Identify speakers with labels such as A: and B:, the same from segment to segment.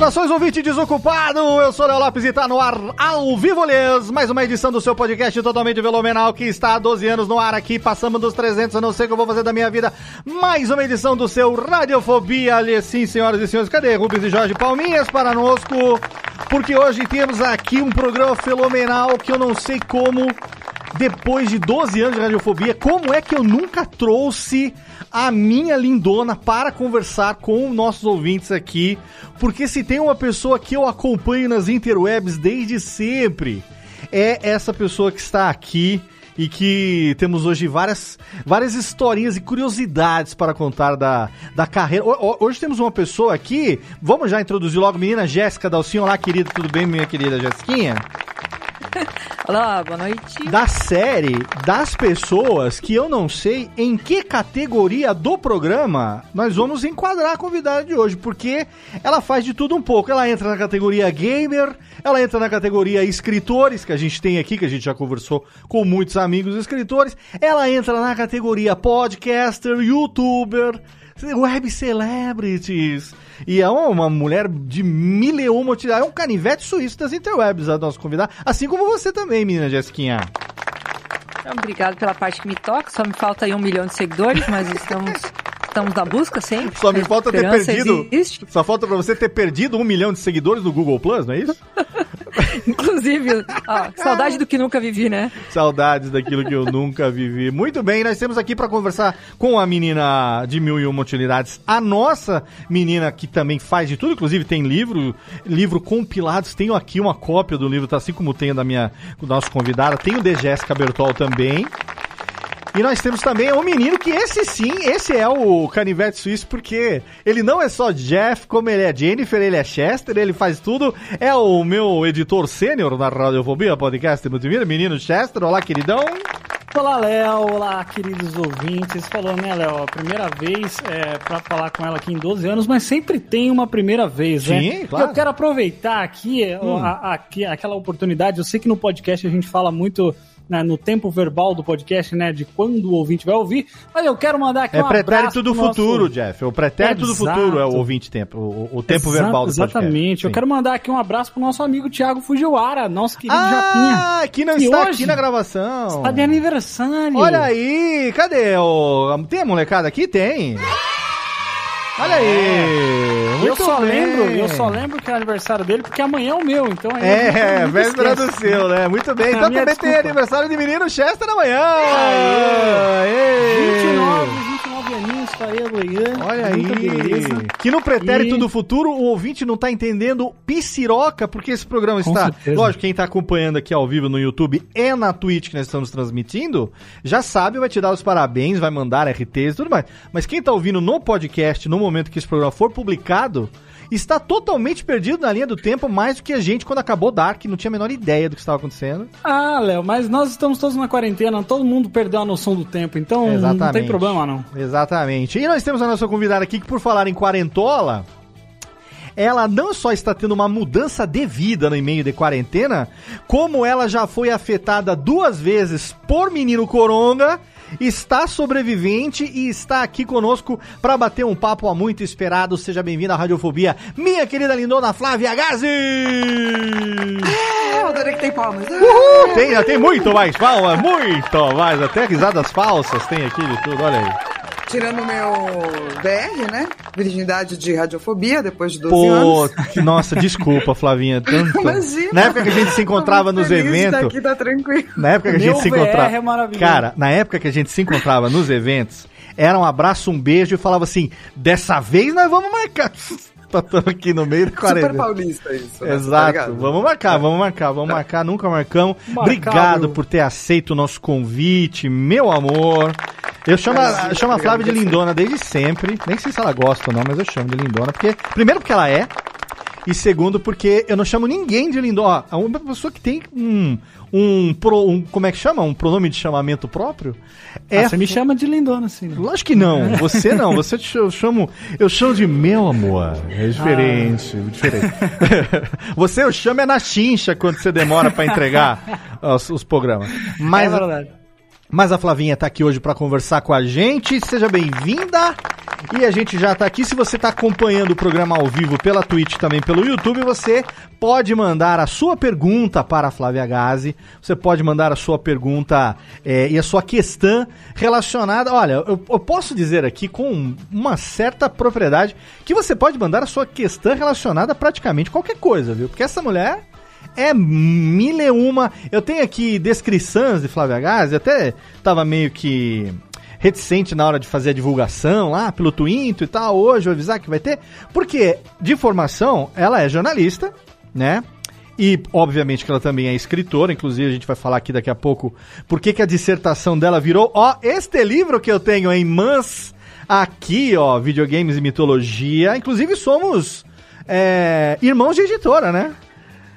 A: Saudações, ouvinte desocupado! Eu sou o Léo Lopes e tá no ar ao vivo, lhes. Mais uma edição do seu podcast totalmente velomenal que está há 12 anos no ar aqui. Passamos dos 300, eu não sei o que eu vou fazer da minha vida. Mais uma edição do seu Radiofobia, lhes. Sim, senhoras e senhores, cadê Rubens e Jorge Palminhas para nosco? Porque hoje temos aqui um programa fenomenal que eu não sei como depois de 12 anos de radiofobia, como é que eu nunca trouxe a minha lindona para conversar com nossos ouvintes aqui? Porque se tem uma pessoa que eu acompanho nas interwebs desde sempre, é essa pessoa que está aqui e que temos hoje várias, várias historinhas e curiosidades para contar da, da carreira. Ho- ho- Hoje temos uma pessoa aqui, vamos já introduzir logo, menina Jéssica Dalcinho. Olá, querida, tudo bem, minha querida Jéssiquinha?
B: Olá, boa noite.
A: da série das pessoas que eu não sei em que categoria do programa nós vamos enquadrar a convidada de hoje, porque ela faz de tudo um pouco. Ela entra na categoria gamer, ela entra na categoria escritores, que a gente tem aqui, que a gente já conversou com muitos amigos escritores. Ela entra na categoria podcaster, youtuber, web celebrities. E é uma, mulher de mil e uma utilidade. É um canivete suíço das interwebs, a nossa convidada. Assim como você também, menina Jessiquinha.
B: Então, Obrigado pela parte que me toca. Só me falta aí um milhão de seguidores, mas estamos, estamos na busca sempre.
A: Só me falta ter perdido.
B: existe.
A: Só falta pra você ter perdido um milhão de seguidores no Google Plus, não é isso?
B: Inclusive, ó, saudade do que nunca vivi, né?
A: Saudades daquilo que eu nunca vivi. Muito bem, nós temos aqui pra conversar com a menina de mil e uma utilidades. A nossa menina que também faz de tudo, inclusive tem livro, livro compilados. Tenho aqui uma cópia do livro, tá assim como tem da minha do nosso convidada. Tem o de Jéssica Bertol também. E nós temos também um menino que esse sim, esse é o canivete suíço, porque ele não é só Jeff, como ele é Jennifer, ele é Chester, ele faz tudo. É o meu editor sênior na Radiofobia Podcast Multimídia, menino Chester. Olá, queridão.
C: Olá, Léo. Olá, queridos ouvintes. Falou, né, Léo? A primeira vez é pra falar com ela aqui em 12 anos, mas sempre tem uma primeira vez, né?
A: Sim, claro.
C: Eu quero aproveitar aqui, ó, a- aqui aquela oportunidade. Eu sei que no podcast a gente fala muito né, no tempo verbal do podcast, né, de quando o ouvinte vai ouvir, mas eu quero mandar aqui
A: É
C: um
A: pretérito do
C: pro nosso-
A: futuro, Jeff. O pretérito do
C: Exato.
A: futuro é o ouvinte tempo, o, o tempo
C: Exa-
A: verbal do podcast.
C: Exatamente. Eu
A: Sim.
C: quero mandar aqui um abraço pro nosso amigo Thiago Fujiwara, nosso querido Japinha.
A: Ah, que não
C: E
A: está aqui na gravação.
C: Está de aniversário.
A: Olha aí, cadê o... Tem a molecada aqui? Tem. Olha aí.
C: Eu só
A: bem.
C: lembro, eu só lembro que é aniversário dele porque amanhã é o meu, então aí
A: É,
C: nunca
A: véspera do seu, né? Muito bem.
C: A
A: Então também tem
C: desculpa.
A: aniversário de menino Chester amanhã.
C: Aê.
A: Aê.
C: 29, 29 aninhos, aí amanhã.
A: Olha aí.
C: beleza.
A: Que no pretérito
C: E-
A: do futuro, o ouvinte não tá entendendo pisiroca, porque esse programa
C: Com
A: está.
C: certeza.
A: Lógico, quem tá acompanhando aqui ao vivo no YouTube e na Twitch que nós estamos transmitindo, já sabe, vai te dar os parabéns, vai mandar RTs e tudo mais. Mas quem tá ouvindo no podcast, no momento que esse programa for publicado, está totalmente perdido na linha do tempo, mais do que a gente quando acabou Dark, não tinha a menor ideia do que estava acontecendo.
C: Ah, Léo, mas nós estamos todos na quarentena, todo mundo perdeu a noção do tempo, então não
A: Exatamente.
C: tem problema não.
A: Exatamente. E nós temos a nossa convidada aqui que, por falar em quarentola, ela não só está tendo uma mudança de vida no meio de quarentena, como ela já foi afetada duas vezes por menino coronga está sobrevivente e está aqui conosco para bater um papo há muito esperado. Seja bem-vinda à Radiofobia, minha querida lindona Flávia Gazi!
D: É, eu adorei que tem palmas.
A: Uhul! Tem, tem muito mais palmas, muito mais. Até risadas falsas tem aqui de tudo, olha aí.
D: Tirando o meu BR, né? Virgindade de radiofobia, depois de 12
A: Pô,
D: anos.
A: nossa, desculpa, Flavinha. Tanto...
D: Imagina.
A: Na época que a gente se encontrava nos eventos.
D: Aqui, tá tranquilo.
A: Na época que a
C: Meu
A: gente se encontrava.
C: é maravilhoso.
A: Cara, na época que a gente se encontrava nos eventos, era um abraço, um beijo e falava assim: dessa vez nós vamos marcar. Estamos aqui no meio da
D: Super
A: quarentena.
D: paulista isso. né? Tá
A: Exato,
D: ligado?
A: vamos marcar, vamos marcar, vamos marcar, nunca marcamos.
C: Marcado.
A: Obrigado por ter aceito o nosso convite, meu amor. Eu chamo, a, chamo a Flávia de. Lindona desde sempre. Nem sei se ela gosta ou não, mas eu chamo de Lindona. Porque, primeiro, porque ela é. E segundo, porque eu não chamo ninguém de Lindona. Ó, Uma pessoa que tem um. Um, pro- um- Como é que chama? Um pronome de chamamento próprio?
C: Ah, você me chama de lindona, assim. né?
A: Lógico que não, você não, você te- eu chamo, eu chamo de meu amor, é diferente,
C: Ah.
A: diferente. você eu chamo é na chincha quando você demora pra entregar os, os programas. Mas,
C: é verdade.
A: Mas a Flavinha tá aqui hoje pra conversar com a gente, seja bem-vinda. E a gente já tá aqui, se você tá acompanhando o programa ao vivo pela Twitch também pelo YouTube, você pode mandar a sua pergunta para a Flávia Gazi, você pode mandar a sua pergunta eh, e a sua questão relacionada. Olha, eu, eu posso dizer aqui com uma certa propriedade que você pode mandar a sua questão relacionada a praticamente qualquer coisa, viu? Porque essa mulher é mil e uma. Eu tenho aqui descrições de Flávia Gazi, até tava meio que reticente na hora de fazer a divulgação lá pelo Twinto e tal. Hoje vou avisar que vai ter. Porque, de formação, ela é jornalista, né? E, obviamente, que ela também é escritora, inclusive a gente vai falar aqui daqui a pouco por que a dissertação dela virou, ó, este livro que eu tenho em mãos aqui, ó, Videogames e Mitologia. Inclusive somos é, irmãos de editora, né?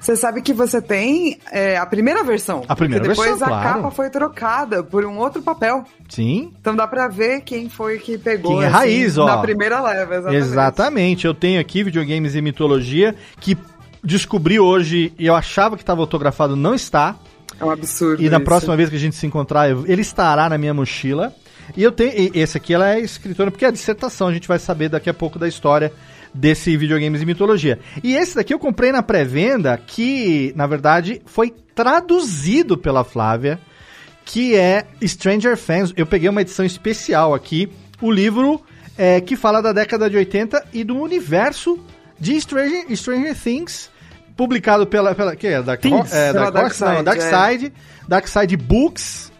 D: Você sabe que você tem é, a primeira versão.
A: A primeira
D: depois
A: versão,
D: a
A: claro.
D: capa foi trocada por um outro papel.
A: Sim,
D: Então dá pra ver quem foi que pegou.
A: Quem é raiz, ó.
D: Na primeira leva, exatamente.
A: Exatamente. Eu tenho aqui videogames e mitologia que descobri hoje e eu achava que estava autografado, não está.
D: É um absurdo.
A: E na
D: isso.
A: próxima vez que a gente se encontrar, ele estará na minha mochila. E eu tenho. e esse aqui ela é escritora, porque é a dissertação, a gente vai saber daqui a pouco da história desse videogames e mitologia. E esse daqui eu comprei na pré-venda, que, na verdade, foi traduzido pela Flávia, que é Stranger Things. Eu peguei uma edição especial aqui, o livro é, que fala da década de 80 e do universo de Stranger, Stranger Things, publicado pela. pela que é? Dark,
D: Things,
A: é,
D: pela
A: Dark, Horse? Não,
D: Dark Side,
A: Dark Side, Dark Side Books,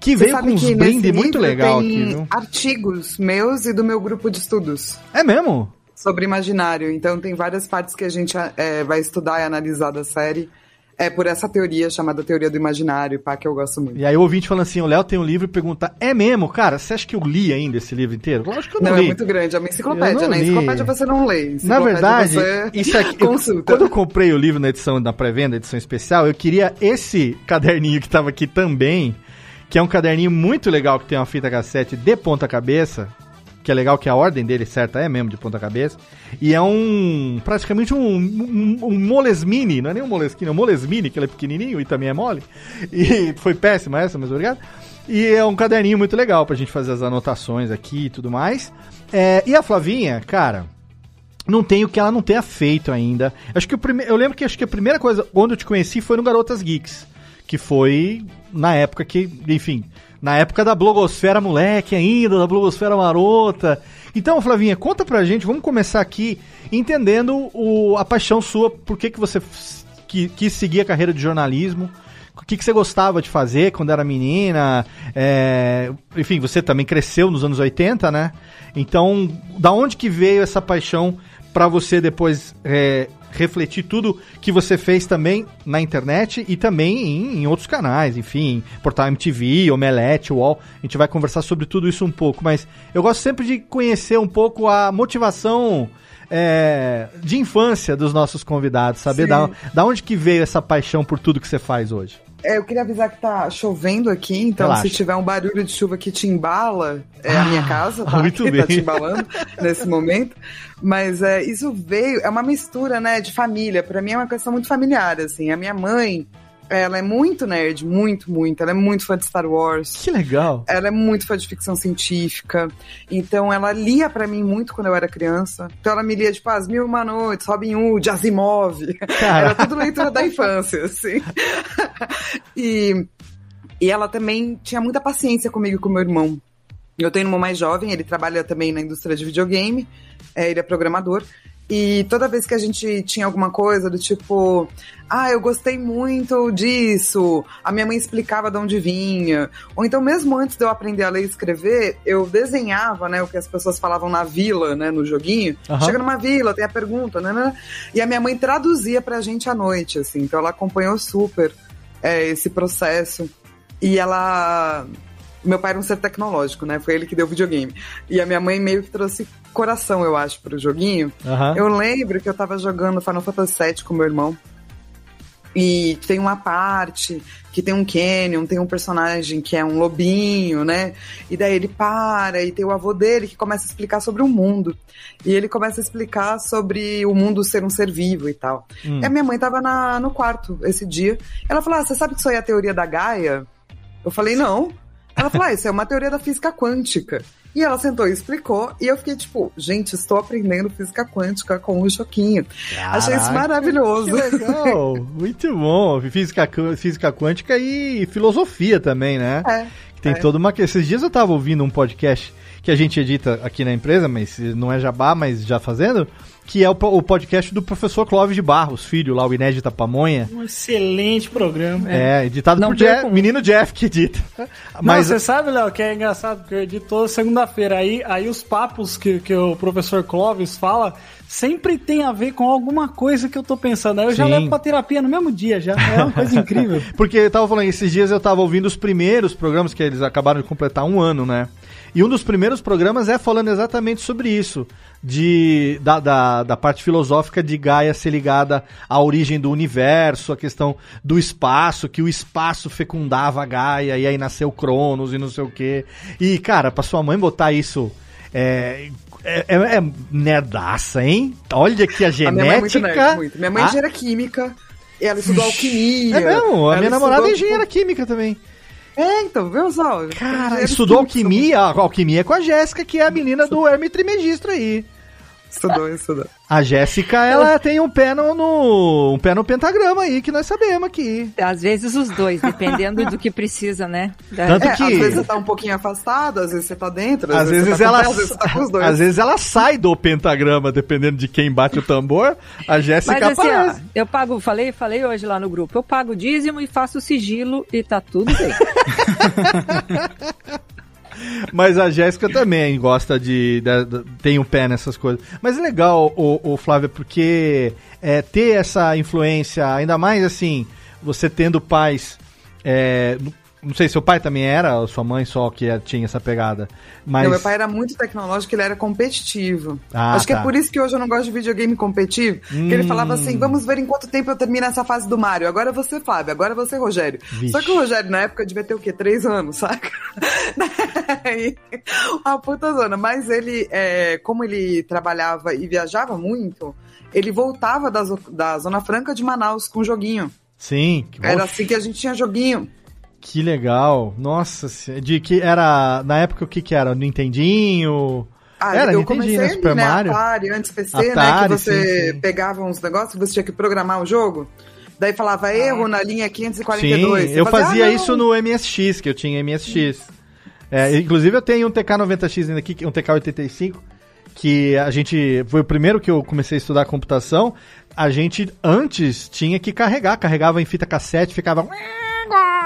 A: que
D: Você
A: veio com uns brindes muito legal
D: tem
A: aqui, viu?
D: artigos meus e do meu grupo de estudos
A: É mesmo?
D: Sobre imaginário. Então tem várias partes que a gente é, vai estudar e analisar da série. É por essa teoria chamada teoria do imaginário, pá, que eu gosto muito.
A: E aí o ouvinte falando assim, o Léo tem um livro e pergunta, é mesmo, cara, você acha que eu li ainda esse livro inteiro? Lógico que eu não,
D: Não,
A: li.
D: é muito grande, é uma enciclopédia, né?
A: li.
D: Enciclopédia você não lê.
A: Na verdade,
D: você
A: isso aqui, eu- quando eu comprei o livro na edição da pré-venda, edição especial, eu queria esse caderninho que tava aqui também, que é um caderninho muito legal que tem uma fita cassete de ponta cabeça, que é legal que a ordem dele certa é mesmo de ponta cabeça, e é um praticamente um, um, um molesmini, não é nem um moleskine, é um molesmini, que ele é pequenininho e também é mole, e foi péssima essa, mas obrigado. E é um caderninho muito legal pra gente fazer as anotações aqui e tudo mais. É, e a Flavinha, cara, não tem o que ela não tenha feito ainda. Acho que o prime... eu lembro que acho que a primeira coisa onde eu te conheci foi no Garotas Geeks, que foi na época que, enfim, na época da blogosfera moleque ainda, da blogosfera marota. Então, Flavinha, conta pra gente, vamos começar aqui entendendo o, a paixão sua, por que, que você que, quis seguir a carreira de jornalismo, o que, que você gostava de fazer quando era menina, é, enfim, você também cresceu nos anos 80, né? Então, da onde que veio essa paixão pra você depois é, refletir tudo que você fez também na internet e também em, em outros canais, enfim, Portal MTV, Omelete, UOL. A gente vai conversar sobre tudo isso um pouco, mas eu gosto sempre de conhecer um pouco a motivação é, de infância dos nossos convidados, saber
D: Sim.
A: da, da onde que veio essa paixão por tudo que você faz hoje.
D: É, eu queria avisar que tá chovendo aqui, então
A: Relaxa.
D: se tiver um barulho de chuva que te embala, é a minha casa, tá?
A: muito bem.
D: tá te embalando nesse momento. Mas é, isso veio, é uma mistura, né, de família. Pra mim é uma questão muito familiar, assim. A minha mãe, ela é muito nerd, muito, muito. Ela é muito fã de Star Wars.
A: Que legal.
D: Ela é muito fã de ficção científica. Então ela lia pra mim muito quando eu era criança. Então ela me lia, tipo, As Mil Uma Noites, Robin Hood, Asimov. Era tudo leitura da infância, assim. e, e ela também tinha muita paciência comigo e com meu irmão. Eu tenho um irmão mais jovem, ele trabalha também na indústria de videogame, é, ele é programador. E toda vez que a gente tinha alguma coisa do tipo, ah, eu gostei muito disso, a minha mãe explicava de onde vinha. Ou então, mesmo antes de eu aprender a ler e escrever, eu desenhava, né, o que as pessoas falavam na vila, né, no joguinho.
A: Aham.
D: Chega numa vila, tem a pergunta, né, né? E a minha mãe traduzia pra gente à noite, assim. Então ela acompanhou super é, esse processo. E ela. Meu pai era um ser tecnológico, né? Foi ele que deu o videogame. E a minha mãe meio que trouxe coração, eu acho, pro joguinho.
A: Aham.
D: Eu lembro que eu tava jogando Final Fantasy VII com meu irmão. E tem uma parte que tem um Canyon, tem um personagem que é um lobinho, né? E daí ele para e tem o avô dele que começa a explicar sobre o mundo. E ele começa a explicar sobre o mundo ser um ser vivo e tal.
A: Hum.
D: E a minha mãe tava na, no quarto esse dia. Ela falou: ah, você sabe que isso aí é a teoria da Gaia? Eu falei, não. Ela falou, ah, isso é uma teoria da física quântica. E ela sentou e explicou, e eu fiquei tipo, gente, estou aprendendo física quântica com o Choquinho. Achei isso
A: Caraca,
D: maravilhoso.
A: Que legal, muito bom. Física, física quântica e filosofia também, né?
D: É.
A: Que tem
D: é.
A: toda uma. Esses dias eu tava ouvindo um podcast que a gente edita aqui na empresa, mas não é jabá, mas já fazendo, que é o, o podcast do professor Clóvis de Barros, filho lá, o Inédita Pamonha.
C: Um excelente programa.
A: É, editado
B: Não
A: por menino Jeff que edita.
C: Mas você sabe, Léo, que é engraçado, porque eu edito toda segunda-feira. Aí, aí os papos que, que o professor Clóvis fala sempre tem a ver com alguma coisa que eu tô pensando. Aí eu já
A: Sim.
C: levo pra terapia no mesmo dia, já. É uma coisa incrível.
A: Porque eu tava falando, esses dias eu tava ouvindo os primeiros programas que eles acabaram de completar um ano, né? E um dos primeiros programas é falando exatamente sobre isso. De, da, da, da parte filosófica de Gaia ser ligada à origem do universo, a questão do espaço, que o espaço fecundava a Gaia, e aí nasceu Cronos e não sei o quê. E, cara, pra sua mãe botar isso. É, é, é, é nerdaça, hein? Olha que a
D: A minha mãe é muito
A: genética.
D: nerd, muito. Minha mãe é
A: Ah,
D: engenheira química, ela estudou alquimia.
A: é mesmo, a minha namorada é engenheira química também.
D: É, então, viu só?
A: Cara, estudou alquimia, a alquimia é com a Jéssica, que é a menina do Hermes Trimegistro aí.
D: Estudou, estudou.
A: A Jéssica, ela tem um pé no, no- um pé no pentagrama aí, que nós sabemos aqui.
B: Às vezes os dois, dependendo do que precisa, né? Da-
A: Tanto
D: É,
A: que-
D: às vezes você tá um pouquinho afastado, às vezes você tá dentro,
A: Às vezes,
D: você tá com
A: ela,
D: o pé, às vezes você tá com os dois.
A: às vezes ela sai do pentagrama, dependendo de quem bate o tambor. A Jéssica
B: Mas assim, ó, eu pago, falei, falei hoje lá no grupo, eu pago o dízimo e faço o sigilo e tá tudo bem.
A: Mas a Jéssica também gosta de, de- de- tem um pé nessas coisas. Mas é legal, o, Flávio, porque é, ter essa influência, ainda mais assim, você tendo pais. é, não- sei, seu pai também era, ou sua mãe só que é- tinha essa pegada. Mas.
D: Não, meu pai era muito tecnológico, ele era competitivo.
A: Ah,
D: Acho que
A: tá.
D: é por isso que hoje eu não gosto de videogame competitivo. Que ele falava assim: vamos ver em quanto tempo eu termino essa fase do Mario. Agora é você, Fábio, agora é você, Rogério.
A: Vixe.
D: Só que o Rogério, na época, devia ter o quê? Três anos, saca? Uma puta zona. Mas ele, é, como ele trabalhava e viajava muito, ele voltava da, da Zona Franca de Manaus com joguinho.
A: Sim, que,
D: Era
A: Oxe,
D: assim que a gente tinha joguinho.
A: Que legal. Nossa, de que era. Na época o que que era? Nintendinho?
D: Ah,
A: Era
D: eu
A: Nintendinho,
D: comecei
A: né? Super
D: né,
A: Mario.
D: Atari, antes PC,
A: Atari,
D: né, que você
A: sim, sim.
D: pegava uns negócios, você tinha que programar o jogo, daí falava erro na linha 542.
A: Sim,
D: Você
A: eu fazia
D: "Ah, não".
A: isso no MSX, que eu tinha MSX. É, inclusive eu tenho um TK90X ainda aqui, um TK85, que a gente. Foi o primeiro que eu comecei a estudar computação. A gente antes tinha que carregar, carregava em fita cassete, ficava.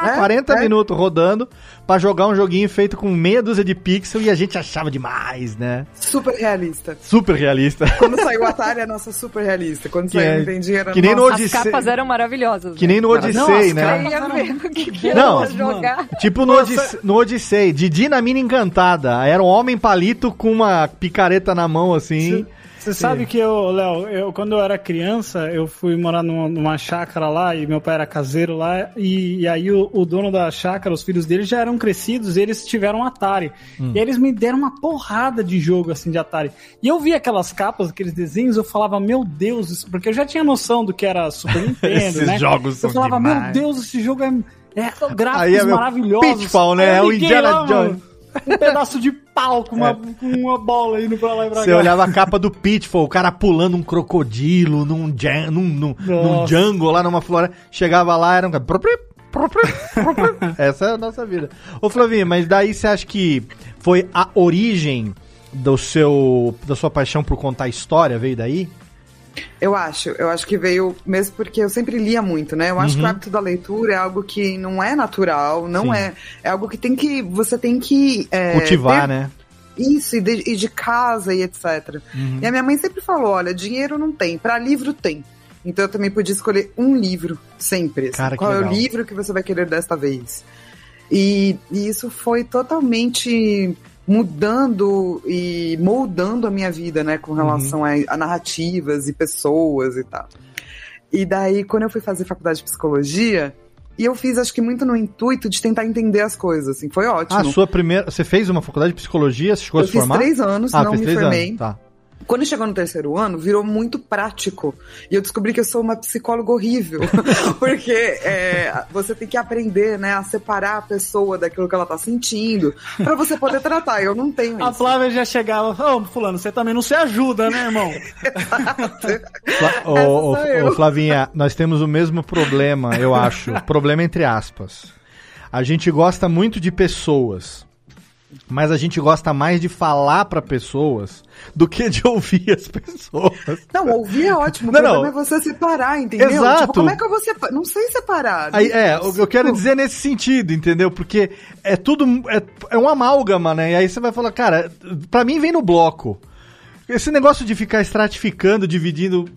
D: É,
A: 40
D: é.
A: minutos rodando pra jogar um joguinho feito com meia dúzia de pixel e a gente achava demais, né?
D: Super realista.
A: Super realista.
D: Quando saiu o Atari, a nossa super realista. Quando
A: Que
D: saiu
A: é-
D: o Nintendinho, era
A: que nem no
D: nossa,
B: As capas eram maravilhosas.
A: Que
B: né?
A: nem no Odyssey, né?
B: Eu ia ver o que, que
A: Não.
B: jogar.
A: Tipo no, Odisse- no Odyssey, Didi na mina encantada. Era um homem palito com uma picareta na mão, assim.
C: Você sabe que eu, Léo, eu, quando eu era criança, eu fui morar numa, numa chácara lá e meu pai era caseiro lá. E, e aí o, o dono da chácara, os filhos dele já eram crescidos e eles tiveram Atari.
A: Hum.
C: E aí eles me deram uma porrada de jogo assim de Atari. E eu vi aquelas capas, aqueles desenhos, eu falava, meu Deus, isso... porque eu já tinha noção do que era Super Nintendo,
A: Esses
C: né?
A: jogos
C: eu falava,
A: demais.
C: meu Deus, esse jogo é. É, gráficos
A: Aí é
C: maravilhosos.
A: Pitfall, né? É o Indiana
C: lá, mano,
A: Jones.
C: Um pedaço de pau com uma, com uma bola indo pra lá e pra
A: Você
C: cá.
A: olhava a capa do Pitfall, o cara pulando um crocodilo num, jan- num, num, num jungle lá numa floresta. Chegava lá, era um cara. Essa é a nossa vida. Ô Flavinho, mas daí você acha que foi a origem do seu, da sua paixão por contar história? Veio daí?
D: Eu acho, eu acho que veio mesmo porque eu sempre lia muito, né? Eu acho
A: Uhum.
D: que o hábito da leitura é algo que não é natural, não
A: Sim.
D: é. É algo que tem que. Você tem que. é,
A: Cultivar,
D: ter
A: né?
D: Isso, e de, e de casa e etc.
A: Uhum.
D: E a minha mãe sempre falou: olha, dinheiro não tem, pra livro tem. Então eu também podia escolher um livro, sempre. assim.
A: Cara, que
D: Qual é o
A: legal.
D: livro que você vai querer desta vez? E, e isso foi totalmente mudando e moldando a minha vida, né, com relação a, a narrativas e pessoas e tal. E daí, quando eu fui fazer faculdade de psicologia, e eu fiz, acho que muito no intuito de tentar entender as coisas, assim, foi ótimo.
A: A sua primeira. Você fez uma faculdade de psicologia? Você chegou a
D: eu
A: se
D: fiz
A: formar?
D: três anos,
A: ah,
D: não me formei.
A: anos. Tá.
D: Quando chegou no terceiro ano, virou muito prático. E eu descobri que eu sou uma psicóloga horrível. Porque é, você tem que aprender, né, a separar a pessoa daquilo que ela tá sentindo, pra você poder tratar. Eu não tenho
C: A
D: isso.
C: Flávia já chegava, ô, fulano, você também não se ajuda, né, irmão?
A: Ô, ô, ô, Flavinha, nós temos o mesmo problema, eu acho. problema entre aspas. A gente gosta muito de pessoas, mas a gente gosta mais de falar pra pessoas do que de ouvir as pessoas.
D: Não, ouvir é ótimo. O
A: Não,
D: problema
A: não.
D: é você separar, entendeu?
A: Exato.
D: Tipo, como é que eu vou separar? Não sei separar.
A: Aí, é, o que eu quero
D: Tipo,
A: dizer nesse sentido, entendeu? Porque é tudo. É, é um amálgama, né? E aí você vai falar, cara, pra mim vem no bloco. Esse negócio de ficar estratificando, dividindo.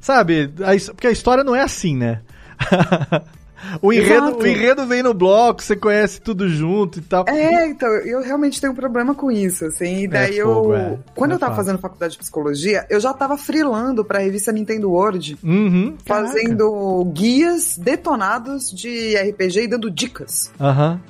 A: Sabe? Porque a história não é assim, né? o, enredo,
D: Exato.
A: o enredo vem no bloco, você conhece tudo junto e tal.
D: É, então, eu realmente tenho um problema com isso, assim. E daí
A: fogo,
D: eu.
A: é.
D: Quando
A: Não
D: eu tava
A: é fácil.
D: fazendo faculdade de psicologia, eu já tava freelando pra revista Nintendo World.
A: Uhum.
D: fazendo guias detonados de RPG e dando dicas.
A: Aham.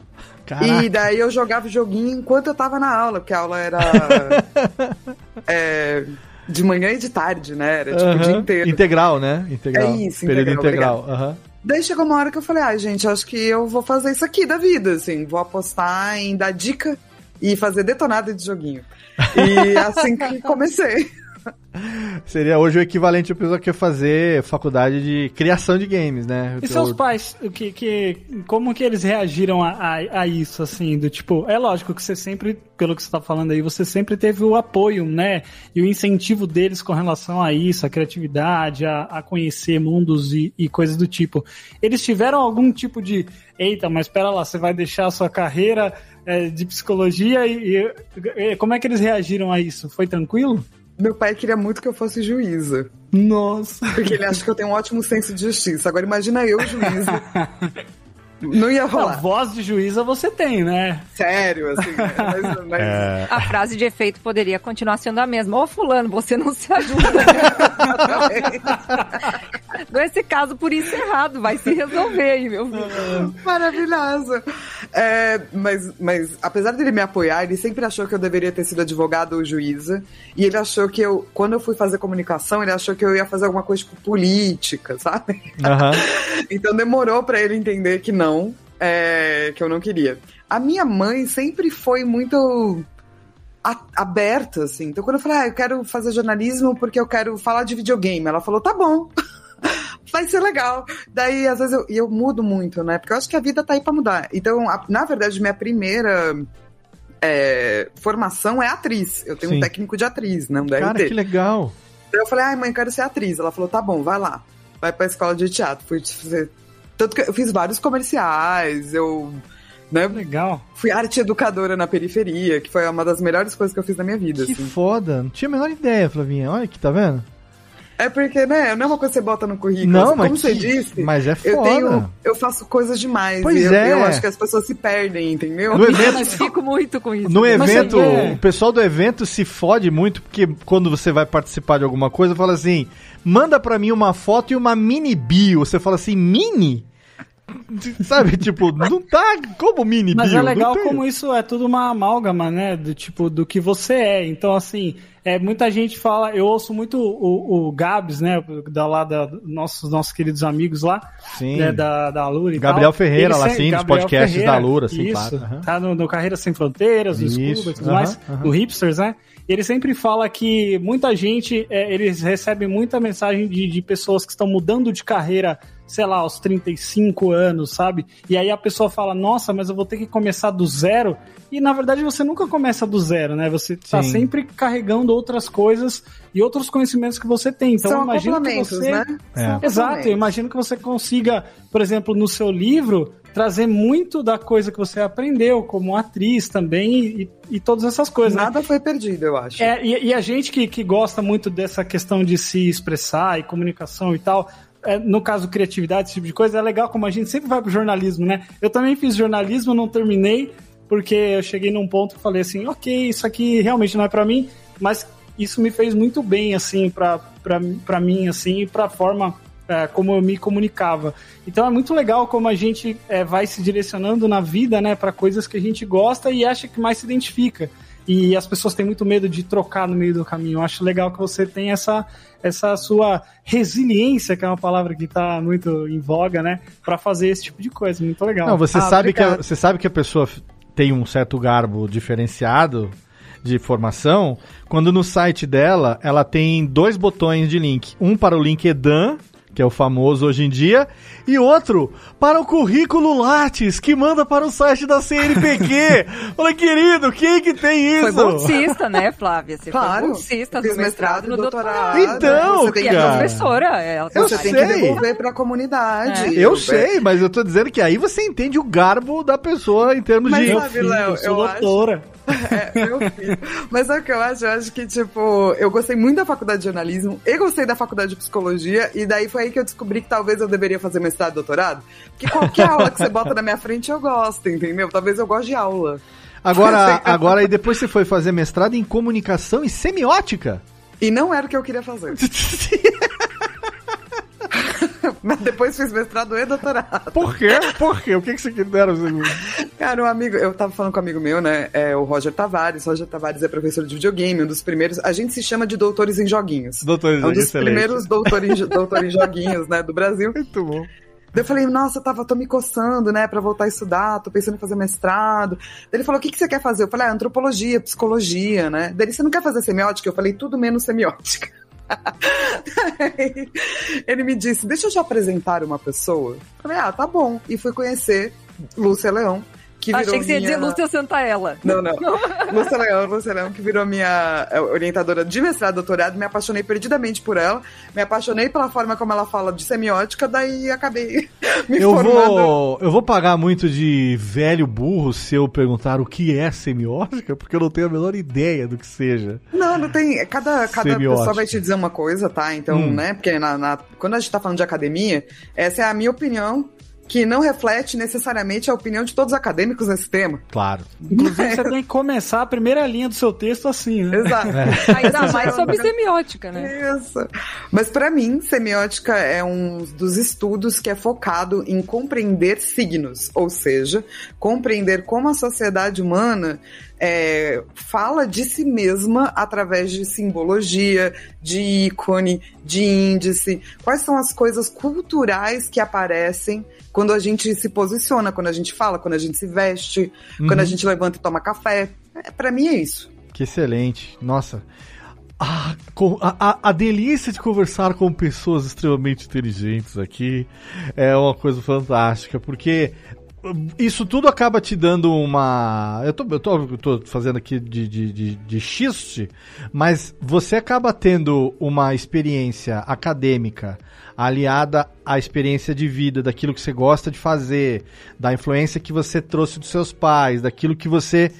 A: Caraca.
D: E daí eu jogava o joguinho enquanto eu tava na aula, porque a aula era é, de manhã e de tarde, né? Era tipo o dia inteiro.
A: Integral, né? Integral.
D: É isso,
A: Período
D: integral,
A: integral. Aham.
D: Daí chegou uma hora que eu falei, ai gente, acho que eu vou fazer isso aqui da vida, assim, vou apostar em dar dica e fazer detonada de joguinho. E assim que comecei.
A: Seria hoje o equivalente a pessoa que quer fazer faculdade de criação de games, né?
C: E seus pais, o que, que, como que eles reagiram a, a, a isso, assim, do tipo, é lógico que você sempre, pelo que você tá falando aí, você sempre teve o apoio, né, e o incentivo deles com relação a isso, a criatividade, a, a conhecer mundos e, e coisas do tipo. Eles tiveram algum tipo de, eita, mas espera lá, você vai deixar a sua carreira é, de psicologia e, e- e como é que eles reagiram a isso? Foi tranquilo?
D: Meu pai queria muito que eu fosse juíza.
C: Nossa.
D: Porque ele acha que eu tenho um ótimo senso de justiça. Agora imagina eu, juíza. Não ia rolar.
C: voz de juíza você tem, né?
D: Sério, assim. né? Mas, mas-
A: É.
B: A frase de efeito poderia continuar sendo a mesma. Ô, fulano, você não se ajuda. Nesse caso, por isso errado. Vai se resolver aí, meu filho.
D: Maravilhosa. É, mas, mas, apesar dele me apoiar, ele sempre achou que eu deveria ter sido advogado ou juíza. E ele achou que eu, quando eu fui fazer comunicação, ele achou que eu ia fazer alguma coisa tipo política, sabe?
A: Aham.
D: Então demorou pra ele entender que não, é, que eu não queria. A minha mãe sempre foi muito aberta, assim. Então quando eu falei, ah, eu quero fazer jornalismo porque eu quero falar de videogame, ela falou, tá bom. Vai ser legal. Daí, às vezes, eu, eu mudo muito, né? Porque eu acho que a vida tá aí pra mudar. Então, a- na verdade, minha primeira é, formação é atriz. Eu tenho
A: Sim.
D: um técnico de atriz, não da
A: Cara,
D: RT.
A: que legal.
D: Daí eu falei, ai, mãe, quero ser atriz. Ela falou, tá bom, vai lá. Vai pra escola de teatro. Fui fazer. Tanto que eu fiz vários comerciais, eu. Né,
C: Legal.
D: fui arte educadora na periferia, que foi uma das melhores coisas que eu fiz na minha vida.
A: Que
D: assim.
A: foda. Não tinha a menor ideia, Flavinha. Olha aqui, tá vendo?
D: É porque, né, não é uma coisa que você bota no currículo.
A: Não,
D: Como
A: mas
D: você
A: que-
D: disse,
A: mas é
D: eu
A: foda.
D: tenho, eu faço coisas demais.
A: Pois
D: e eu,
A: é.
D: eu acho que as pessoas se perdem, entendeu?
A: No evento,
B: Mas fico muito com isso.
A: no
C: Mas
A: evento
C: é-
A: o pessoal do evento se fode muito, porque quando você vai participar de alguma coisa, fala assim, manda pra mim uma foto e uma mini bio. Você fala assim, mini? Sabe, tipo, não tá como mini
C: Mas
A: bio.
C: é legal como isso é tudo uma amálgama, né? Do tipo, do que você é. Então, assim, é, muita gente fala, eu ouço muito o, o Gabs, né? Da lá da nossos, nossos queridos amigos lá,
A: Sim.
C: né, da, da Lura e
A: Gabriel
C: tal.
A: Ferreira,
C: Ele
A: lá, sim, dos
C: Gabriel
A: podcasts da Lura, sim,
C: isso,
A: claro, aham.
C: Tá no, no Carreira Sem Fronteiras,
A: Isso,
C: Scuba e tudo
A: aham,
C: mais,
A: aham.
C: do Hipsters, né? E ele sempre fala que muita gente, é, eles recebem muita mensagem de, de pessoas que estão mudando de carreira, sei lá, aos 35 anos, sabe? E aí a pessoa fala, nossa, mas eu vou ter que começar do zero. E na verdade você nunca começa do zero, né? Você tá
A: Sim.
C: sempre carregando outras coisas e outros conhecimentos que você tem. Então eu
D: São
C: imagino que você.
D: né?
A: É.
C: Exato, eu imagino que você consiga, por exemplo, no seu livro, trazer muito da coisa que você aprendeu como atriz também e, e todas essas coisas. né?
D: Nada foi perdido, eu acho.
C: É, e, e a gente que, que gosta muito dessa questão de se expressar e comunicação e tal, é, no caso criatividade, esse tipo de coisa, é legal como a gente sempre vai pro jornalismo, né? Eu também fiz jornalismo, não terminei, porque eu cheguei num ponto que falei assim, ok, isso aqui realmente não é pra mim, mas isso me fez muito bem, assim, pra mim, assim, e pra forma é, como eu me comunicava. Então é muito legal como a gente é, vai se direcionando na vida, né, para coisas que a gente gosta e acha que mais se identifica. E as pessoas têm muito medo de trocar no meio do caminho. Eu acho legal que você tem essa, essa sua resiliência, que é uma palavra que está muito em voga, né, para fazer esse tipo de coisa. Muito legal.
A: Não, você
D: Ah,
A: sabe que a, você sabe que a pessoa tem um certo garbo diferenciado de formação quando no site dela ela tem dois botões de link, um para o LinkedIn que é o famoso hoje em dia, e outro para o currículo Lattes, que manda para o site da CNPq. Olha, querido, quem que tem
B: Foi
A: isso?
B: bolsista, né, Flávia? Você
D: Claro.
B: foi bolsista do mestrado e no doutorado.
A: Então,
D: você tem
B: E
D: que,
B: é
A: cara.
B: professora. Ela
A: Eu
D: você tem
A: sei.
D: que devolver pra comunidade.
A: Eu sei, mas eu tô dizendo que aí você entende o garbo da pessoa em termos
D: Mas
A: de...
C: Filho,
D: Léo,
C: eu sou
D: eu acho-
C: doutora.
D: É. Mas sabe o que eu acho? Eu acho que, tipo, eu gostei muito da faculdade de jornalismo, eu gostei da faculdade de psicologia, e daí foi aí que eu descobri que talvez eu deveria fazer mestrado e doutorado. Porque qualquer aula que você bota na minha frente eu gosto, entendeu? Talvez eu goste de aula.
A: Agora, agora e depois você foi fazer mestrado em comunicação e semiótica.
D: E não era o que eu queria fazer. Mas depois fiz mestrado e doutorado.
A: Por quê? Por quê? O que, que você quer
D: Cara, um amigo, eu tava falando com um amigo meu, né? É o Roger Tavares. Roger Tavares é professor de videogame, um dos primeiros. A gente se chama de doutores em joguinhos.
A: Doutores
D: é um dos
A: excelente.
D: primeiros doutores em, doutor em joguinhos, né, do Brasil.
A: Muito bom.
D: Daí eu falei, nossa, eu tava, tô me coçando, né, pra voltar a estudar, tô pensando em fazer mestrado. Daí ele falou, o que, que você quer fazer? Eu falei, ah, antropologia, psicologia, né? Daí ele, você não quer fazer semiótica? Eu falei, tudo menos semiótica. Ele me disse, deixa eu te apresentar uma pessoa. Eu falei, ah, tá bom. E fui conhecer Lúcia Leão, que virou
B: Achei que você ia dizer Lúcia Santaella.
D: Não, não. Lúcia Leão, Lúcia Leão, que virou minha eh, orientadora de mestrado e doutorado, me apaixonei perdidamente por ela, me apaixonei pela forma como ela fala de semiótica, daí acabei me
A: Eu
D: formando.
A: vou, eu vou pagar muito de velho burro se eu perguntar o que é semiótica, porque eu não tenho a menor ideia do que seja.
D: Não, não tem. Cada, cada
A: Semiótica.
D: pessoa vai te dizer uma coisa, tá? Então,
A: Hum.
D: né? Porque na, na- quando a gente tá falando de academia, essa é a minha opinião, que não reflete necessariamente a opinião de todos os acadêmicos nesse tema.
A: Claro.
C: Inclusive, você tem que começar a primeira linha do seu texto assim, né?
D: Exato.
B: Ainda mais sobre semiótica, né?
D: Isso. Mas pra mim, semiótica é um dos estudos que é focado em compreender signos, ou seja, compreender como a sociedade humana é, fala de si mesma através de simbologia, de ícone, de índice. Quais são as coisas culturais que aparecem quando a gente se posiciona, quando a gente fala, quando a gente se veste, quando a
A: Uhum.
D: gente levanta e toma café. É, para mim é isso.
A: Que excelente. Nossa. Ah, a, a- delícia de conversar com pessoas extremamente inteligentes aqui é uma coisa fantástica, porque isso tudo acaba te dando uma. Eu tô, eu tô, eu tô fazendo aqui de, de, de, de xiste, mas você acaba tendo uma experiência acadêmica aliada à experiência de vida, daquilo que você gosta de fazer, da influência que você trouxe dos seus pais, daquilo que você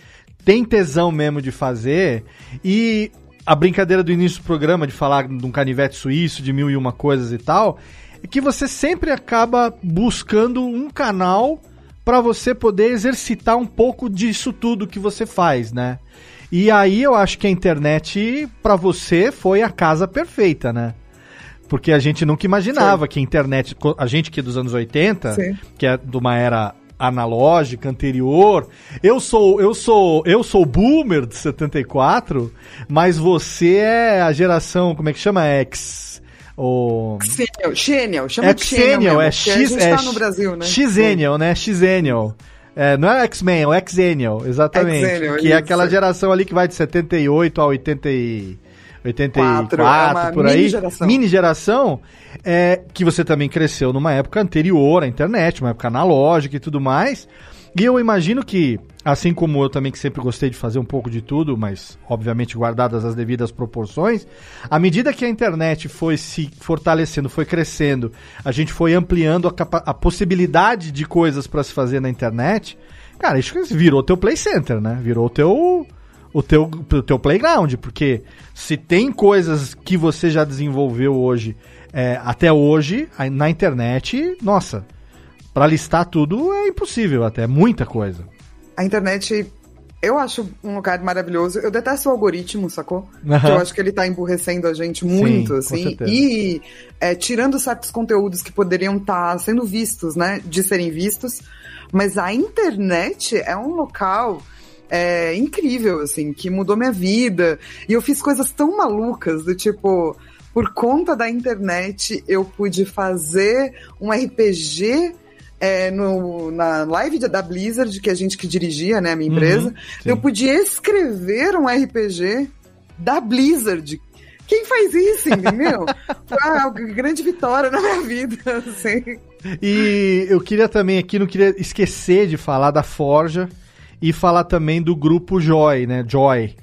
A: tem tesão mesmo de fazer e a brincadeira do início do programa de falar de um canivete suíço, de mil e uma coisas e tal, é que você sempre acaba buscando um canal para você poder exercitar um pouco disso tudo que você faz, né? E aí eu acho que a internet para você foi a casa perfeita, né? Porque a gente nunca imaginava Sim. que a internet, a gente que é dos anos 80, Sim. que é de uma era analógica anterior. Eu sou eu sou eu sou boomer de 74, mas você é a geração, como é que chama? X o
D: Xennial, chama
A: de Xennial, é X,
D: é
A: tá no Brasil, né? Xennial, né? Xennial. É, não é X-Men, é o Xennial, exatamente. que é aquela geração ali que vai de 78 a 80 e 84, é por aí. Mini geração. Mini geração é, que você também cresceu numa época anterior à internet, uma época analógica e tudo mais. E eu imagino que, assim como eu também que sempre gostei de fazer um pouco de tudo, mas obviamente guardadas as devidas proporções, à medida que a internet foi se fortalecendo, foi crescendo, a gente foi ampliando a, a possibilidade de coisas para se fazer na internet, cara, isso virou teu play center, né? Virou teu o teu, o teu playground, porque se tem coisas que você já desenvolveu hoje, é, até hoje, na internet, nossa, para listar tudo é impossível até, é muita coisa.
D: A internet eu acho um lugar maravilhoso. Eu detesto o algoritmo, sacou? Uhum. Eu acho que ele tá emburrecendo a gente muito, Sim, assim. E é, tirando certos conteúdos que poderiam estar tá sendo vistos, né? De serem vistos. Mas a internet é um local é, incrível, assim, que mudou minha vida. E eu fiz coisas tão malucas, do tipo, por conta da internet, eu pude fazer um RPG. É, no, na live da Blizzard, que a gente que dirigia, né, a minha empresa, uhum, eu podia escrever um RPG da Blizzard, quem faz isso, entendeu? Foi uma grande vitória na minha vida, assim.
A: E eu queria também aqui, não queria esquecer de falar da Forja, e falar também do grupo Joy, né? Joy.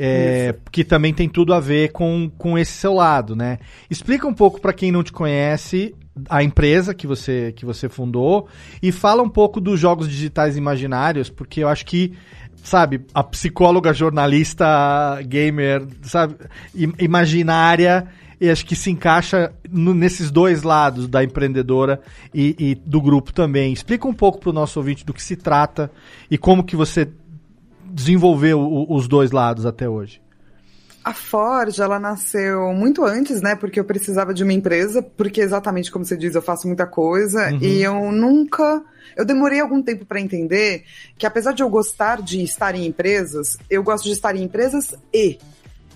A: É, que também tem tudo a ver com, com esse seu lado, né? Explica um pouco para quem não te conhece a empresa que você, que você fundou e fala um pouco dos jogos digitais imaginários, porque eu acho que sabe, a psicóloga, jornalista, gamer, sabe, imaginária e acho que se encaixa no, nesses dois lados da empreendedora e, e do grupo também. Explica um pouco para o nosso ouvinte do que se trata e como que você desenvolveu os dois lados até hoje.
D: A Ford, ela nasceu muito antes, né? Porque eu precisava de uma empresa, porque exatamente como você diz, eu faço muita coisa uhum. e eu nunca. Eu demorei algum tempo para entender que, apesar de eu gostar de estar em empresas, eu gosto de estar em empresas e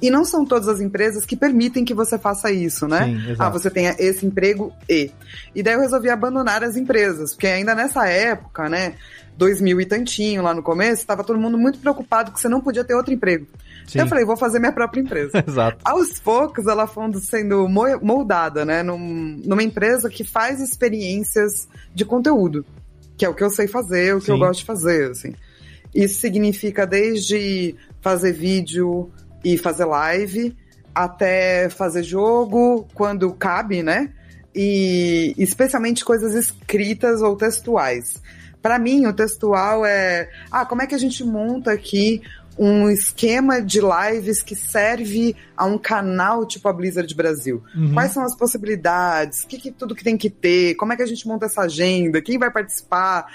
D: e não são todas as empresas que permitem que você faça isso, né? Sim, ah, você tenha esse emprego e. E daí eu resolvi abandonar as empresas, porque ainda nessa época, né? 2000 e tantinho lá no começo, estava todo mundo muito preocupado que você não podia ter outro emprego. Sim. Então eu falei, vou fazer minha própria empresa.
A: Exato.
D: Aos poucos, ela foi sendo moldada, né? Num, numa empresa que faz experiências de conteúdo, que é o que eu sei fazer, o que Sim. eu gosto de fazer, assim. Isso significa desde fazer vídeo, e fazer live, até fazer jogo quando cabe, né? E especialmente coisas escritas ou textuais. Para mim, o textual é, ah, como é que a gente monta aqui um esquema de lives que serve a um canal tipo a Blizzard Brasil. Uhum. Quais são as possibilidades? O que, que, tudo que tem que ter? Como é que a gente monta essa agenda? Quem vai participar?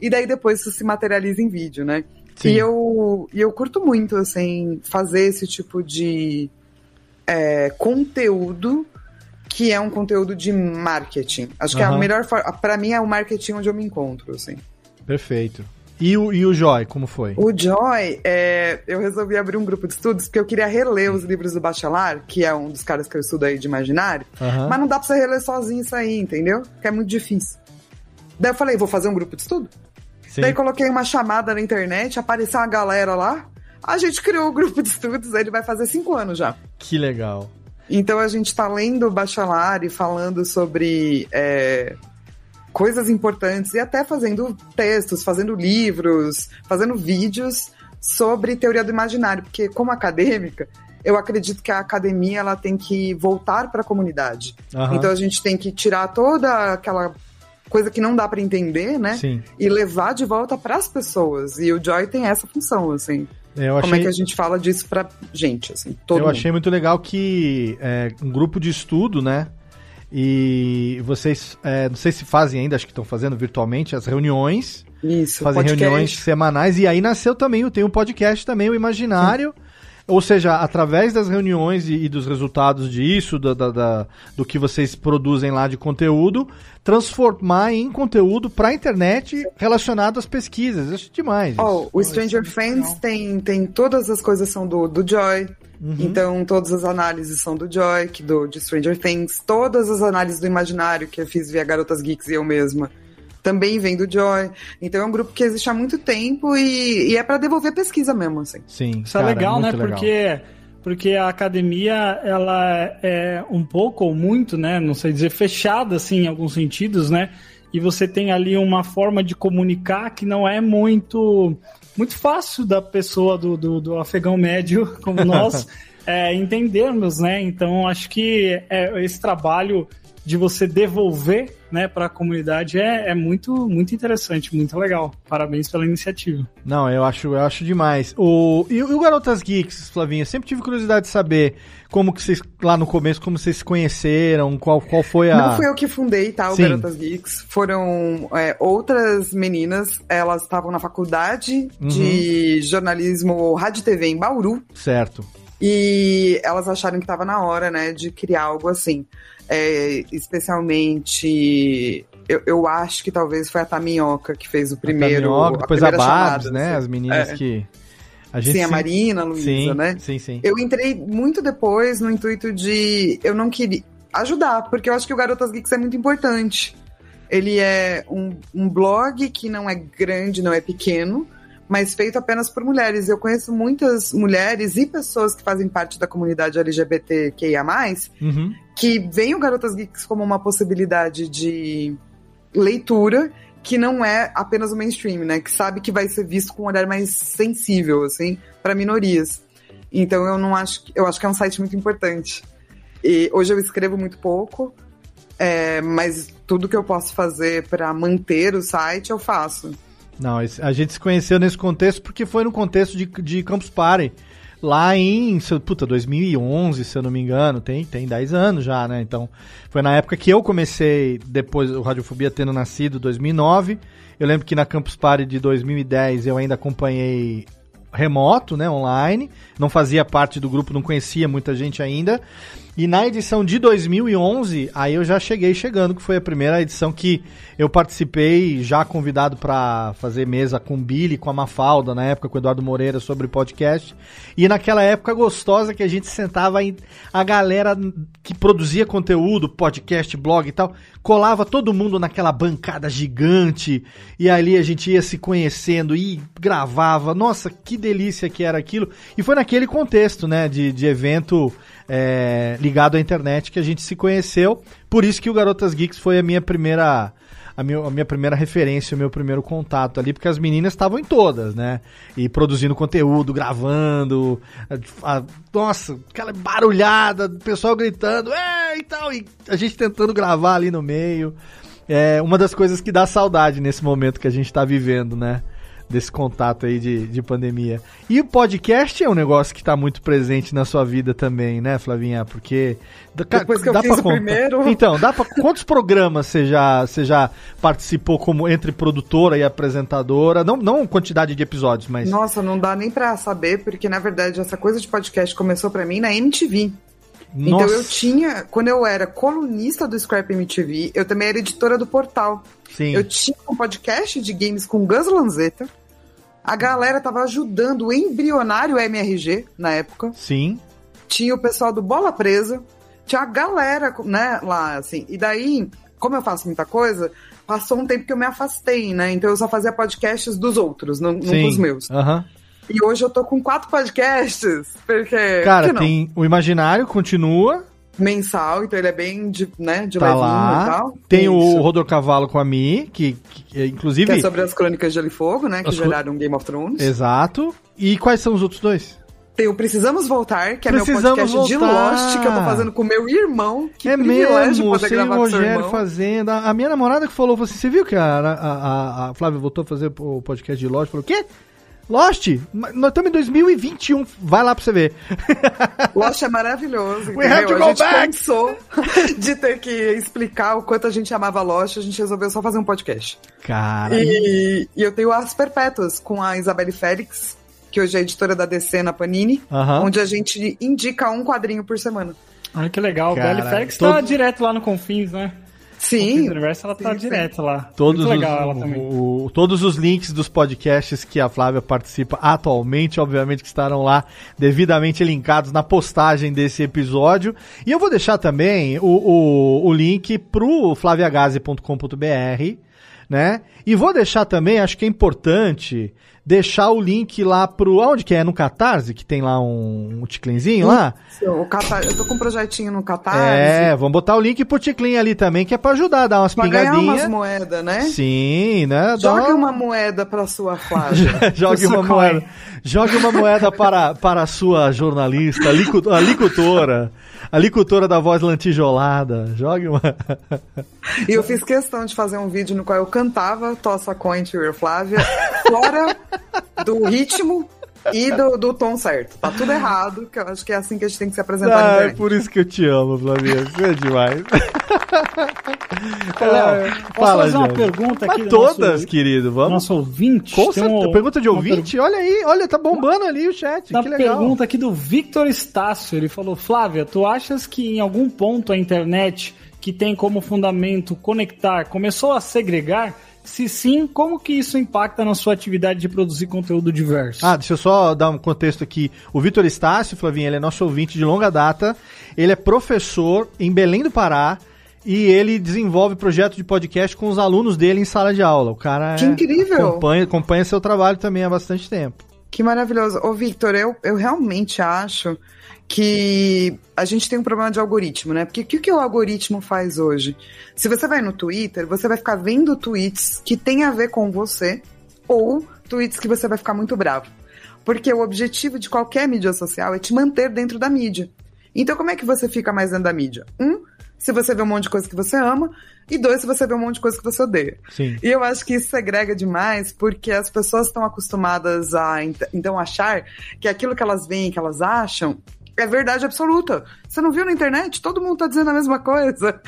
D: E daí depois isso se materializa em vídeo, né? Sim. E eu, e eu curto muito, assim, fazer esse tipo de é, conteúdo que é um conteúdo de marketing. Acho que uhum. é a melhor forma. Pra mim é o marketing onde eu me encontro, assim.
A: Perfeito. E o, e o Joy, como foi?
D: O Joy, é, eu resolvi abrir um grupo de estudos porque eu queria reler os livros do Bachelar, que é um dos caras que eu estudo aí de imaginário, uhum. mas não dá pra você reler sozinho isso aí, entendeu? Porque é muito difícil. Daí eu falei, vou fazer um grupo de estudo? Sim. Daí coloquei uma chamada na internet, apareceu uma galera lá. A gente criou o um grupo de estudos, ele vai fazer cinco anos já.
A: Que legal.
D: Então a gente está lendo Bachelar e falando sobre é, coisas importantes e até fazendo textos, fazendo livros, fazendo vídeos sobre teoria do imaginário, porque como acadêmica, eu acredito que a academia ela tem que voltar para a comunidade. Uhum. Então a gente tem que tirar toda aquela coisa que não dá para entender, né? Sim. E levar de volta para as pessoas. E o Joy tem essa função, assim.
A: Eu
D: Como é
A: achei-
D: que a gente fala disso pra gente, assim, todo
A: eu
D: mundo.
A: achei muito legal que é um grupo de estudo, né? E vocês, é, não sei se fazem ainda, acho que estão fazendo virtualmente as reuniões.
D: Isso,
A: fazem
D: podcast.
A: reuniões semanais e aí nasceu também, tem um podcast também, o Imaginário. Ou seja, através das reuniões e, e dos resultados disso, da, da- da- do que vocês produzem lá de conteúdo, transformar em conteúdo para a internet relacionado às pesquisas. Eu acho demais.
D: Ó, o Stranger Friends tem, tem todas as coisas são do, do Joy.
A: Uhum.
D: Então, todas as análises são do Joy, que do, de Stranger Things. Todas as análises do Imaginário que eu fiz via Garotas Geeks e eu mesma também vem do Joy. Então, é um grupo que existe há muito tempo e, e é para devolver pesquisa mesmo, assim.
A: Sim,
C: Isso é legal, né? Porque, porque a academia, ela é um pouco ou muito, né? Não sei dizer, fechada, assim, em alguns sentidos, né? E você tem ali uma forma de comunicar que não é muito, muito fácil da pessoa do, do, do afegão médio como nós é, entendermos, né? Então, acho que é, esse trabalho de você devolver né, para a comunidade é, é muito, muito interessante, muito legal. Parabéns pela iniciativa.
A: Não, eu acho, eu acho demais. O, e, o Garotas Geeks, Flavinha, sempre tive curiosidade de saber como que vocês, lá no começo, como vocês se conheceram, qual, qual foi a...
D: Não fui eu que fundei, tá? O
A: Sim.
D: Garotas Geeks. Foram é, outras meninas, elas estavam na faculdade
A: Uhum.
D: de jornalismo rádio e TV em Bauru.
A: Certo.
D: E elas acharam que estava na hora, né, de criar algo assim. É, especialmente, eu, eu acho que talvez foi a Taminhoca que fez o primeiro.
A: Taminhoca, depois a
D: primeira
A: Babs,
D: chamada,
A: né?
D: assim.
A: As meninas
D: É.
A: que... A gente
D: Sim, a Marina, a Luísa, né?
A: Sim, sim.
D: Eu entrei muito depois no intuito de. Eu não queria ajudar, porque eu acho que o Garotas Geeks é muito importante. Ele é um, um blog que não é grande, não é pequeno, mas feito apenas por mulheres. Eu conheço muitas mulheres e pessoas que fazem parte da comunidade LGBTQIA,
A: Uhum.
D: que veem o Garotas Geeks como uma possibilidade de leitura que não é apenas o mainstream, né? Que sabe que vai ser visto com um olhar mais sensível, assim, para minorias. Então eu não acho, que- eu acho que é um site muito importante. E hoje eu escrevo muito pouco, é, mas tudo que eu posso fazer para manter o site eu faço.
A: Não, a gente se conheceu nesse contexto porque foi no contexto de, de Campus Party. Lá em, puta, 2011, se eu não me engano, tem, tem 10 anos já, né? Então, foi na época que eu comecei, depois o Radiofobia tendo nascido, 2009. Eu lembro que na Campus Party de 2010 eu ainda acompanhei remoto, né, online. Não fazia parte do grupo, não conhecia muita gente ainda. E na edição de 2011, aí eu já cheguei chegando, que foi a primeira edição que eu participei, já convidado para fazer mesa com o Billy, com a Mafalda, na época com o Eduardo Moreira sobre podcast. E naquela época gostosa que a gente sentava aí, a galera que produzia conteúdo, podcast, blog e tal, colava todo mundo naquela bancada gigante, e ali a gente ia se conhecendo e gravava. Nossa, que delícia que era aquilo. E foi naquele contexto, né, de, de evento é, ligado à internet que a gente se conheceu. Por isso que o Garotas Geeks foi a minha primeira. A a minha primeira referência, o meu primeiro contato ali, porque as meninas estavam em todas, né? E produzindo conteúdo, gravando. a- a- nossa, aquela barulhada, o pessoal gritando, é e tal, e a gente tentando gravar ali no meio. É uma das coisas que dá saudade nesse momento que a gente tá vivendo, né? Desse contato aí de, de pandemia. E o podcast é um negócio que tá muito presente na sua vida também, né, Flavinha? Porque.
D: Depois que eu
A: dá
D: fiz
A: pra
D: o primeiro.
A: Então, dá pra, quantos programas você já, você já participou como entre produtora e apresentadora? Não, não quantidade de episódios, mas.
D: Nossa, não dá nem pra saber, porque na verdade essa coisa de podcast começou pra mim na MTV. Então
A: Nossa.
D: eu tinha, quando eu era colunista do Scrap MTV, eu também era editora do portal.
A: Sim.
D: Eu tinha um podcast de games com Gus Lanzetta. A galera tava ajudando o embrionário MRG na época.
A: Sim.
D: Tinha o pessoal do Bola Presa. Tinha a galera, né, lá, assim. E daí, como eu faço muita coisa, passou um tempo que eu me afastei, né? Então eu só fazia podcasts dos outros, não, não dos meus.
A: Aham.
D: E hoje eu tô com quatro podcasts, porque.
A: Cara, tem o Imaginário, continua.
D: Mensal, então ele é bem de, né, de
A: tá lá.
D: e tal.
A: Tem o
D: Isso.
A: Rodor Cavalo com a Mi, que, que, inclusive.
D: Que é sobre as crônicas de Gelo e Fogo, né? Que
A: As
D: geraram Game of Thrones.
A: Exato. E quais são os outros dois?
D: Tem o Precisamos Voltar, que é
A: Precisamos
D: meu podcast de
A: Voltar.
D: Lost, que eu tô fazendo com meu irmão. Que
A: é
D: privilégio
A: mesmo,
D: poder
A: sem o
D: gravar
A: Rogério fazendo. A a minha namorada que falou, falou assim, você viu que a, a, a- Flávia voltou a fazer o podcast de loja? Falou, o quê? Lost, nós estamos em 2021. Vai lá pra você ver.
D: Lost é maravilhoso.
A: We have to
D: a gente
A: back.
D: pensou de ter que explicar o quanto a gente amava Lost, a gente resolveu só fazer um podcast.
A: Cara.
D: E, e eu tenho As Perpétuas com a Isabelle Félix, que hoje é editora da DC na Panini, onde a gente indica um quadrinho por semana.
C: Olha que legal.
A: Cara,
C: o Belly Félix
A: todo-
C: tá direto lá no Confins, né?
D: Sim.
C: Confins Universo, ela tá
D: sim, sim.
C: direto lá.
A: Todos
C: Muito
A: os,
C: legal ela também.
A: o- o- todos os links dos podcasts que a Flávia participa atualmente, obviamente, que estarão lá devidamente linkados na postagem desse episódio. E eu vou deixar também o, o, o link pro flaviagase.com.br, né? E vou deixar também, acho que é importante, deixar o link lá pro. Aonde que é? No Catarse, que tem lá um, um ticlinzinho lá?
D: O Catar... Eu tô com um projetinho no Catarse.
A: É, vamos botar o link pro ticlin ali também, que é pra ajudar a dar umas
D: Pra ganhar umas
A: pingadinhas.
D: moedas, né?
A: Sim, né?
D: Jogue uma moeda pra sua Flávia.
A: Jogue uma moeda. Jogue uma moeda para, para a sua jornalista, a licu- a licutora. A licutora da voz lantijolada. Jogue uma.
D: E eu fiz questão de fazer um vídeo no qual eu cantava Tossa Coin Flávia, fora do ritmo e do, do tom certo. Tá tudo errado, que eu acho que é assim que a gente tem que se apresentar
A: Ah, é por isso que eu te amo, Flavia. Você é demais.
C: Ô, Léo, posso
A: Fala,
C: fazer uma
A: Jorge.
C: pergunta aqui
A: todas,
C: nosso,
A: querido. Vamos.
C: nosso ouvinte?
A: Com
C: Tem
A: certeza.
C: um-
A: Pergunta de
C: uma
A: ouvinte? Olha aí, olha, tá bombando ali o chat.
C: Da
A: que legal.
C: pergunta aqui do Victor Estácio, ele falou: Flávia, tu achas que em algum ponto a internet, que tem como fundamento conectar, começou a segregar? Se sim, como que isso impacta na sua atividade de produzir conteúdo diverso?
A: Ah, deixa eu só dar um contexto aqui. O Vitor Estácio, Flavinha, ele é nosso ouvinte de longa data. Ele é professor em Belém do Pará e ele desenvolve projeto de podcast com os alunos dele em sala de aula. O cara
D: Que
A: é-
D: incrível!
A: acompanha, acompanha seu trabalho também há bastante tempo.
D: Que maravilhoso. Ô, Victor, eu, eu realmente acho que a gente tem um problema de algoritmo, né? Porque o que, que o algoritmo faz hoje? Se você vai no Twitter, você vai ficar vendo tweets que tem a ver com você ou tweets que você vai ficar muito bravo. Porque o objetivo de qualquer mídia social é te manter dentro da mídia. Então, como é que você fica mais dentro da mídia? Um, se você vê um monte de coisa que você ama, e dois, se você vê um monte de coisa que você odeia.
A: Sim.
D: E eu acho que isso segrega demais, porque as pessoas estão acostumadas a ent- então achar que aquilo que elas veem, que elas acham, é verdade absoluta. Você não viu na internet? Todo mundo tá dizendo a mesma coisa.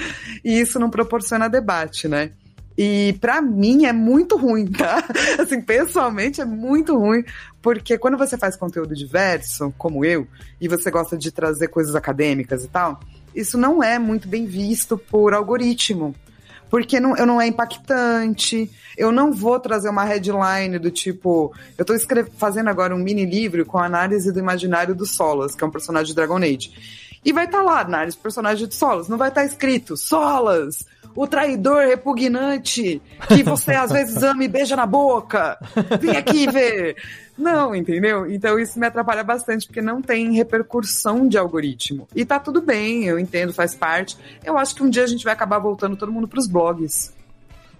D: E isso não proporciona debate, né? E pra mim é muito ruim, tá? Assim, pessoalmente é muito ruim, porque quando você faz conteúdo diverso, como eu, e você gosta de trazer coisas acadêmicas e tal, isso não é muito bem visto por algoritmo porque não, eu não é impactante, eu não vou trazer uma headline do tipo. Eu tô fazendo agora um mini livro com análise do imaginário do Solas, que é um personagem de Dragon Age. E vai estar lá, análise do personagem de Solas, não vai estar escrito Solas, o traidor repugnante, que você às vezes ama e beija na boca. Vem aqui ver. Não, entendeu? Então isso me atrapalha bastante, porque não tem repercussão de algoritmo. E tá tudo bem, eu entendo, faz parte. Eu acho que um dia a gente vai acabar voltando todo mundo pros blogs.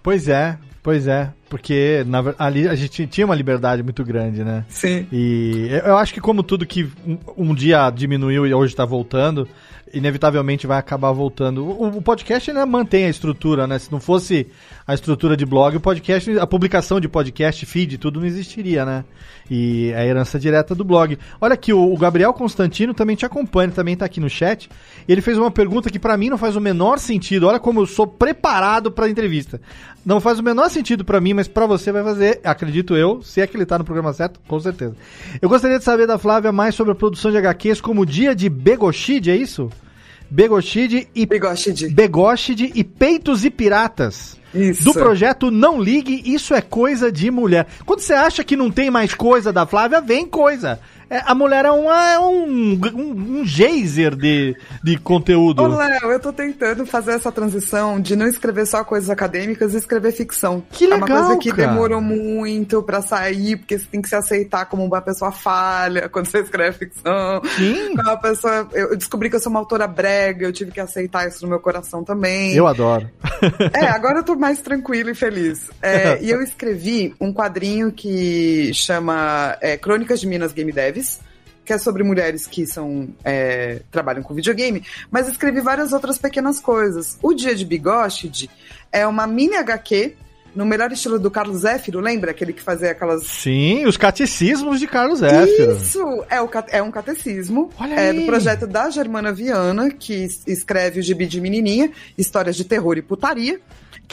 A: Pois é, pois é. Porque na ali a gente tinha uma liberdade muito grande, né?
D: Sim.
A: E eu- acho que como tudo que um, um dia diminuiu e hoje tá voltando, inevitavelmente vai acabar voltando. O, o podcast né, mantém a estrutura, né? Se não fosse a estrutura de blog, o podcast, a publicação de podcast, feed, tudo não existiria, né? E é a herança direta do blog. Olha aqui, o, o Gabriel Constantino também te acompanha, também tá aqui no chat. Ele fez uma pergunta que pra mim não faz o menor sentido. Olha como eu sou preparado pra entrevista. Não faz o menor sentido pra mim, mas pra você vai fazer, acredito eu, se é que ele tá no programa certo, com certeza. Eu gostaria de saber da Flávia mais sobre a produção de HQs como dia de Begoshide, é isso? Begoshide e
D: Begoshide.
A: Begoshide e Peitos e Piratas.
D: Isso.
A: Do projeto Não Ligue, isso é coisa de mulher. Quando você acha que não tem mais coisa da Flávia, vem coisa. É, a mulher é, uma, é um, um, um geyser de, de conteúdo.
D: Ô, Léo, eu tô tentando fazer essa transição de não escrever só coisas acadêmicas e escrever ficção.
A: Que
D: É uma
A: legal,
D: coisa que
A: cara.
D: demorou muito pra sair, porque você tem que se aceitar como uma pessoa falha quando você escreve ficção.
A: Sim.
D: Como uma pessoa. Eu descobri que eu sou uma autora brega, eu tive que aceitar isso no meu coração também.
A: Eu adoro.
D: É, agora eu tô mais tranquila e feliz. É, e eu escrevi um quadrinho que chama é, Crônicas de Minas Game Devs, que é sobre mulheres que são é, trabalham com videogame, mas escrevi várias outras pequenas coisas. O Dia de Bigoshide é uma mini HQ no melhor estilo do Carlos Zéfiro, lembra? Aquele que fazia aquelas.
A: Sim, os catecismos de Carlos Zéfiro.
D: Isso! É, o, é um catecismo.
A: Olha
D: é
A: aí.
D: do projeto da Germana Viana, que es- escreve o gibi de menininha, histórias de terror e putaria.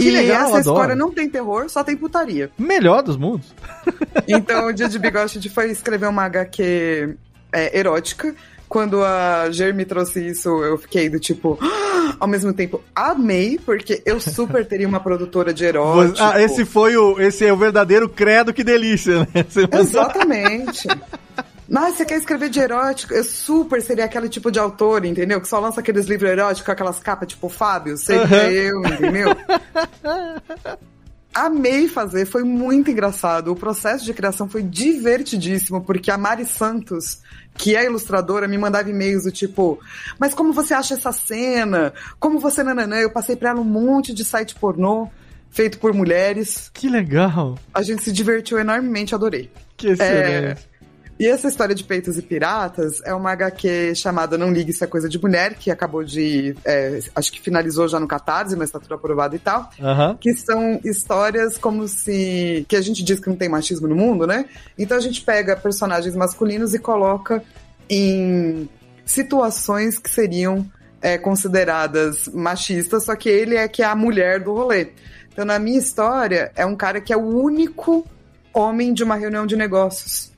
A: Que
D: e
A: legal,
D: essa história não tem terror, só tem putaria.
A: Melhor dos mundos.
D: Então o Dia de Bigode foi escrever uma HQ é, erótica. Quando a Ger me trouxe isso, eu fiquei do tipo, ao mesmo tempo, amei, porque eu super teria uma produtora de erótico.
A: ah, esse foi o. Esse é o verdadeiro credo, que delícia, né?
D: Exatamente. Mas você quer escrever de erótico? Eu super seria aquele tipo de autor, entendeu? Que só lança aqueles livros eróticos com aquelas capas tipo Fábio, seria eu, entendeu? Amei fazer, foi muito engraçado. O processo de criação foi divertidíssimo, porque a Mari Santos, que é ilustradora, me mandava e-mails do tipo: Mas como você acha essa cena? Como você nananã? Eu passei pra ela um monte de site pornô feito por mulheres.
A: Que legal.
D: A gente se divertiu enormemente, adorei.
A: Que excelente.
D: E essa história de peitos e piratas é uma HQ chamada Não Ligue Isso é Coisa de Mulher, que acabou de. é, acho que finalizou já no Catarse, mas está tudo aprovado e tal.
A: Aham.
D: Que são histórias como se. que a gente diz que não tem machismo no mundo, né? Então a gente pega personagens masculinos e coloca em situações que seriam é, consideradas machistas, só que ele é que é a mulher do rolê. Então, na minha história, é um cara que é o único homem de uma reunião de negócios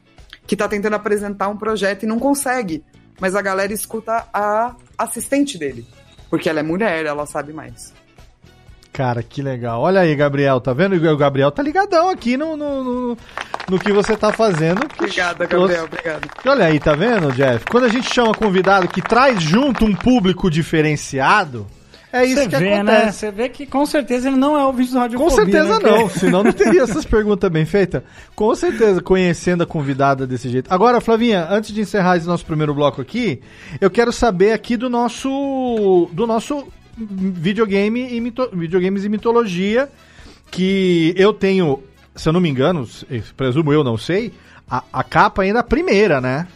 D: que tá tentando apresentar um projeto e não consegue. Mas a galera escuta a assistente dele. Porque ela é mulher, ela sabe mais.
A: Cara, que legal. Olha aí, Gabriel, tá vendo? O Gabriel tá ligadão aqui no, no, no, no que você tá fazendo.
D: Obrigada, Gabriel, obrigada.
A: Olha aí, tá vendo, Jeff? Quando a gente chama convidado que traz junto um público diferenciado, é isso
C: Você
A: que
C: vê, né?
A: acontece.
C: Você vê que com certeza ele não é o vídeo do Rádio
A: Com certeza não, senão não teria essas perguntas bem feitas. Com certeza, conhecendo a convidada desse jeito. Agora, Flavinha, antes de encerrar esse nosso primeiro bloco aqui, eu quero saber aqui do nosso do nosso videogame e mito, videogames e mitologia que eu tenho, se eu não me engano, presumo eu, não sei, a, a capa ainda é a primeira, né?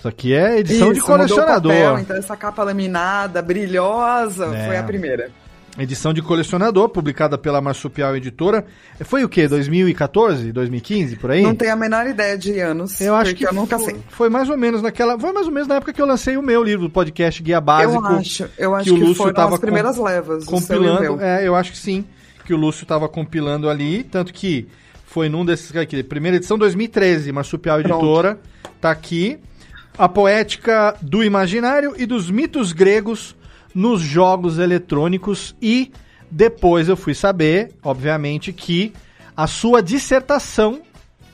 A: Isso aqui é edição de
D: Isso, o
A: colecionador.
D: papel, então essa capa laminada, brilhosa,
A: É.
D: foi a primeira.
A: Edição de colecionador, publicada pela Marsupial Editora. Foi o quê? 2014? 2015, por aí?
D: Não tenho a menor ideia de anos,
A: Eu acho que
D: eu nunca
A: foi,
D: sei.
A: foi mais ou menos naquela. Foi mais ou menos na época que eu lancei o meu livro do podcast Guia Básico.
D: eu acho, eu acho
A: que o
D: que,
A: Lúcio
D: foram as primeiras
A: com-
D: levas. o o
A: compilando. É, eu acho que sim. Que o Lúcio estava compilando ali. Tanto que foi num desses aqui. Primeira edição 2013, Marsupial
D: Pronto.
A: Editora. Tá aqui. A poética do imaginário e dos mitos gregos nos jogos eletrônicos. E depois eu fui saber, obviamente, que a sua dissertação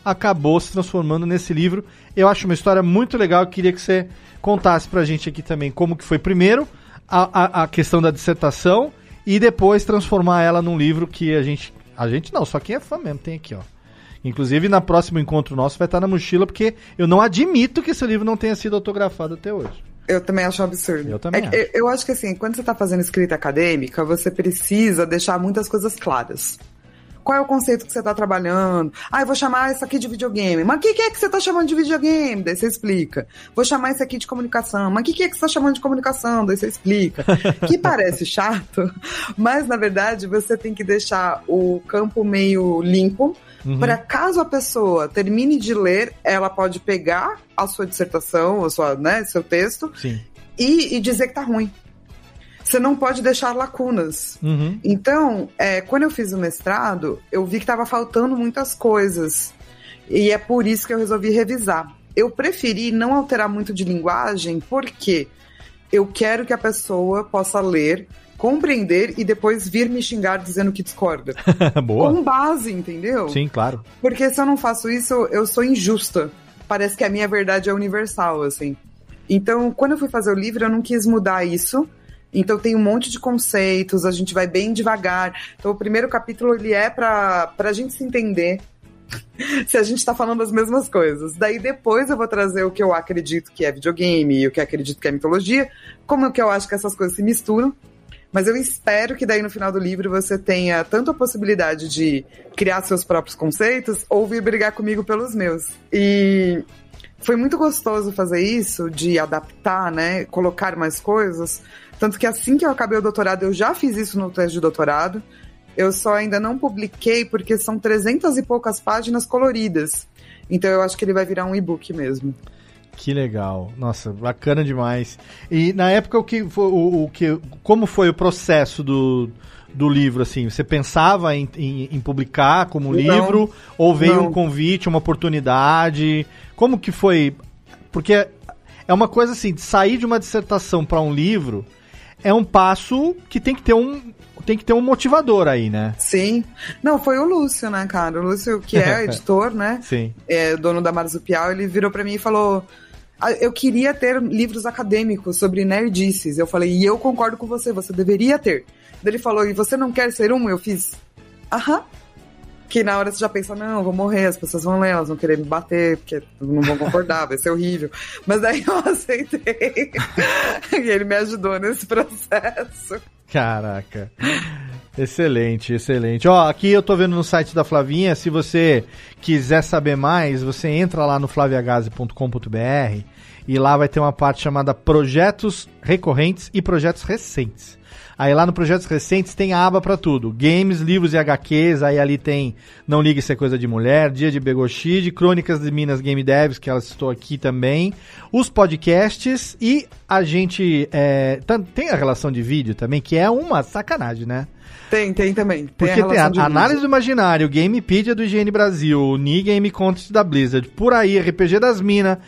A: acabou se transformando nesse livro. Eu acho uma história muito legal. Eu queria que você contasse pra gente aqui também como que foi primeiro a, a, a questão da dissertação e depois transformar ela num livro que a gente. A gente não, só quem é fã mesmo tem aqui, ó. Inclusive, na próximo encontro nosso vai estar na mochila, porque eu não admito que esse livro não tenha sido autografado até hoje.
D: Eu também acho um absurdo.
A: Eu também
D: É que- eu, eu acho que assim, quando você tá fazendo escrita acadêmica, você precisa deixar muitas coisas claras. Qual é o conceito que você tá trabalhando? Ah, eu vou chamar isso aqui de videogame. Mas o que, que é que você tá chamando de videogame? Daí você explica. Vou chamar isso aqui de comunicação. Mas o que, que é que você tá chamando de comunicação? Daí você explica. que parece chato, mas na verdade você tem que deixar o campo meio limpo
A: Uhum.
D: para caso a pessoa termine de ler, ela pode pegar a sua dissertação, a sua, né, seu texto e, e dizer que tá ruim. Você não pode deixar lacunas.
A: Uhum.
D: Então, é, quando eu fiz o mestrado, eu vi que estava faltando muitas coisas. E é por isso que eu resolvi revisar. Eu preferi não alterar muito de linguagem, porque eu quero que a pessoa possa ler, compreender e depois vir me xingar dizendo que discorda.
A: Boa.
D: Com base, entendeu?
A: Sim, claro.
D: Porque se eu não faço isso, eu sou injusta. Parece que a minha verdade é universal, assim. Então, quando eu fui fazer o livro, eu não quis mudar isso. Então tem um monte de conceitos, a gente vai bem devagar. Então o primeiro capítulo ele é pra, pra gente se entender se a gente tá falando as mesmas coisas. Daí depois eu vou trazer o que eu acredito que é videogame e o que eu acredito que é mitologia, como que eu acho que essas coisas se misturam. Mas eu espero que daí no final do livro você tenha tanto a possibilidade de criar seus próprios conceitos ou vir brigar comigo pelos meus. E foi muito gostoso fazer isso, de adaptar, né? Colocar mais coisas. Tanto que assim que eu acabei o doutorado, eu já fiz isso no teste de doutorado. Eu só ainda não publiquei porque são 300 e poucas páginas coloridas. Então eu acho que ele vai virar um e-book mesmo.
A: Que legal. Nossa, bacana demais. E na época o que o, o que como foi o processo do, do livro assim? Você pensava em, em, em publicar como
D: Não.
A: livro ou veio
D: Não.
A: um convite, uma oportunidade? Como que foi? Porque é uma coisa assim, de sair de uma dissertação para um livro é um passo que tem que ter um tem que ter um motivador aí, né?
D: Sim. Não, foi o Lúcio, né, cara? O Lúcio, que é editor, né?
A: Sim.
D: é, dono da Marzupial, ele virou pra mim e falou: "Ah, Eu queria ter livros acadêmicos sobre nerdices. Eu falei, e eu concordo com você, você deveria ter. Ele falou, e você não quer ser um? Eu fiz, aham. Que na hora você já pensa, não, eu vou morrer, as pessoas vão ler, elas vão querer me bater, porque não vão concordar, vai ser horrível. Mas daí eu aceitei. e ele me ajudou nesse processo.
A: Caraca. Excelente, excelente. Ó, aqui eu tô vendo no site da Flavinha, se você quiser saber mais, você entra lá no flaviagase.com.br e lá vai ter uma parte chamada Projetos Recorrentes e Projetos Recentes. Aí lá no Projetos Recentes tem a aba pra tudo. Games, livros e HQs, aí ali tem Não Ligue Isso é Coisa de Mulher, Dia de Begoshid, Crônicas de Minas Game Devs, que ela citou aqui também, os podcasts e a gente é, tem a relação de vídeo também, que é uma sacanagem, né?
D: Tem, tem também.
A: Porque tem a,
D: relação de
A: análise do imaginário, Gamepedia do IGN Brasil, Ni Game Contest da Blizzard, por aí, RPG das Minas,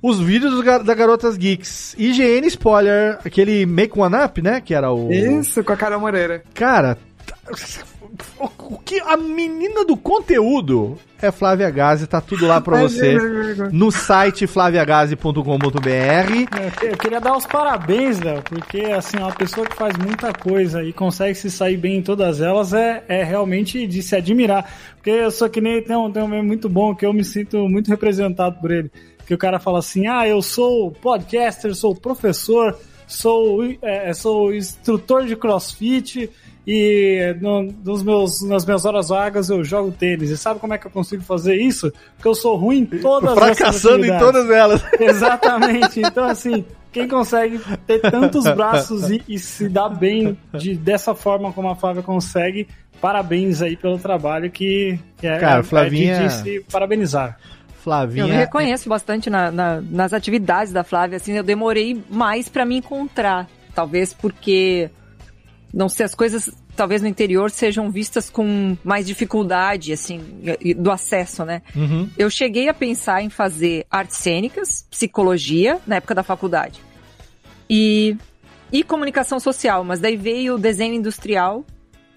A: os vídeos gar- da Garotas Geeks, IGN Spoiler, aquele Make One Up, né? Que era o.
D: Isso, com a Carol Moreira.
A: Cara, o o que a menina do conteúdo é Flávia Gazi, tá tudo lá pra você no site flaviagazi.com.br.
C: É, Eu queria dar os parabéns, Léo, porque assim, uma pessoa que faz muita coisa e consegue se sair bem em todas elas é, é realmente de se admirar. Porque eu sou que nem tem um, tem um meme muito bom que eu me sinto muito representado por ele. Que o cara fala assim: ah, eu sou podcaster, sou professor, sou, é, sou instrutor de crossfit. E no- nos meus, nas minhas horas vagas eu jogo tênis. E sabe como é que eu consigo fazer isso? Porque eu sou ruim em todas essas
A: Fracassando em todas elas.
C: Exatamente. Então, assim, quem consegue ter tantos braços e, e se dar bem de, dessa forma como a Flávia consegue, parabéns aí pelo trabalho que, que é,
A: Cara,
C: é
A: Flavinha-
C: de, de se parabenizar.
A: Flavinha.
B: Eu me reconheço bastante na- na- nas atividades da Flávia, assim, eu demorei mais pra me encontrar. Talvez porque, não sei, as coisas talvez no interior sejam vistas com mais dificuldade, assim, do acesso, né?
A: Uhum.
B: Eu cheguei a pensar em fazer artes cênicas, psicologia, na época da faculdade. E, e comunicação social, mas daí veio o desenho industrial,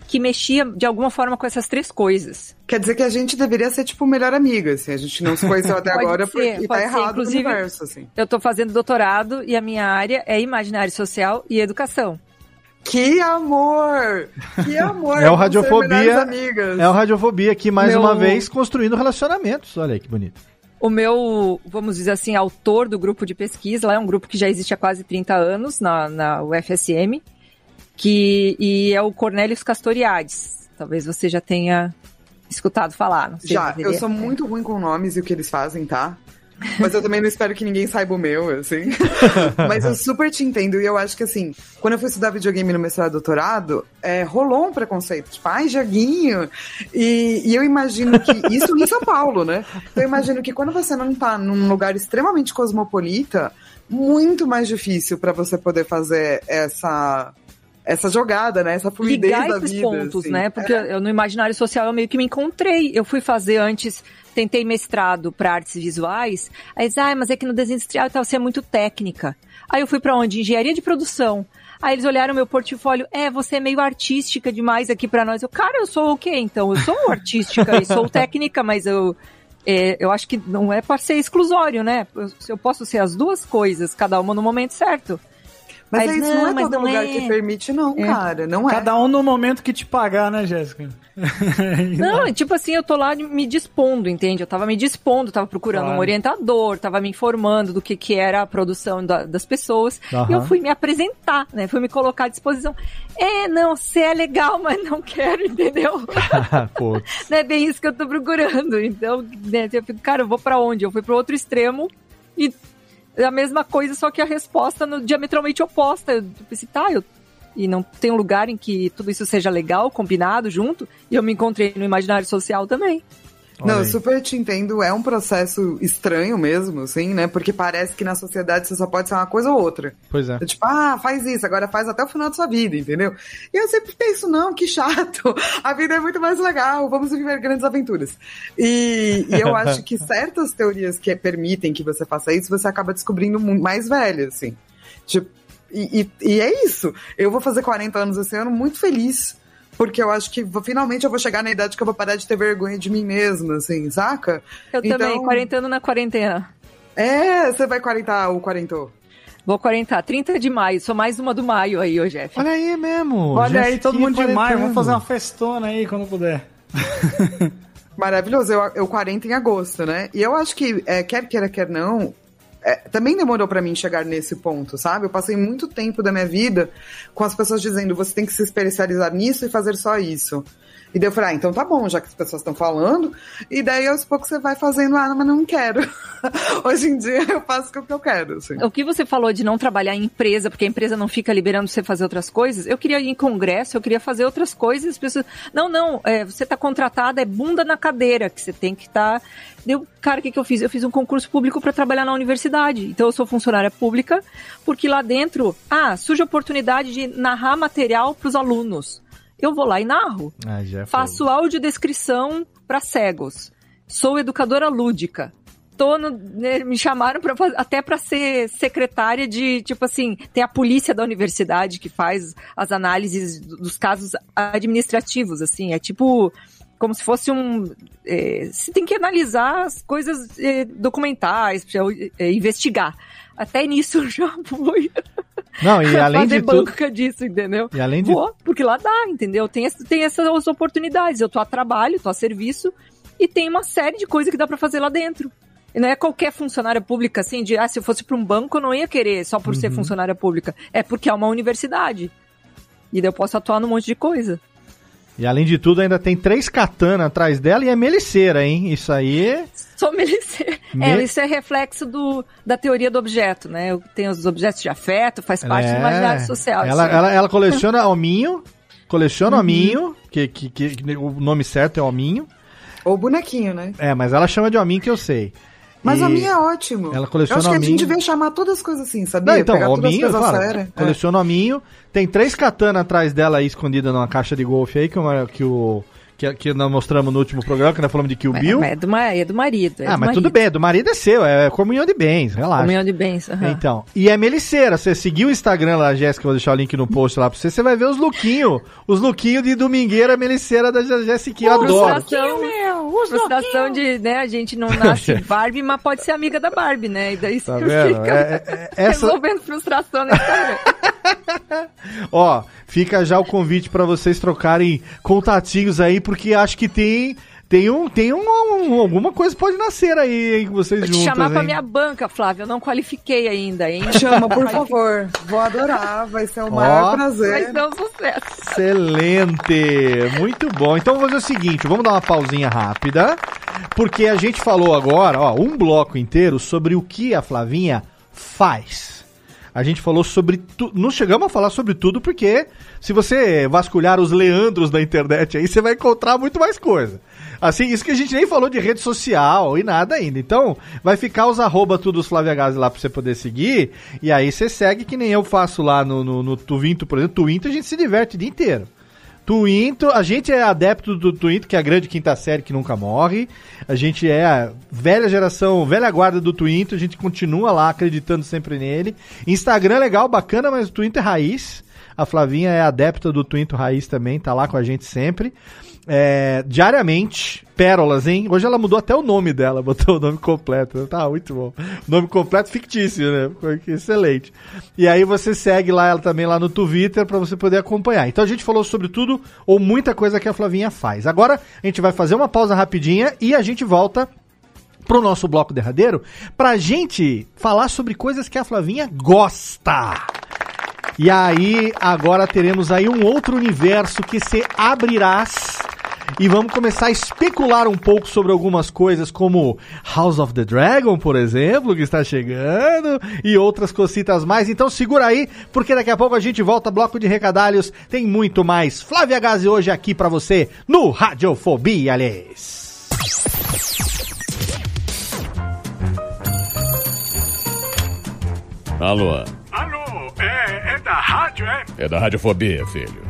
B: que mexia de alguma forma com essas três coisas.
D: Quer dizer que a gente deveria ser, tipo, melhor amiga, assim. A gente não se conheceu até
B: Pode
D: agora
B: ser,
D: porque
B: pode
D: tá
B: ser.
D: errado
B: Inclusive-
D: o universo, assim.
B: Eu tô fazendo doutorado e a minha área é imaginário social e educação.
D: Que amor! Que amor!
A: É o Radiofobia. É o Radiofobia aqui, mais
B: Meu-
A: uma vez, construindo relacionamentos. Olha aí que bonito.
B: O meu, vamos dizer assim, autor do grupo de pesquisa, lá é um grupo que já existe há quase 30 anos na, na UFSM, que, e é o Cornelius Castoriades. Talvez você já tenha escutado falar. Não sei
D: Já, eu
B: ele é-
D: sou muito ruim com nomes e o que eles fazem, tá? Mas eu também não espero que ninguém saiba o meu, assim. Mas eu super te entendo. E eu acho que, assim, quando eu fui estudar videogame no mestrado e doutorado, é, rolou um preconceito. Tipo, ai, joguinho. E, e eu imagino que. Isso em São Paulo, né? Então eu imagino que quando você não tá num lugar extremamente cosmopolita, muito mais difícil pra você poder fazer essa. Essa jogada, né? Essa fluidez
B: ligar
D: da
B: esses
D: vida.
B: pontos,
D: assim.
B: né? Porque eu, no imaginário social eu meio que me encontrei. Eu fui fazer antes, tentei mestrado para artes visuais. Aí eles, ah, mas é que no desenho industrial e tal, você é muito técnica. Aí eu fui para onde? Engenharia de produção. Aí eles olharam meu portfólio, é, você é meio artística demais aqui para nós. Eu, cara, eu sou o quê então? Eu sou artística e sou técnica, mas eu é, eu acho que não é para ser exclusório, né? Eu, eu posso ser as duas coisas, cada uma no momento certo.
D: Mas
B: Aí,
D: é isso,
B: não,
D: não, é
B: mas
D: todo
B: não
D: lugar
B: é.
D: que permite, não,
B: É.
D: cara. Não é.
C: Cada um no momento que te pagar, né, Jéssica?
B: Não, é tipo assim, eu tô lá me dispondo, entende? Eu tava me dispondo, tava procurando
C: Claro.
B: um orientador, tava me informando do que, que era a produção da- das pessoas.
A: Aham.
B: E eu fui me apresentar, né? Fui me colocar à disposição. É, não, você é legal, mas não quero, entendeu?
A: Pô,
B: não é bem isso que eu tô procurando. Então, né, eu fico, cara, eu vou pra onde? Eu fui pro outro extremo e é a mesma coisa, só que a resposta no, diametralmente oposta. Eu pensei, tá, eu e não tem um lugar em que tudo isso seja legal, combinado, junto, e eu me encontrei no imaginário social também.
D: Olha não, super te entendo. É um processo estranho mesmo, assim, né? Porque parece que na sociedade você só pode ser uma coisa ou outra.
A: Pois é.
D: Tipo, ah, faz isso, agora faz até o final da sua vida, entendeu? E eu sempre penso, não, que chato. A vida é muito mais legal, vamos viver grandes aventuras. E, e eu acho que certas teorias que permitem que você faça isso, você acaba descobrindo mais velho, assim. Tipo, e, e, e é isso. Eu vou fazer 40 anos esse ano muito feliz porque eu acho que finalmente eu vou chegar na idade que eu vou parar de ter vergonha de mim mesma, assim, saca?
B: Eu então, também, 40 anos na quarentena.
D: É, você vai 40 ou 40?
B: Vou 40, 30 de maio, sou mais uma do maio aí, ô Jeff.
A: Olha aí mesmo.
C: Olha aí, todo mundo de maio, vamos fazer uma festona aí quando puder.
D: Maravilhoso, eu, eu 40 em agosto, né? E eu acho que, é, quer queira, quer não, é, também demorou para mim chegar nesse ponto, sabe? Eu passei muito tempo da minha vida com as pessoas dizendo você tem que se especializar nisso e fazer só isso. E daí eu falei, ah, então tá bom, já que as pessoas estão falando. E daí aos poucos você vai fazendo, ah, mas não quero. Hoje em dia eu faço o que eu quero. Assim.
B: O que você falou de não trabalhar em empresa, porque a empresa não fica liberando você fazer outras coisas, eu queria ir em congresso, eu queria fazer outras coisas. As pessoas, não, não, é, você está contratada, é bunda na cadeira, que você tem que estar. Tá... Deu, cara, o que, que eu fiz? Eu fiz um concurso público para trabalhar na universidade. Então eu sou funcionária pública, porque lá dentro, ah, surge a oportunidade de narrar material para os alunos eu vou lá e narro. Ah, é Faço audiodescrição para cegos. Sou educadora lúdica. Tô no, né, me chamaram pra, até para ser secretária de, tipo assim, tem a polícia da universidade que faz as análises dos casos administrativos, assim, é tipo como se fosse um. É, você tem que analisar as coisas é, documentais, é, investigar. Até nisso eu já fui.
A: Não, e além
B: fazer
A: de banca
B: tudo... disso, entendeu?
A: E além de...
B: Vou, porque lá dá, entendeu? Tem, tem essas oportunidades. Eu tô a trabalho, tô a serviço e tem uma série de coisas que dá para fazer lá dentro. E não é qualquer funcionária pública, assim, de, ah, se eu fosse para um banco eu não ia querer só por uhum. ser funcionária pública. É porque é uma universidade. E daí eu posso atuar num monte de coisa.
A: E além de tudo, ainda tem três katanas atrás dela e é meliceira, hein? Isso aí.
B: Sou meliceira. Me... É, isso é reflexo do, da teoria do objeto, né? Eu tenho os objetos de afeto, faz parte é... do imaginário social.
A: Ela, ela, ela, coleciona hominho, coleciona uhum. hominho, que, que, que, o nome certo é hominho.
D: Ou bonequinho, né?
A: É, mas ela chama de hominho que eu sei.
D: Mas o minha é ótimo.
A: Ela coleciona
D: Eu acho que
A: a gente
D: devia chamar todas as coisas assim, sabia?
A: Não, então, Pegar hominho, claro, é. coleciona hominho. Tem três katanas atrás dela aí, escondida numa caixa de golfe aí, que, uma, que o que, que nós mostramos no último programa, que nós falamos de Kill Bill.
B: Mas é do, é do marido.
A: É ah,
B: do
A: mas
B: marido.
A: tudo bem, é do marido é seu, é comunhão de bens, relaxa.
B: Comunhão de bens, uhum.
A: Então, e é Meliceira, você seguiu o Instagram lá, Jéssica, vou deixar o link no post lá pra você, você vai ver os lookinhos, os lookinhos de domingueira Meliceira da Jéssica, eu adoro.
B: Frustração, meu, frustração de, né, a gente não nasce Barbie, mas pode ser amiga da Barbie, né, e daí
A: tá você fica é, é, é, essa...
B: resolvendo frustração no Instagram.
A: Ó, fica já o convite para vocês trocarem contatinhos aí, porque acho que tem tem um tem um, um, alguma coisa pode nascer aí hein, vocês Vou juntos.
B: chamar
A: hein?
B: pra minha banca, Flávio. Eu não qualifiquei ainda, hein?
D: Chama, por favor. Vou adorar. Vai ser o maior prazer.
B: Vai ser um sucesso.
A: Excelente. Muito bom. Então vamos fazer o seguinte, vamos dar uma pausinha rápida, porque a gente falou agora, ó, um bloco inteiro sobre o que a Flavinha faz. A gente falou sobre tudo. Não chegamos a falar sobre tudo, porque se você vasculhar os leandros da internet aí, você vai encontrar muito mais coisa. Assim, isso que a gente nem falou de rede social e nada ainda. Então, vai ficar os arroba tudo Flávia Gazi lá pra você poder seguir. E aí você segue que nem eu faço lá no, no, no por exemplo. Tuvinto a gente se diverte o dia inteiro. Twinto, a gente é adepto do Twinto, que é a grande quinta série que nunca morre. A gente é a velha geração, velha guarda do Twinto, a gente continua lá acreditando sempre nele. Instagram é legal, bacana, mas o Twinto é raiz. A Flavinha é adepta do Twinto raiz também, tá lá com a gente sempre é, diariamente. Pérolas, hein? Hoje ela mudou até o nome dela, botou o nome completo. Tá muito bom. Nome completo fictício, né? Excelente. E aí você segue lá ela também lá no Twitter para você poder acompanhar. Então a gente falou sobre tudo ou muita coisa que a Flavinha faz. Agora a gente vai fazer uma pausa rapidinha e a gente volta pro nosso bloco derradeiro pra gente falar sobre coisas que a Flavinha gosta. E aí, agora teremos aí um outro universo que se abrirás e vamos começar a especular um pouco sobre algumas coisas como House of the Dragon, por exemplo, que está chegando, e outras cositas mais. Então segura aí, porque daqui a pouco a gente volta, bloco de recadalhos, tem muito mais. Flávia Gazi hoje aqui para você no Radiofobia, aliás.
E: Alô?
F: Alô, é, é da rádio, é?
E: É da Radiofobia, filho.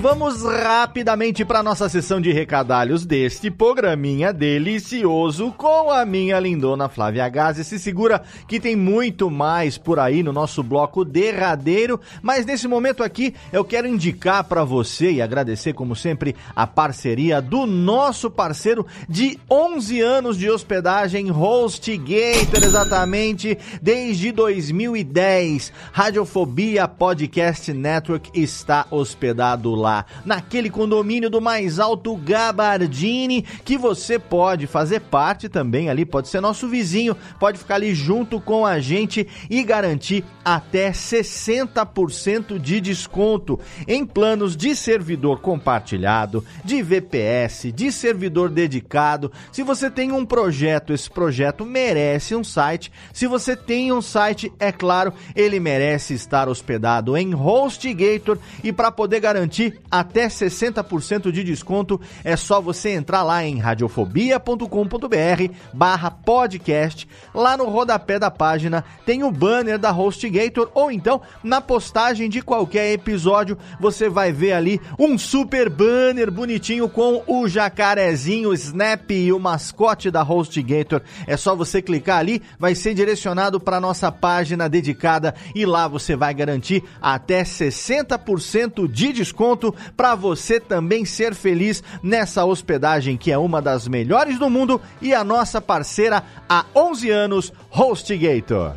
A: Vamos rapidamente para nossa sessão de recadalhos deste programinha delicioso com a minha lindona Flávia Gazi. Se segura que tem muito mais por aí no nosso bloco derradeiro, mas nesse momento aqui eu quero indicar para você e agradecer como sempre a parceria do nosso parceiro de 11 anos de hospedagem HostGator, exatamente desde 2010. Radiofobia Podcast Network está hospedado lá, naquele condomínio do mais alto Gabardini, que você pode fazer parte também ali, pode ser nosso vizinho, pode ficar ali junto com a gente e garantir até 60% de desconto em planos de servidor compartilhado, de VPS, de servidor dedicado. Se você tem um projeto, esse projeto merece um site. Se você tem um site, é claro, ele merece estar hospedado em HostGator e para poder garantir até 60% de desconto, é só você entrar lá em radiofobia.com.br barra podcast. Lá no rodapé da página tem o banner da HostGator ou então na postagem de qualquer episódio você vai ver ali um super banner bonitinho com o jacarezinho Snap e o mascote da HostGator. É só você clicar ali, vai ser direcionado para nossa página dedicada e lá você vai garantir até 60% de desconto para você também ser feliz nessa hospedagem que é uma das melhores do mundo e a nossa parceira há 11 anos, HostGator.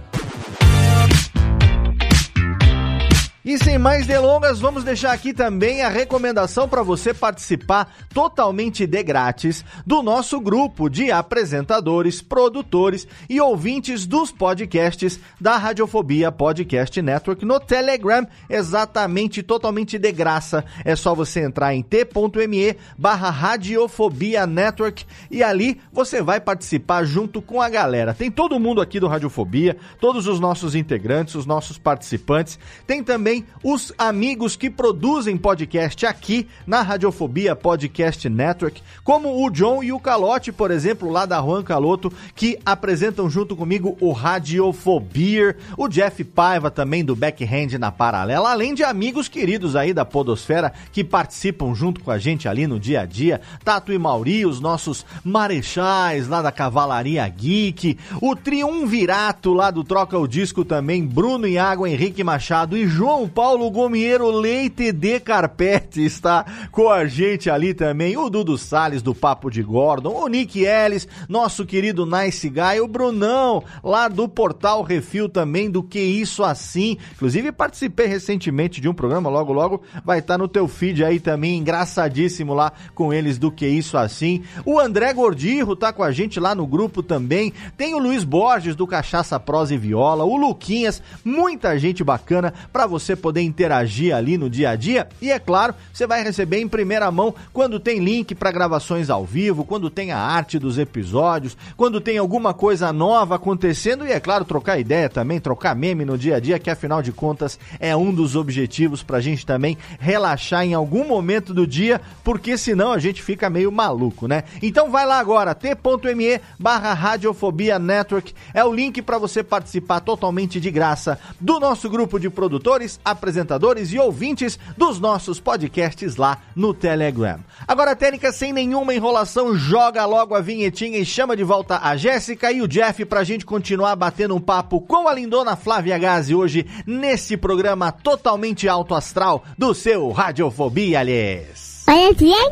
A: E sem mais delongas, vamos deixar aqui também a recomendação para você participar totalmente de grátis do nosso grupo de apresentadores, produtores e ouvintes dos podcasts da Radiofobia Podcast Network no Telegram, exatamente totalmente de graça. É só você entrar em t.me barra Radiofobia Network e ali você vai participar junto com a galera. Tem todo mundo aqui do Radiofobia, todos os nossos integrantes, os nossos participantes. Tem também os amigos que produzem podcast aqui na Radiofobia Podcast Network, como o John e o Calote, por exemplo, lá da Juan Caloto, que apresentam junto comigo o Radiofobia, o Jeff Paiva também do Backhand na Paralela, além de amigos queridos aí da Podosfera que participam junto com a gente ali no dia a dia, Tato e Mauri, os nossos marechais lá da Cavalaria Geek, o Triunvirato lá do Troca o Disco também, Bruno Iago, Henrique Machado e João Paulo Gomieiro Leite de Carpete está com a gente ali também. O Dudu Salles do Papo de Gordon, o Nick Ellis, nosso querido Nice Guy, o Brunão lá do Portal Refil também, do Que Isso Assim. Inclusive participei recentemente de um programa, logo logo vai estar no teu feed aí também, engraçadíssimo lá com eles do Que Isso Assim. O André Gordirro tá com a gente lá no grupo também. Tem o Luiz Borges do Cachaça Prosa e Viola, o Luquinhas, muita gente bacana para você poder interagir ali no dia a dia. E é claro, você vai receber em primeira mão quando tem link para gravações ao vivo, quando tem a arte dos episódios, quando tem alguma coisa nova acontecendo e é claro, trocar ideia também, trocar meme no dia a dia, que afinal de contas é um dos objetivos pra gente também relaxar em algum momento do dia, porque senão a gente fica meio maluco, né? Então vai lá agora, t.me barra Radiofobia Network, é o link para você participar totalmente de graça do nosso grupo de produtores apresentadores e ouvintes dos nossos podcasts lá no Telegram. Agora, Técnica, sem nenhuma enrolação, joga logo a vinhetinha e chama de volta a Jéssica e o Jeff pra gente continuar batendo um papo com a lindona Flávia Gazi hoje nesse programa totalmente alto astral do seu Radiofobia, aliás.
G: Olha bem,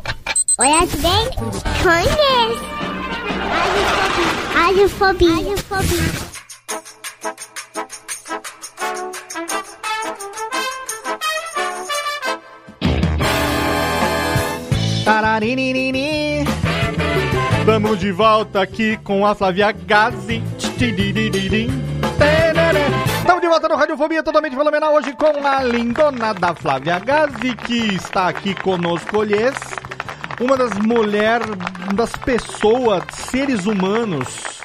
G: olha bem, conhece. Radiofobia. Radiofobia.
A: Tararinini. Estamos de volta aqui com a Flávia Gazi. Estamos de volta no Radiofobia totalmente fenomenal hoje com a lindona da Flávia Gazi, que está aqui conosco, lhes. Uma das mulheres, das pessoas, seres humanos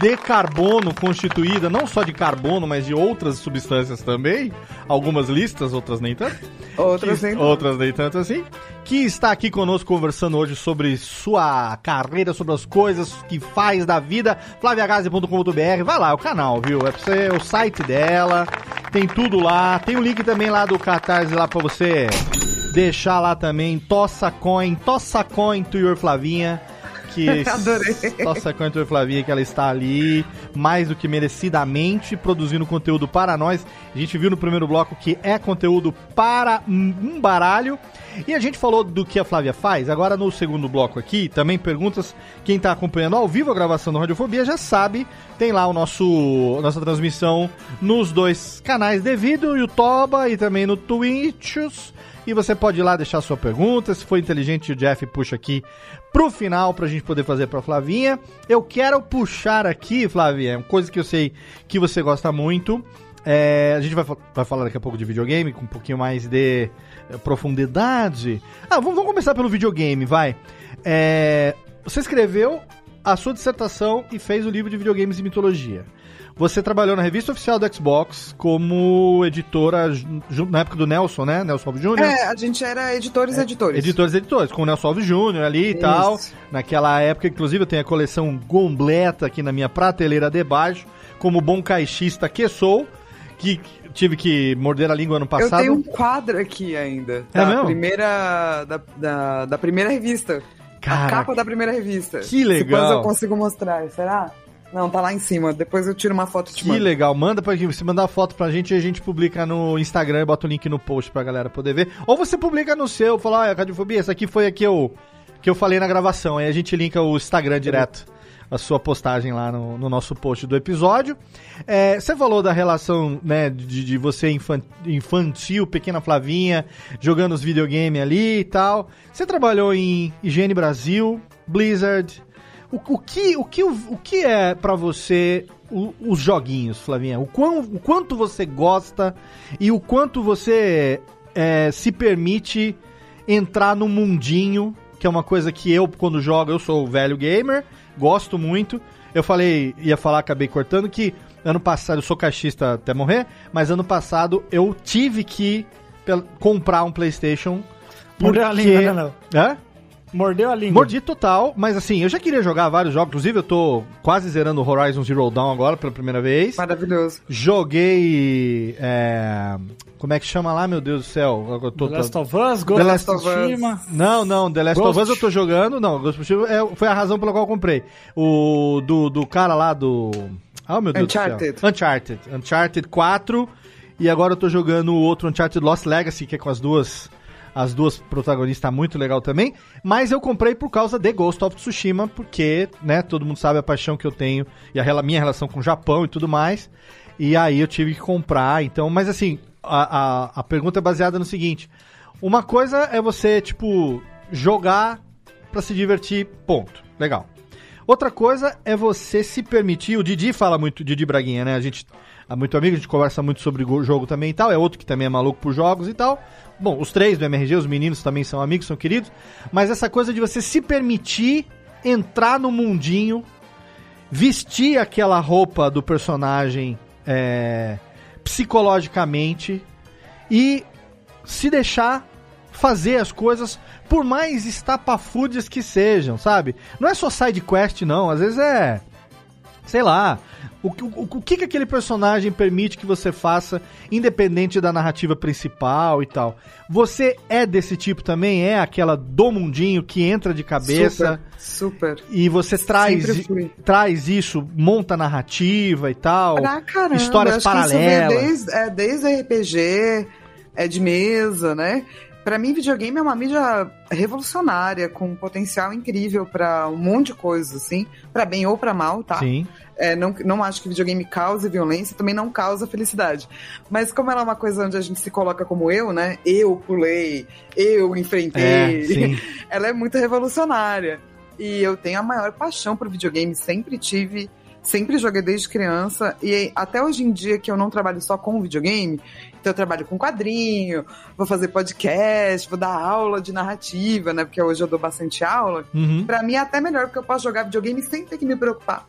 A: de carbono constituída, não só de carbono, mas de outras substâncias também. Algumas listas, outras nem tanto.
D: Outras
A: que,
D: nem tanto.
A: Outras nem tanto assim. Que está aqui conosco conversando hoje sobre sua carreira, sobre as coisas que faz da vida. flaviagazi.com.br, vai lá, é o canal, viu? É você, o site dela, tem tudo lá. Tem o link também lá do Catarse lá pra você deixar lá também. Tossa Coin, Tossa Coin to your Flavinha que nossa Cantor Flavinha que ela está ali mais do que merecidamente produzindo conteúdo para nós. A gente viu no primeiro bloco que é conteúdo para um baralho. E a gente falou do que a Flávia faz. Agora no segundo bloco aqui, também perguntas. Quem está acompanhando ao vivo a gravação do Radiofobia já sabe. Tem lá o nosso nossa transmissão nos dois canais devido, YouTube e também no Twitch. E você pode ir lá deixar sua pergunta. Se for inteligente, o Jeff puxa aqui pro final pra gente poder fazer pra Flavinha. Eu quero puxar aqui, Flavinha, coisa que eu sei que você gosta muito. É, a gente vai, vai falar daqui a pouco de videogame, com um pouquinho mais de eh, profundidade. Ah, vamos, vamos começar pelo videogame, vai. É, você escreveu a sua dissertação e fez o livro de videogames e mitologia. Você trabalhou na revista oficial do Xbox como editora na época do Nelson, né? Nelson Alves Jr.
D: É, a gente era editores e editores.
A: Editores editores, com o Nelson Alves Jr. ali e
D: Isso.
A: tal. Naquela época, inclusive, eu tenho a coleção completa aqui na minha prateleira de baixo, como bom caixista que sou, que tive que morder a língua ano
D: Eu
A: passado.
D: tenho um quadro aqui ainda.
A: É
D: Da
A: mesmo?
D: primeira. Da, da, da primeira revista.
A: Caraca,
D: a capa da primeira revista.
A: que legal.
D: Depois eu consigo mostrar, será? Não, tá lá em cima. Depois eu tiro uma foto e te
A: Que
D: mando.
A: legal, manda pra gente, você mandar a foto pra gente e a gente publica no Instagram e bota o link no post pra galera poder ver. Ou você publica no seu, fala, olha, Radiofobia, essa aqui foi a que eu, que eu falei na gravação. Aí a gente linka o Instagram direto, a sua postagem lá no, no nosso post do episódio. É, você falou da relação, né, de, de você infan- infantil, pequena Flavinha, jogando os videogames ali e tal. Você trabalhou em Higiene Brasil, Blizzard, o, o que, o, que, o que é pra você o- os joguinhos, Flavinha? O, quão, o quanto você gosta e o quanto você é, se permite entrar no mundinho, que é uma coisa que eu, quando jogo, eu sou velho gamer, gosto muito. Eu falei, ia falar, acabei cortando, que ano passado, eu sou caixista até morrer, mas ano passado eu tive que comprar um PlayStation.
C: A língua, né, Léo?
A: Hã?
C: Mordeu a língua.
A: Mordi total, mas assim, eu já queria jogar vários jogos. Inclusive, eu tô quase zerando o Horizon Zero Dawn agora pela primeira vez.
D: Maravilhoso.
A: Joguei. é, Como é que chama lá, meu Deus do céu? Eu tô-
C: The Last of Us,
A: The
C: Ghost
A: Last
C: of Tsushima.
A: Não, não, The Last
C: Ghost.
A: of Us eu tô jogando. Não, Ghost of Tsushima é- foi a razão pela qual eu comprei. O do, do cara lá do. Ah, meu Deus do
D: Uncharted.
A: céu. Uncharted. Uncharted 4. E agora eu tô jogando o outro Uncharted Lost Legacy, que é com as duas. As duas protagonistas, tá muito legal também. Mas eu comprei por causa de Ghost of Tsushima, porque, né, todo mundo sabe a paixão que eu tenho e a minha relação com o Japão e tudo mais. E aí eu tive que comprar, então, mas assim, a, a, a pergunta é baseada no seguinte: uma coisa é você, tipo, jogar pra se divertir, ponto. Legal. Outra coisa é você se permitir. O Didi fala muito, Didi Braguinha, né? A gente é muito amigo, a gente conversa muito sobre go- jogo também e tal. É outro que também é maluco por jogos e tal. Bom, os três do MRG, os meninos também são amigos, são queridos. Mas essa coisa de você se permitir entrar no mundinho, vestir aquela roupa do personagem é, psicologicamente e se deixar fazer as coisas por mais estapafúrdias que sejam, sabe? Não é só side quest não, às vezes é sei lá, O, que- o, o que, que aquele personagem permite que você faça, independente da narrativa principal e tal. Você é desse tipo também? É aquela do mundinho que entra de cabeça
D: Super, super.
A: e você traz, traz isso, monta narrativa e tal?
D: Pra caramba,
A: histórias paralelas.
D: Desde, é, desde RPG, é de mesa, né? Pra mim, videogame é uma mídia revolucionária, com um potencial incrível pra um monte de coisas, assim, Pra bem ou pra mal, tá?
A: Sim.
D: É, não, não acho que videogame cause violência, também não causa felicidade. Mas como ela é uma coisa onde a gente se coloca como eu, né? Eu pulei, eu enfrentei.
A: É, sim.
D: ela é muito revolucionária. E eu tenho a maior paixão por videogame, sempre tive, sempre joguei desde criança. E até hoje em dia que eu não trabalho só com videogame, então eu trabalho com quadrinho, vou fazer podcast, vou dar aula de narrativa, né? Porque hoje eu dou bastante aula.
A: Uhum.
D: Pra mim é até melhor, porque eu posso jogar videogame sem ter que me preocupar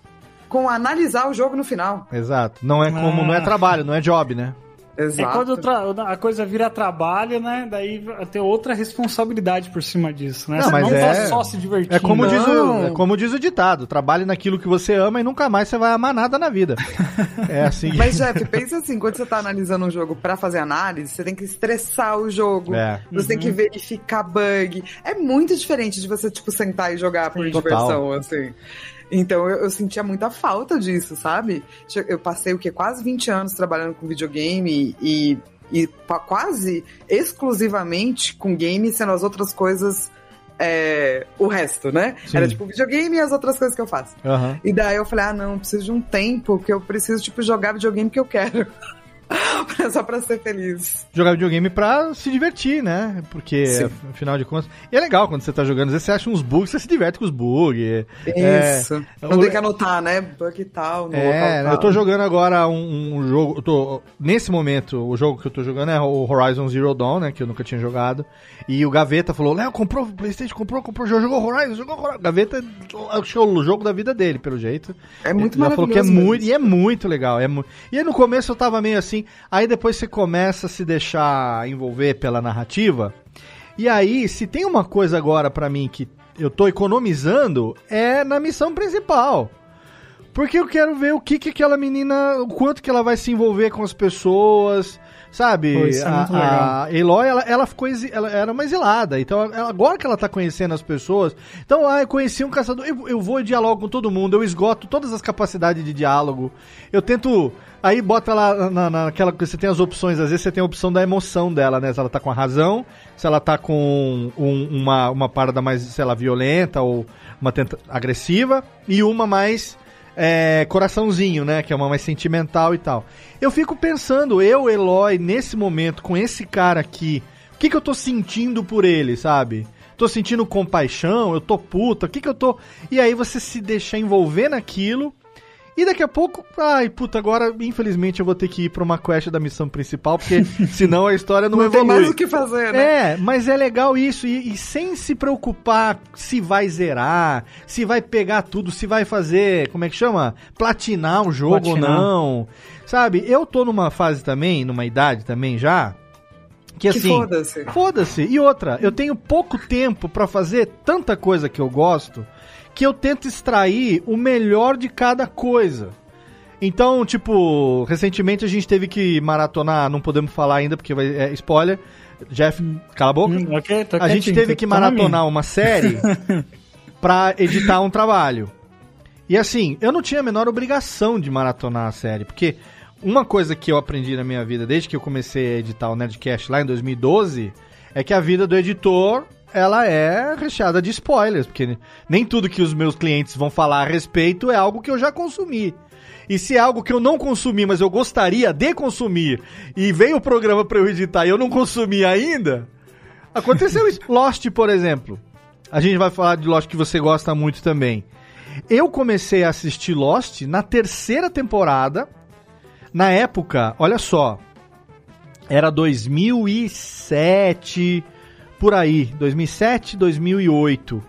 D: com analisar o jogo no final.
A: Exato. Não é como, não é trabalho, não é job, né?
D: Exato.
C: É quando a coisa vira trabalho, né? Daí tem outra responsabilidade por cima disso, né?
A: Não,
C: Você
A: mas
C: não
A: é-
C: tá só se divertindo.
A: É como, diz o, é como diz o ditado: trabalhe naquilo que você ama e nunca mais você vai amar nada na vida. é assim.
D: Mas, Jeff, pensa assim, quando você tá analisando um jogo pra fazer análise, você tem que estressar o jogo.
A: É.
D: Você tem que verificar bug. É muito diferente de você, tipo, sentar e jogar por
A: Sim,
D: diversão, assim. Então eu, eu sentia muita falta disso, sabe? Eu passei o quê? Quase 20 anos trabalhando com videogame e, e quase exclusivamente com game, sendo as outras coisas é, o resto, né?
A: Sim.
D: Era tipo videogame e as outras coisas que eu faço.
A: Aham.
D: E daí eu falei, ah, não, preciso de um tempo que eu preciso, tipo, jogar videogame que eu quero. Só pra ser feliz.
A: Jogar videogame pra se divertir, né? Porque,
D: Sim.
A: afinal de contas. E é legal quando você tá jogando, às vezes você acha uns bugs, você se diverte com os bugs. É,
D: Isso.
A: o-
D: não tem que anotar, né? Bug e tal.
A: É,
D: local
A: eu tô
D: tal.
A: jogando agora um, um jogo. Tô, nesse momento, o jogo que eu tô jogando é o Horizon Zero Dawn, né? Que eu nunca tinha jogado. E o Gaveta falou: Léo, comprou o PlayStation, comprou, comprou, jogou Horizon, jogou Horizon. Gaveta, acho que é o jogo da vida dele, pelo jeito.
D: É muito
A: Ele já falou que é
D: maravilhoso
A: muito, e é muito legal. É mu... E aí no começo eu tava meio assim, aí depois você começa a se deixar envolver pela narrativa. E aí, se tem uma coisa agora pra mim que eu tô economizando, é na missão principal. Porque eu quero ver o que que aquela menina, o quanto que ela vai se envolver com as pessoas, sabe?
C: Pô, é
A: a, a Eloy, ela, ela ficou, ela era uma exilada. Então, ela- agora que ela tá conhecendo as pessoas, então, ah, eu conheci um caçador, eu, eu vou e dialogo com todo mundo, eu esgoto todas as capacidades de diálogo. Eu tento, aí bota lá na, naquela, você tem as opções, às vezes você tem a opção da emoção dela, né? Se ela tá com a razão, se ela tá com um- uma, uma parada mais, sei lá, violenta ou uma tenta, agressiva, e uma mais é, coraçãozinho, né? Que é uma mais sentimental e tal. Eu fico pensando, eu, Eloy, nesse momento, com esse cara aqui, o que, que eu tô sentindo por ele, sabe? Tô sentindo compaixão, eu tô puta, o que, que eu tô. E aí você se deixa envolver naquilo. E daqui a pouco, ai, puta, agora infelizmente eu vou ter que ir pra uma quest da missão principal, porque senão a história não,
D: Não tem
A: evolui.
D: mais o que fazer, né?
A: É, mas é legal isso, e, e sem se preocupar se vai zerar, se vai pegar tudo, se vai fazer, como é que chama? Platinar o jogo
C: Platinar.
A: ou não. Sabe, eu tô numa fase também, numa idade também já, que assim.
D: foda-se.
A: Foda-se. E outra, eu tenho pouco tempo pra fazer tanta coisa que eu gosto que eu tento extrair o melhor de cada coisa. Então, tipo, recentemente a gente teve que maratonar, não podemos falar ainda porque vai, é spoiler. Jeff, cala a boca.
C: Hum, ok, tô
A: a gente teve que
C: na
A: maratonar uma série pra editar um trabalho. E assim, eu não tinha a menor obrigação de maratonar a série, porque uma coisa que eu aprendi na minha vida desde que eu comecei a editar o Nerdcast lá em 2012 é que a vida do editor ela é recheada de spoilers, porque nem tudo que os meus clientes vão falar a respeito é algo que eu já consumi. E se é algo que eu não consumi, mas eu gostaria de consumir, e veio o programa pra eu editar e eu não consumi ainda, aconteceu isso. Lost, por exemplo. A gente vai falar de Lost que você gosta muito também. Eu comecei a assistir Lost na terceira temporada. Na época, olha só, era 2007, por aí, 2007, 2008.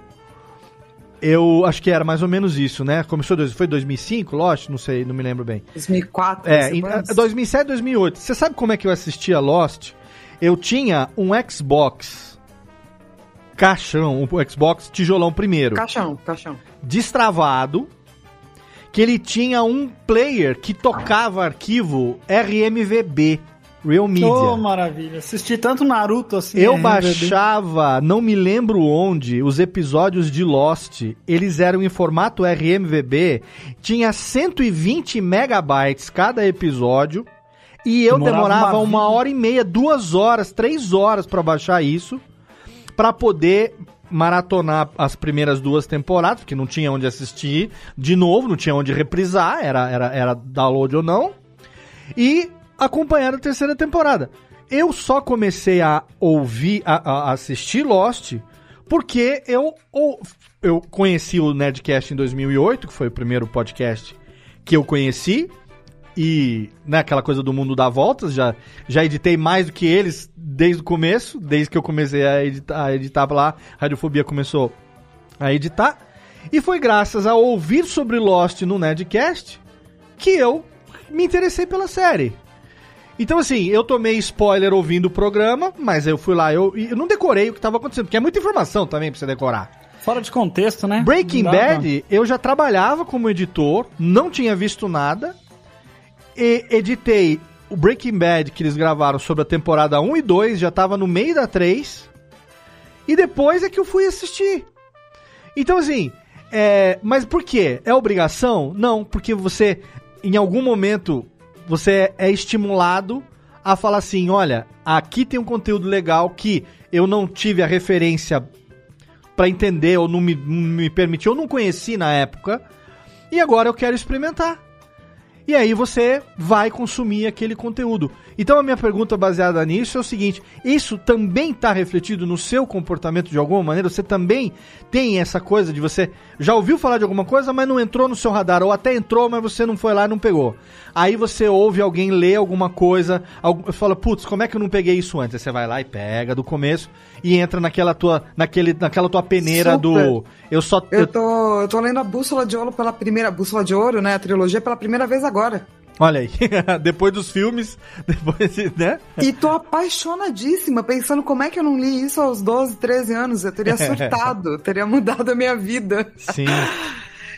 A: Eu acho que era mais ou menos isso, né? Começou, dois- foi 2005, Lost? Não sei, não me lembro bem.
D: 2004,
A: É, em,
D: conhece?
A: 2007, 2008. Você sabe como é que eu assistia Lost? Eu tinha um Xbox caixão, um Xbox tijolão primeiro,
D: Caixão, caixão.
A: destravado, que ele tinha um player que tocava arquivo RMVB, Real Media.
C: Oh, maravilha. Assisti tanto Naruto assim.
A: Eu
C: né,
A: baixava, não me lembro onde, os episódios de Lost. Eles eram em formato RMVB, tinha 120 megabytes cada episódio. E eu
C: Demorava
A: demorava
C: uma
A: uma hora e meia, duas horas, três horas pra baixar isso, pra poder maratonar as primeiras duas temporadas, porque não tinha onde assistir de novo, não tinha onde reprisar, era, era, era download ou não, e acompanhar a terceira temporada. Eu só comecei a ouvir, a, a assistir Lost, porque eu, ou- eu conheci o Nerdcast em 2008, que foi o primeiro podcast que eu conheci, e né, aquela coisa do mundo dá voltas, já, já editei mais do que eles desde o começo, desde que eu comecei a editar, a editar lá, a Radiofobia começou a editar, e foi graças a ouvir sobre Lost no Nerdcast que eu me interessei pela série. Então, assim, eu tomei spoiler ouvindo o programa, mas eu fui lá, eu, eu não decorei o que estava acontecendo, porque é muita informação também pra você decorar.
C: Fora de contexto, né?
A: Breaking
C: pra-
A: Bad, eu já trabalhava como editor, não tinha visto nada, e editei o Breaking Bad que eles gravaram sobre a temporada 1 e 2, já tava no meio da 3, e depois é que eu fui assistir. Então, assim, é, mas por quê? É obrigação? Não, porque você, em algum momento, você é estimulado a falar assim: olha, aqui tem um conteúdo legal que eu não tive a referência pra entender, ou não me, me permitiu, eu não conheci na época, e agora eu quero experimentar. E aí você vai consumir aquele conteúdo. Então a minha pergunta baseada nisso é o seguinte: isso também está refletido no seu comportamento de alguma maneira? Você também tem essa coisa de você já ouviu falar de alguma coisa, mas não entrou no seu radar, ou até entrou, mas você não foi lá e não pegou. Aí você ouve alguém ler alguma coisa, fala, putz, como é que eu não peguei isso antes? Aí você vai lá e pega do começo e entra naquela tua, naquele, naquela tua peneira do.
D: Super.
A: Eu só.
D: Eu tô, eu tô lendo a Bússola de Ouro pela primeira. Bússola de Ouro, né? A trilogia pela primeira vez agora.
A: Olha aí, depois dos filmes, depois, de- né?
D: E tô apaixonadíssima, pensando como é que eu não li isso aos 12, 13 anos. Eu teria surtado, teria mudado a minha vida.
A: Sim.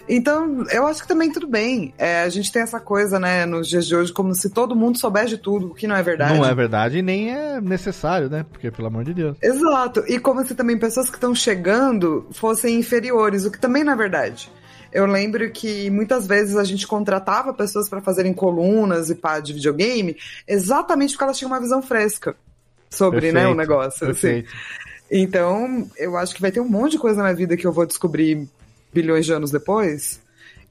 D: Então, eu acho que também tudo bem. É, a gente tem essa coisa, né, nos dias de hoje, como se todo mundo soubesse de tudo, o que não é verdade.
A: Não é verdade e nem é necessário, né? Porque, pelo amor de Deus.
D: Exato. E como se também pessoas que estão chegando fossem inferiores, o que também não é verdade. Eu lembro que muitas vezes a gente contratava pessoas para fazerem colunas e pá de videogame, exatamente porque elas tinham uma visão fresca sobre né, o
A: Perfeito,
D: negócio. assim. Então, eu acho que vai ter um monte de coisa na minha vida que eu vou descobrir bilhões de anos depois.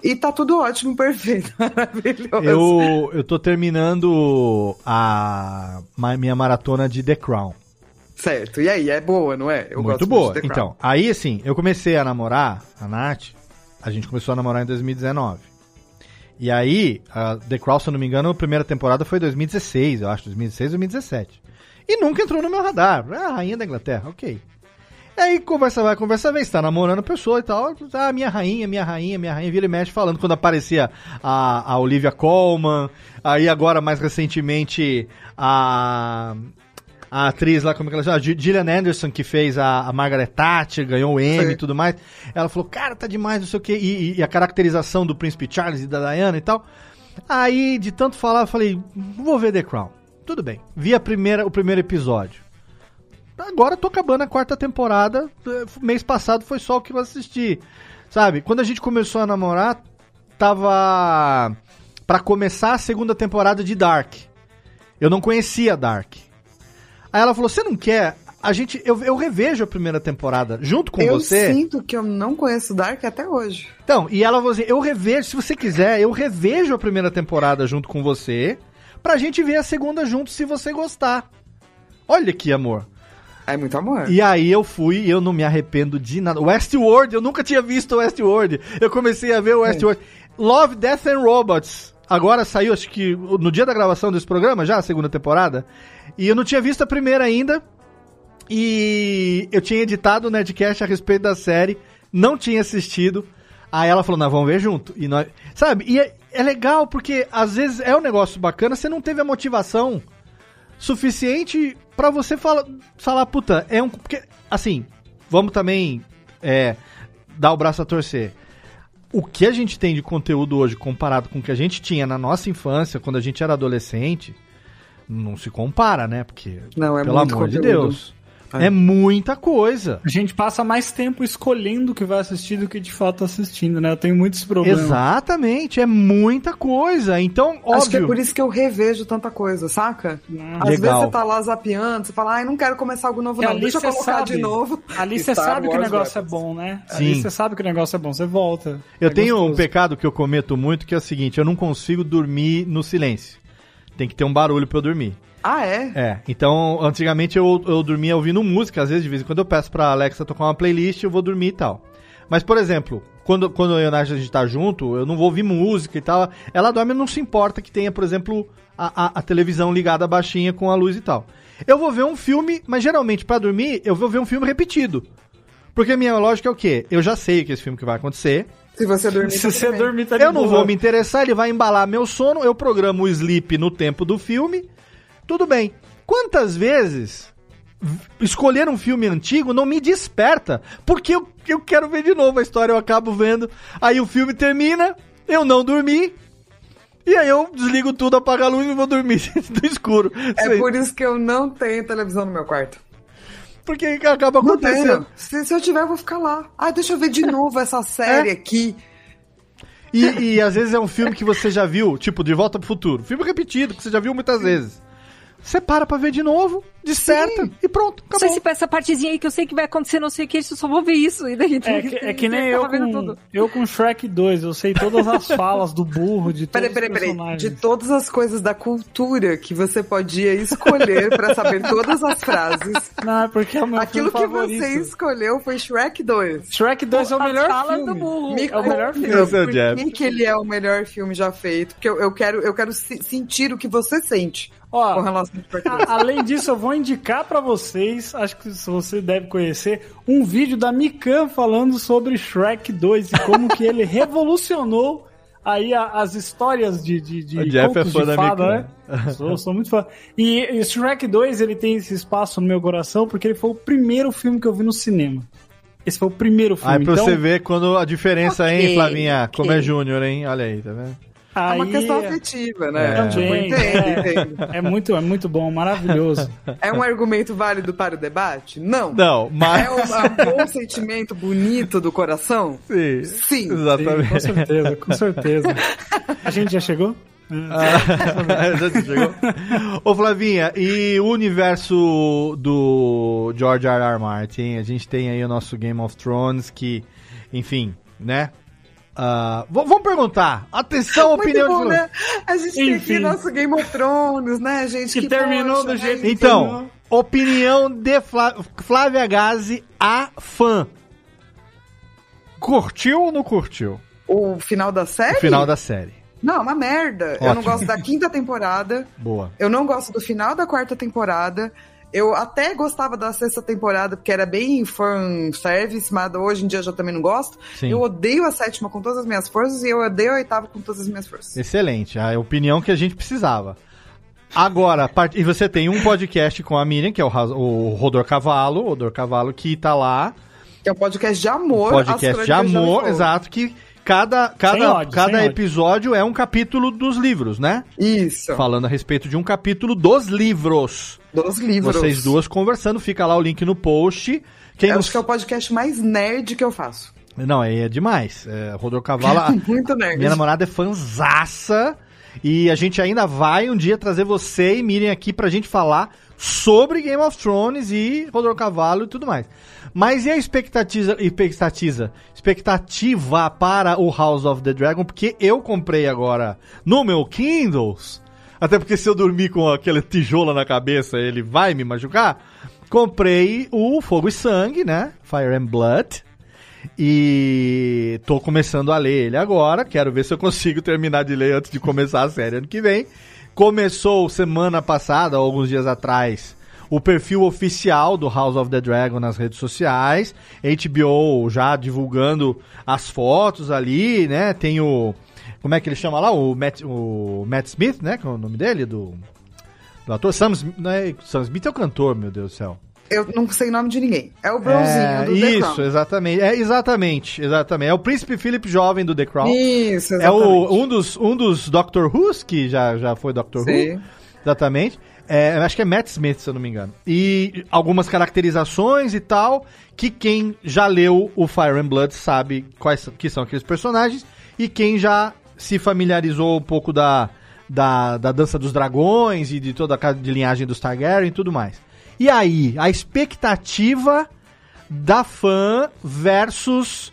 D: E tá tudo ótimo, perfeito, maravilhoso.
A: Eu, eu tô terminando a minha maratona de The Crown.
D: Certo. E aí, é boa, não é? Eu
A: Muito
D: gosto
A: boa. Então, aí assim, eu comecei a namorar a Nath, a gente começou a namorar em 2019. E aí, a The Crown, se eu não me engano, a primeira temporada foi 2016, eu acho, 2016, 2017. E nunca entrou no meu radar. Ah, rainha da Inglaterra, ok. E aí, conversa vai, conversa vem, você tá namorando a pessoa e tal. Ah, minha rainha, minha rainha, minha rainha, vira e mexe falando quando aparecia a, a Olivia Colman. Aí agora, mais recentemente, a a atriz lá, como é que ela chama? Gi- Gillian Anderson, que fez a, a Margaret Thatcher, ganhou o Emmy e tudo mais. Ela falou, cara, tá demais, não sei o quê. E, e- a caracterização do Príncipe Charles e da Diana e tal. Aí, de tanto falar, eu falei, vou ver The Crown. Tudo bem. Vi a primeira, o primeiro episódio. Agora tô acabando a quarta temporada. Eh, Mês passado foi só o que eu assisti. Sabe? Quando a gente começou a namorar, tava pra começar a segunda temporada de Dark. Eu não conhecia Dark. Aí ela falou: "Você não quer? A gente eu, eu revejo a primeira temporada junto com
D: eu
A: você".
D: sinto que eu não conheço Dark até hoje.
A: Então, e ela falou assim: "Eu revejo, se você quiser, eu revejo a primeira temporada junto com você, pra gente ver a segunda junto se você gostar". Olha que amor.
D: É muito amor.
A: E aí eu fui e eu não me arrependo de nada. Westworld, eu nunca tinha visto Westworld. Eu comecei a ver o Westworld. Love, Death and Robots. Agora saiu, acho que no dia da gravação desse programa, já a segunda temporada. E eu não tinha visto a primeira ainda. E eu tinha editado o Nerdcast a respeito da série, não tinha assistido. Aí ela falou, nós vamos ver junto. E nós, sabe? E é, é legal porque às vezes é um negócio bacana, você não teve a motivação suficiente pra você falar, falar, puta, é um. Porque, assim, vamos também é, dar o braço a torcer. o que a gente tem de conteúdo hoje comparado com o que a gente tinha na nossa infância, quando a gente era adolescente, não se compara, né? Porque,
D: Não, é
A: pelo
D: muito
A: amor de
D: conteúdo.
A: Deus, é. muita coisa.
C: A gente passa mais tempo escolhendo o que vai assistir do que de fato assistindo, né? Eu tenho muitos problemas.
A: Exatamente, é muita coisa. Então, óbvio.
D: Acho que é por isso que eu revejo tanta coisa, saca? Às vezes
A: Legal.
D: você tá lá zapeando, você fala, ai, não quero começar algo novo,
C: Porque
D: não. Deixa eu colocar
C: sabe,
D: de novo.
C: Ali você sabe que o
D: Wars
C: negócio é
D: Weapons.
C: bom, né?
A: Sim.
C: Ali você sabe que o negócio é bom, você volta.
A: Eu
C: É
A: tenho um
C: gostoso.
A: pecado que eu cometo muito, que é o seguinte, eu não consigo dormir no silêncio. Tem que ter um barulho pra eu dormir.
D: Ah, é?
A: É, então antigamente eu, eu dormia ouvindo música, às vezes de vez em quando eu peço pra Alexa tocar uma playlist, eu vou dormir e tal. Mas, por exemplo, quando, quando eu e a Nath a gente tá junto, eu não vou ouvir música e tal. Ela dorme, não se importa que tenha, por exemplo, a, a, a televisão ligada baixinha com a luz e tal. Eu vou ver um filme, mas geralmente pra dormir, eu vou ver um filme repetido. Porque a minha lógica é o quê? Eu já sei que esse filme que vai acontecer.
D: Se você dormir,
C: Se
D: tá
C: você dormir, tá de
A: Eu não
C: boa.
A: vou me interessar, ele vai embalar meu sono, eu programo o sleep no tempo do filme. Tudo bem. Quantas vezes escolher um filme antigo não me desperta? Porque eu, eu quero ver de novo a história, eu acabo vendo. Aí o filme termina, eu não dormi. E aí eu desligo tudo, apago a luz e vou dormir no escuro.
D: É
A: Sei.
D: por isso que eu não tenho televisão no meu quarto.
A: Porque acaba acontecendo.
D: Se, se eu tiver, eu vou ficar lá. Ai, deixa eu ver de novo essa série
A: É.
D: aqui.
A: E, e às vezes é um filme que você já viu, tipo De Volta pro Futuro. Filme repetido, que você já viu muitas vezes. Você para pra ver de novo, desperta e pronto,
B: Não sei
A: acabou.
B: se pra essa partezinha aí que eu sei que vai acontecer, não sei o que, eu só vou ver isso. E daí,
C: É que, é que nem eu com, eu com Shrek 2, eu sei todas as falas do burro, de todos
D: Peraí, peraí,
C: os
D: peraí.
C: personagens.
D: De todas as coisas da cultura que você podia escolher pra saber todas as frases,
C: Não, é porque é o meu
D: aquilo que
C: favorito.
D: você escolheu foi Shrek 2.
C: Shrek 2 é o melhor filme.
B: do burro.
D: Me
C: É o melhor filme.
D: Por que, que ele é o melhor filme já feito. Porque eu, eu quero, eu quero se- sentir o que você sente
C: Ó,
D: relação ao Shrek 2.
C: a- além disso, eu vou indicar pra vocês, acho que você deve conhecer, um vídeo da Mikan falando sobre Shrek 2 e como que ele revolucionou aí a- as histórias de, de, de
A: O Jeff é fã
C: de
A: da
C: fada,
A: Mikan.
C: né? Sou, sou muito fã. E, e Shrek 2, ele tem esse espaço no meu coração porque ele foi o primeiro filme que eu vi no cinema. Esse foi o primeiro filme.
A: Aí pra
C: então,
A: você ver quando a diferença, hein,
D: Ok,
A: Flavinha? Como
D: ok.
A: é Júnior, hein? Olha aí, tá vendo?
D: É uma
C: aí-
D: questão afetiva, né?
A: É.
D: Tipo,
C: Também,
D: entendo,
C: é.
D: entendo.
C: É muito, é muito bom, maravilhoso.
D: É um argumento válido para o debate? Não.
A: Não, mas.
D: É um, é um bom sentimento bonito do coração?
A: Sim,
D: Sim.
C: Sim,
A: exatamente.
C: com certeza, com certeza. A gente já chegou?
A: Ah, já chegou? Ô Flavinha, e o universo do George R. R. Martin? A gente tem aí o nosso Game of Thrones que, enfim, né? V- vamos perguntar. Atenção,
D: Muito
A: opinião
D: bom,
A: de
D: né? A gente tem
C: Enfim.
D: aqui nosso Game of Thrones, né, gente?
C: Que terminou
D: poxa,
C: do jeito
D: né?
C: que
A: Então, opinião de Flá- Flávia Gazi, a fã. Curtiu ou não curtiu?
D: O final da série?
A: O final da série.
D: Não, uma merda. Eu não
A: Ótimo.
D: gosto da quinta temporada.
A: Boa.
D: Eu não gosto do final da quarta temporada. Eu até gostava da sexta temporada, porque era bem fan service, mas hoje em dia eu já também não gosto.
A: Sim.
D: Eu odeio a sétima com todas as minhas forças e eu odeio a oitava com todas as minhas forças.
A: Excelente, a opinião que a gente precisava. Agora, part- e você tem um podcast com a Miriam, que é o, o Rodor Cavalo, o Rodor Cavalo que tá lá,
D: Que é um podcast de amor.
A: podcast
D: às
A: de amor, exato, que cada, cada,
C: ódio,
A: cada
C: sem ódio.
A: episódio é um capítulo dos livros, né?
D: Isso.
A: Falando a respeito de um capítulo dos livros.
D: Dos livros.
A: Vocês duas conversando, fica lá o link no post. Quem
D: Eu
A: não...
D: acho que é o podcast mais nerd que eu faço.
A: Não, aí é demais. É, Rodor Cavalo, a-
D: Muito nerd.
A: minha namorada é fanzaça. E a gente ainda vai um dia trazer você e Miriam aqui pra gente falar sobre Game of Thrones e Rodor Cavalo e tudo mais. Mas e a expectativa, expectativa, expectativa para o House of the Dragon? Porque eu comprei agora no meu Kindles, até porque se eu dormir com aquele tijolo na cabeça, ele vai me machucar. Comprei o Fogo e Sangue, né? Fire and Blood. E tô começando a ler ele agora. Quero ver se eu consigo terminar de ler antes de começar a série ano que vem. Começou semana passada, alguns dias atrás, o perfil oficial do House of the Dragon nas redes sociais. HBO já divulgando as fotos ali, né? Tem o. Como é que ele chama lá? O Matt, o Matt Smith, né? Que é o nome dele? Do, do ator. Sam, Smith- não é, Sam Smith é o cantor, meu Deus do céu.
D: Eu não sei o nome de ninguém. É o Bronzinho
A: É,
D: do The
A: isso,
D: Crown.
A: exatamente. É, exatamente, exatamente. É o Príncipe Philip jovem do The Crown.
D: Isso,
A: É o,
D: exatamente.
A: um, dos, um dos Doctor Who's, que já, já foi Doctor
D: Sim.
A: Who. Exatamente. É, acho que é Matt Smith, se eu não me engano. E algumas caracterizações e tal, que quem já leu o Fire and Blood sabe quais são- que são aqueles personagens. E quem já se familiarizou um pouco da, da, da dança dos dragões e de toda a de linhagem dos Targaryen e tudo mais. E aí, a expectativa da fã versus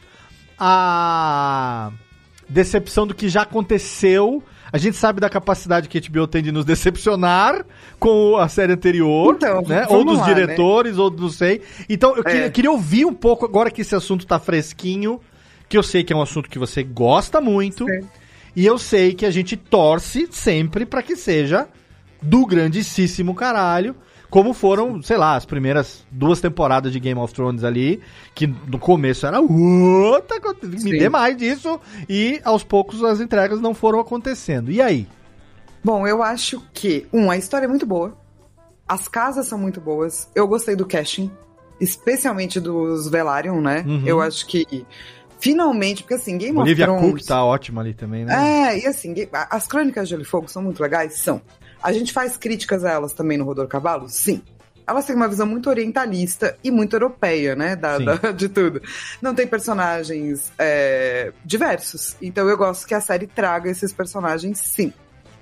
A: a decepção do que já aconteceu. A gente sabe da capacidade que a HBO tem de nos decepcionar com a série anterior,
D: Então,
A: né? Ou dos
D: lá,
A: diretores, ou não sei. Então, eu queria,
D: É.
A: queria ouvir um pouco, agora que esse assunto tá fresquinho, que eu sei que é um assunto que você gosta muito, e eu sei que a gente torce sempre pra que seja do grandíssimo caralho, como foram, sei lá, as primeiras duas temporadas de Game of Thrones ali, que no começo era, "What? me
D: Sim.
A: dê mais disso, e aos poucos as entregas não foram acontecendo. E aí?
D: Bom, eu acho que, um, a história é muito boa. As casas são muito boas. Eu gostei do casting, especialmente dos Velaryon, né?
A: Uhum.
D: Eu acho que finalmente, porque assim, Game
A: Olivia
D: of
A: Cook
D: Thrones.
A: tá ótima ali também, né?
D: É, e assim, as crônicas de Gelo e Fogo são muito legais? São. A gente faz críticas a elas também no Rodor Cavalo? Sim. Elas têm uma visão muito orientalista e muito europeia, né? Da, da- de tudo. Não tem personagens é, diversos. Então eu gosto que a série traga esses personagens, sim.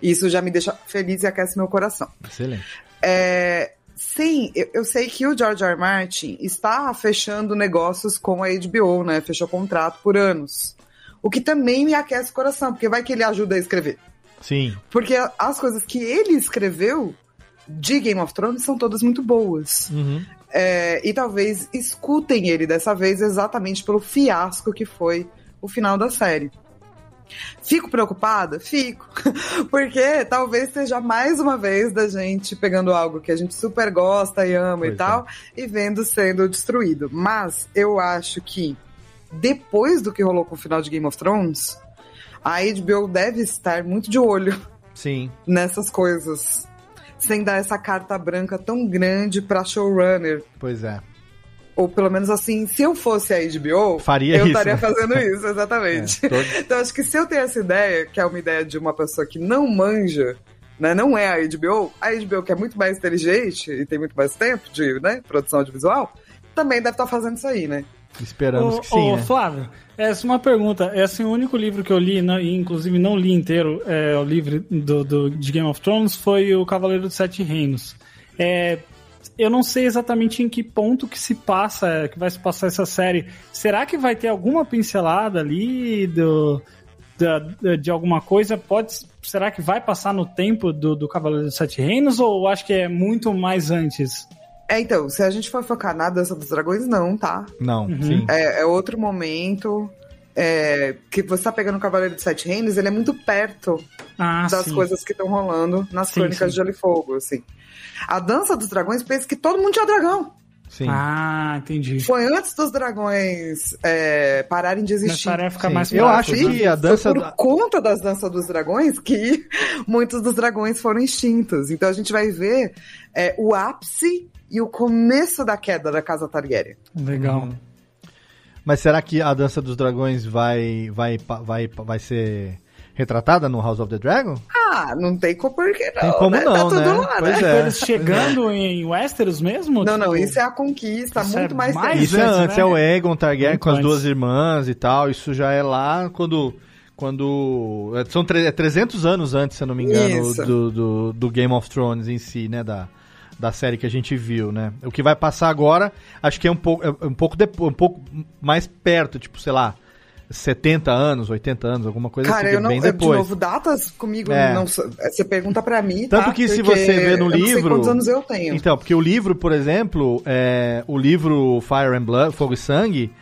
D: Isso já me deixa feliz e aquece meu coração.
A: Excelente.
D: É, sim, eu, eu sei que o George R. R. Martin está fechando negócios com a HBO, né? Fechou contrato por anos. O que também me aquece o coração, porque vai que ele ajuda a escrever.
A: Sim.
D: Porque as coisas que ele escreveu de Game of Thrones são todas muito boas.
A: Uhum.
D: É, e talvez escutem ele dessa vez exatamente pelo fiasco que foi o final da série. Fico preocupada? Fico. Porque talvez seja mais uma vez da gente pegando algo que a gente super gosta e ama
A: Pois
D: e tal, e vendo sendo destruído. Mas eu acho que depois do que rolou com o final de Game of Thrones, a HBO deve estar muito de olho
A: Sim.
D: nessas coisas. Sem dar essa carta branca tão grande pra showrunner.
A: Pois é.
D: Ou pelo menos assim, se eu fosse a HBO,
A: Faria
D: eu
A: isso,
D: estaria
A: né?
D: fazendo isso, exatamente.
A: É, todo-
D: Então acho que se eu tenho essa ideia, que é uma ideia de uma pessoa que não manja, né, não é a HBO, a HBO que é muito mais inteligente e tem muito mais tempo de né, produção audiovisual, também deve estar fazendo isso aí, né?
A: Esperamos
C: Ô,
A: que sim,
C: ô,
A: né?
C: Flávio, essa é uma pergunta. É assim, o único livro que eu li, né, e inclusive não li inteiro, é, o livro do, do- de Game of Thrones, foi o Cavaleiro dos Sete Reinos. É, eu não sei exatamente em que ponto que se passa, que vai se passar essa série. Será que vai ter alguma pincelada ali do, da- de alguma coisa? Pode, será que vai passar no tempo do, do Cavaleiro dos Sete Reinos ou acho que é muito mais antes?
D: É, então, se a gente for focar na Dança dos Dragões, não, tá?
A: Não,
C: Uhum.
A: sim.
D: É, é outro momento. É, que você tá pegando o Cavaleiro dos Sete Reinos, ele é muito perto
C: Ah,
D: das
C: sim.
D: coisas que estão rolando nas
C: Sim,
D: Crônicas
C: sim.
D: de Gelo e Fogo, assim. A Dança dos Dragões pensa que todo mundo tinha dragão.
A: Sim.
C: Ah, entendi.
D: Foi antes dos dragões é, pararem de existir.
C: Fica mais
A: Eu acho
C: né?
A: que a dança
D: Foi por
A: da-
D: conta das danças dos dragões que muitos dos dragões foram extintos. Então a gente vai ver é, o ápice e o começo da queda da casa Targaryen.
C: Legal.
A: Uhum. Mas será que a dança dos dragões vai vai vai vai ser retratada no House of the Dragon?
D: Ah, não tem como por que não.
A: Tem como
D: né?
A: não,
D: tá tudo
A: né?
D: lá,
A: Pois
D: né?
A: é.
C: Eles chegando em Westeros mesmo?
D: Não, não,
C: Tipo,
D: isso é a conquista,
C: Isso
D: muito
C: é
D: mais,
C: mais.
A: Isso é
C: antes, né?
A: é o Aegon Targaryen
C: Muito
A: com as
C: antes.
A: duas irmãs e tal. Isso já é lá quando. Quando. é, São tre- é 300 anos antes, se eu não me engano, do, do, do Game of Thrones em si, né? Da, da série que a gente viu, né? O que vai passar agora, acho que é um pouco, é um pouco, depois, um pouco mais perto, tipo, sei lá, 70 anos, 80 anos, alguma coisa
D: Cara,
A: assim, que
D: eu
A: é
D: não.
A: bem
D: eu, De
A: depois.
D: novo, datas comigo
A: É.
D: não. sou- Você pergunta pra mim.
A: Tanto
D: tá?
A: que se
D: Porque
A: você vê no
D: eu não sei
A: livro.
D: quantos anos eu tenho.
A: Então, porque o livro, por exemplo, é, o livro Fire and Blood, Fogo e Sangue,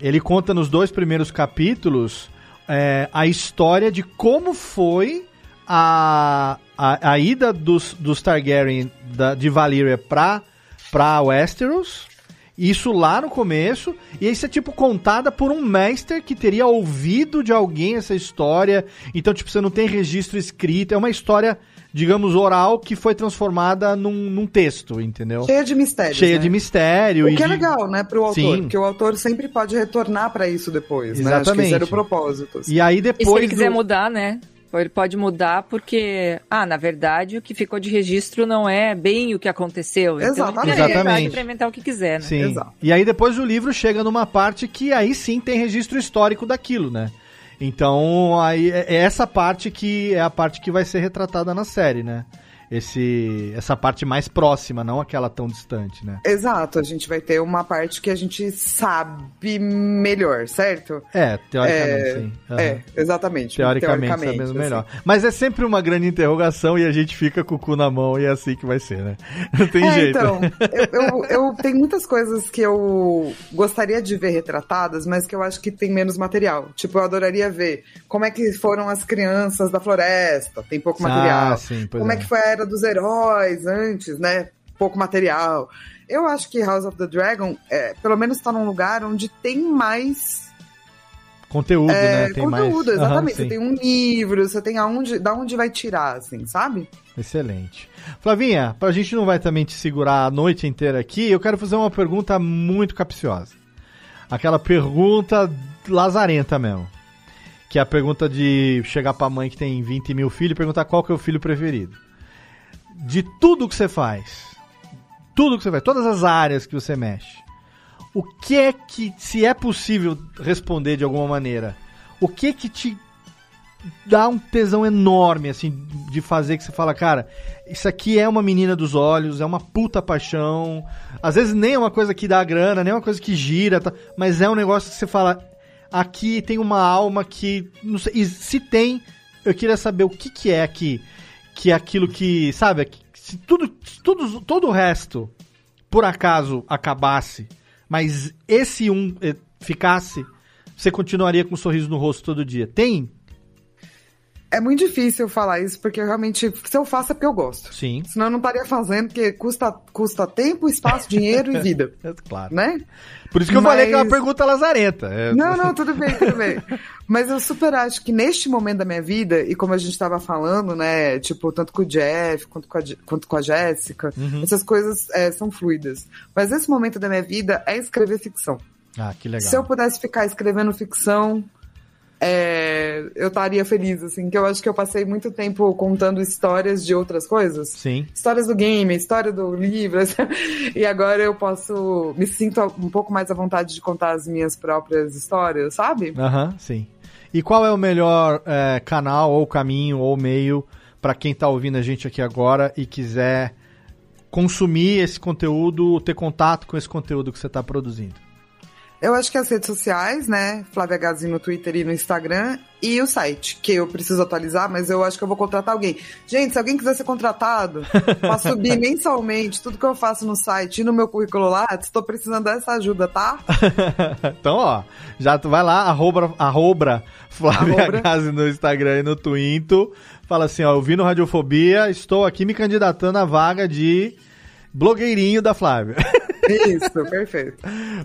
A: ele conta nos dois primeiros capítulos é, a história de como foi a, a, a ida dos, dos Targaryen da, de Valyria pra, pra Westeros. Isso lá no começo, e isso é tipo contada por um mestre que teria ouvido de alguém essa história. Então, tipo, você não tem registro escrito, é uma história digamos, oral que foi transformada num, num texto, entendeu?
D: Cheia de mistérios.
A: Cheia
D: né?
A: de mistério.
D: O
A: e
D: que é
A: de-
D: legal, né, pro autor,
A: Sim.
D: porque o autor sempre pode retornar pra isso depois, né? Acho que
A: Exatamente.
D: esse era o propósito. assim.
A: E aí
B: E se
A: depois.
B: ele quiser
A: do-
B: mudar, né? Ele pode mudar porque, ah, na verdade, o que ficou de registro não é bem o que aconteceu. Então,
D: Exatamente.
B: liberdade
A: Exatamente.
B: pra inventar o que quiser, né?
A: Sim.
D: Exato.
A: E aí depois o livro chega numa parte que aí sim tem registro histórico daquilo, né? Então, aí é é essa parte que é a parte que vai ser retratada na série, né? Esse, essa parte mais próxima, não aquela tão distante, né?
D: Exato, a gente vai ter uma parte que a gente sabe melhor, certo?
A: É, teoricamente,
D: É,
A: sim. Aham.
D: É, exatamente.
A: Teoricamente, sabemos
D: assim.
A: melhor. Mas é sempre uma grande interrogação e a gente fica com o cu na mão e é assim que vai ser, né? Não tem
D: É,
A: jeito.
D: então, eu, eu, eu tenho muitas coisas que eu gostaria de ver retratadas, mas que eu acho que tem menos material. Tipo, eu adoraria ver como é que foram as crianças da floresta, tem pouco
A: Ah,
D: material.
A: sim, pois
D: como é.
A: é.
D: que foi a era dos heróis antes, né? Pouco material. Eu acho que House of the Dragon, é, pelo menos tá num lugar onde tem mais
A: Conteúdo,
D: é,
A: né? Tem
D: conteúdo,
A: mais.
D: Exatamente.
A: sim.
D: você tem um livro, você tem aonde, da onde vai tirar, assim, sabe?
A: Excelente. Flavinha, pra gente não vai também te segurar a noite inteira aqui, eu quero fazer uma pergunta muito capciosa. Aquela pergunta lazarenta mesmo. Que é a pergunta de chegar pra mãe que tem 20 mil filhos e perguntar qual que é o filho preferido. De tudo que você faz, tudo que você faz, todas as áreas que você mexe, o que é que, se é possível responder de alguma maneira, o que que te dá um tesão enorme, assim, de fazer que você fala, cara, isso aqui é uma menina dos olhos, é uma puta paixão. Às vezes nem é uma coisa que dá grana, nem é uma coisa que gira, tá? mas é um negócio que você fala, aqui tem uma alma que, não sei, e se tem, eu queria saber o que que é aqui, que aquilo que, sabe, se tudo, se tudo, todo o resto, por acaso, acabasse, mas esse um eh, ficasse, você continuaria com um sorriso no rosto todo dia. Tem
D: É muito difícil falar isso, porque eu realmente, se eu faço é porque eu gosto.
A: Sim.
D: Senão eu não estaria fazendo, porque custa, custa tempo, espaço, dinheiro e vida.
A: É claro.
D: Né?
A: Por isso que eu falei que é uma
D: Mas-
A: pergunta lazarenta. É-
D: Não, não, tudo bem, tudo bem. Mas eu super acho que neste momento da minha vida, e como a gente tava falando, né, tipo, tanto com o Jeff quanto com a, quanto com a Jéssica,
A: Uhum.
D: essas coisas é, são fluidas. Mas esse momento da minha vida é escrever ficção.
A: Ah, que legal.
D: Se eu pudesse ficar escrevendo ficção, é, eu estaria feliz, assim, que eu acho que eu passei muito tempo contando histórias de outras coisas.
A: Sim.
D: Histórias do game, história do livro, e agora eu posso, me sinto um pouco mais à vontade de contar as minhas próprias histórias, sabe?
A: Aham, sim. E qual é o melhor é, canal, ou caminho, ou meio para quem tá ouvindo a gente aqui agora e quiser consumir esse conteúdo, ter contato com esse conteúdo que você tá produzindo?
D: Eu acho que as redes sociais, né? Flávia Gazi no Twitter e no Instagram. E o site, que eu preciso atualizar, mas eu acho que eu vou contratar alguém. Gente, se alguém quiser ser contratado pra subir mensalmente tudo que eu faço no site e no meu currículo lá, estou precisando dessa ajuda, tá?
A: então, ó, já tu vai lá, arroba, arroba Flávia
D: Arroba.
A: Gazi no Instagram e no Twinto. Fala assim, ó, eu vi no Radiofobia, estou aqui me candidatando à vaga de blogueirinho da Flávia.
D: Isso, perfeito.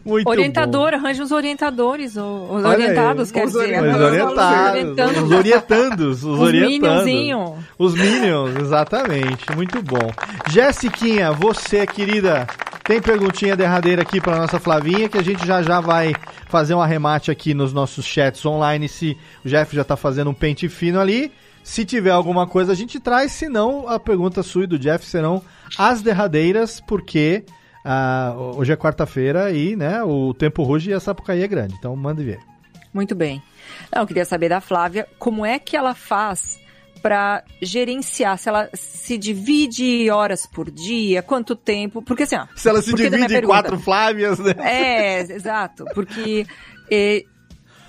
A: Muito
B: Orientador, arranja uns orientadores, ou, os
A: Olha aí.
B: orientados, quer
D: Os
B: dizer.
A: Os
D: Os
A: orientados,
B: orientando.
A: os orientandos, os,
B: Os
A: orientandos. Os Minions, exatamente. Muito bom. Jessiquinha, você, querida, tem perguntinha derradeira aqui para nossa Flavinha, que a gente já já vai fazer um arremate aqui nos nossos chats online, se o Jeff já tá fazendo um pente fino ali. Se tiver alguma coisa, a gente traz, senão a pergunta sua e do Jeff serão as derradeiras, porque ah, hoje é quarta-feira e né, o tempo ruge e a Sapucaí é grande. Então, manda ver.
B: Muito bem. Não, eu queria saber da Flávia como é que ela faz para gerenciar, se ela se divide horas por dia, quanto tempo, porque assim, ó,
A: Se ela se divide em
B: pergunta-
A: quatro Flávias, né?
B: É, exato, porque eh,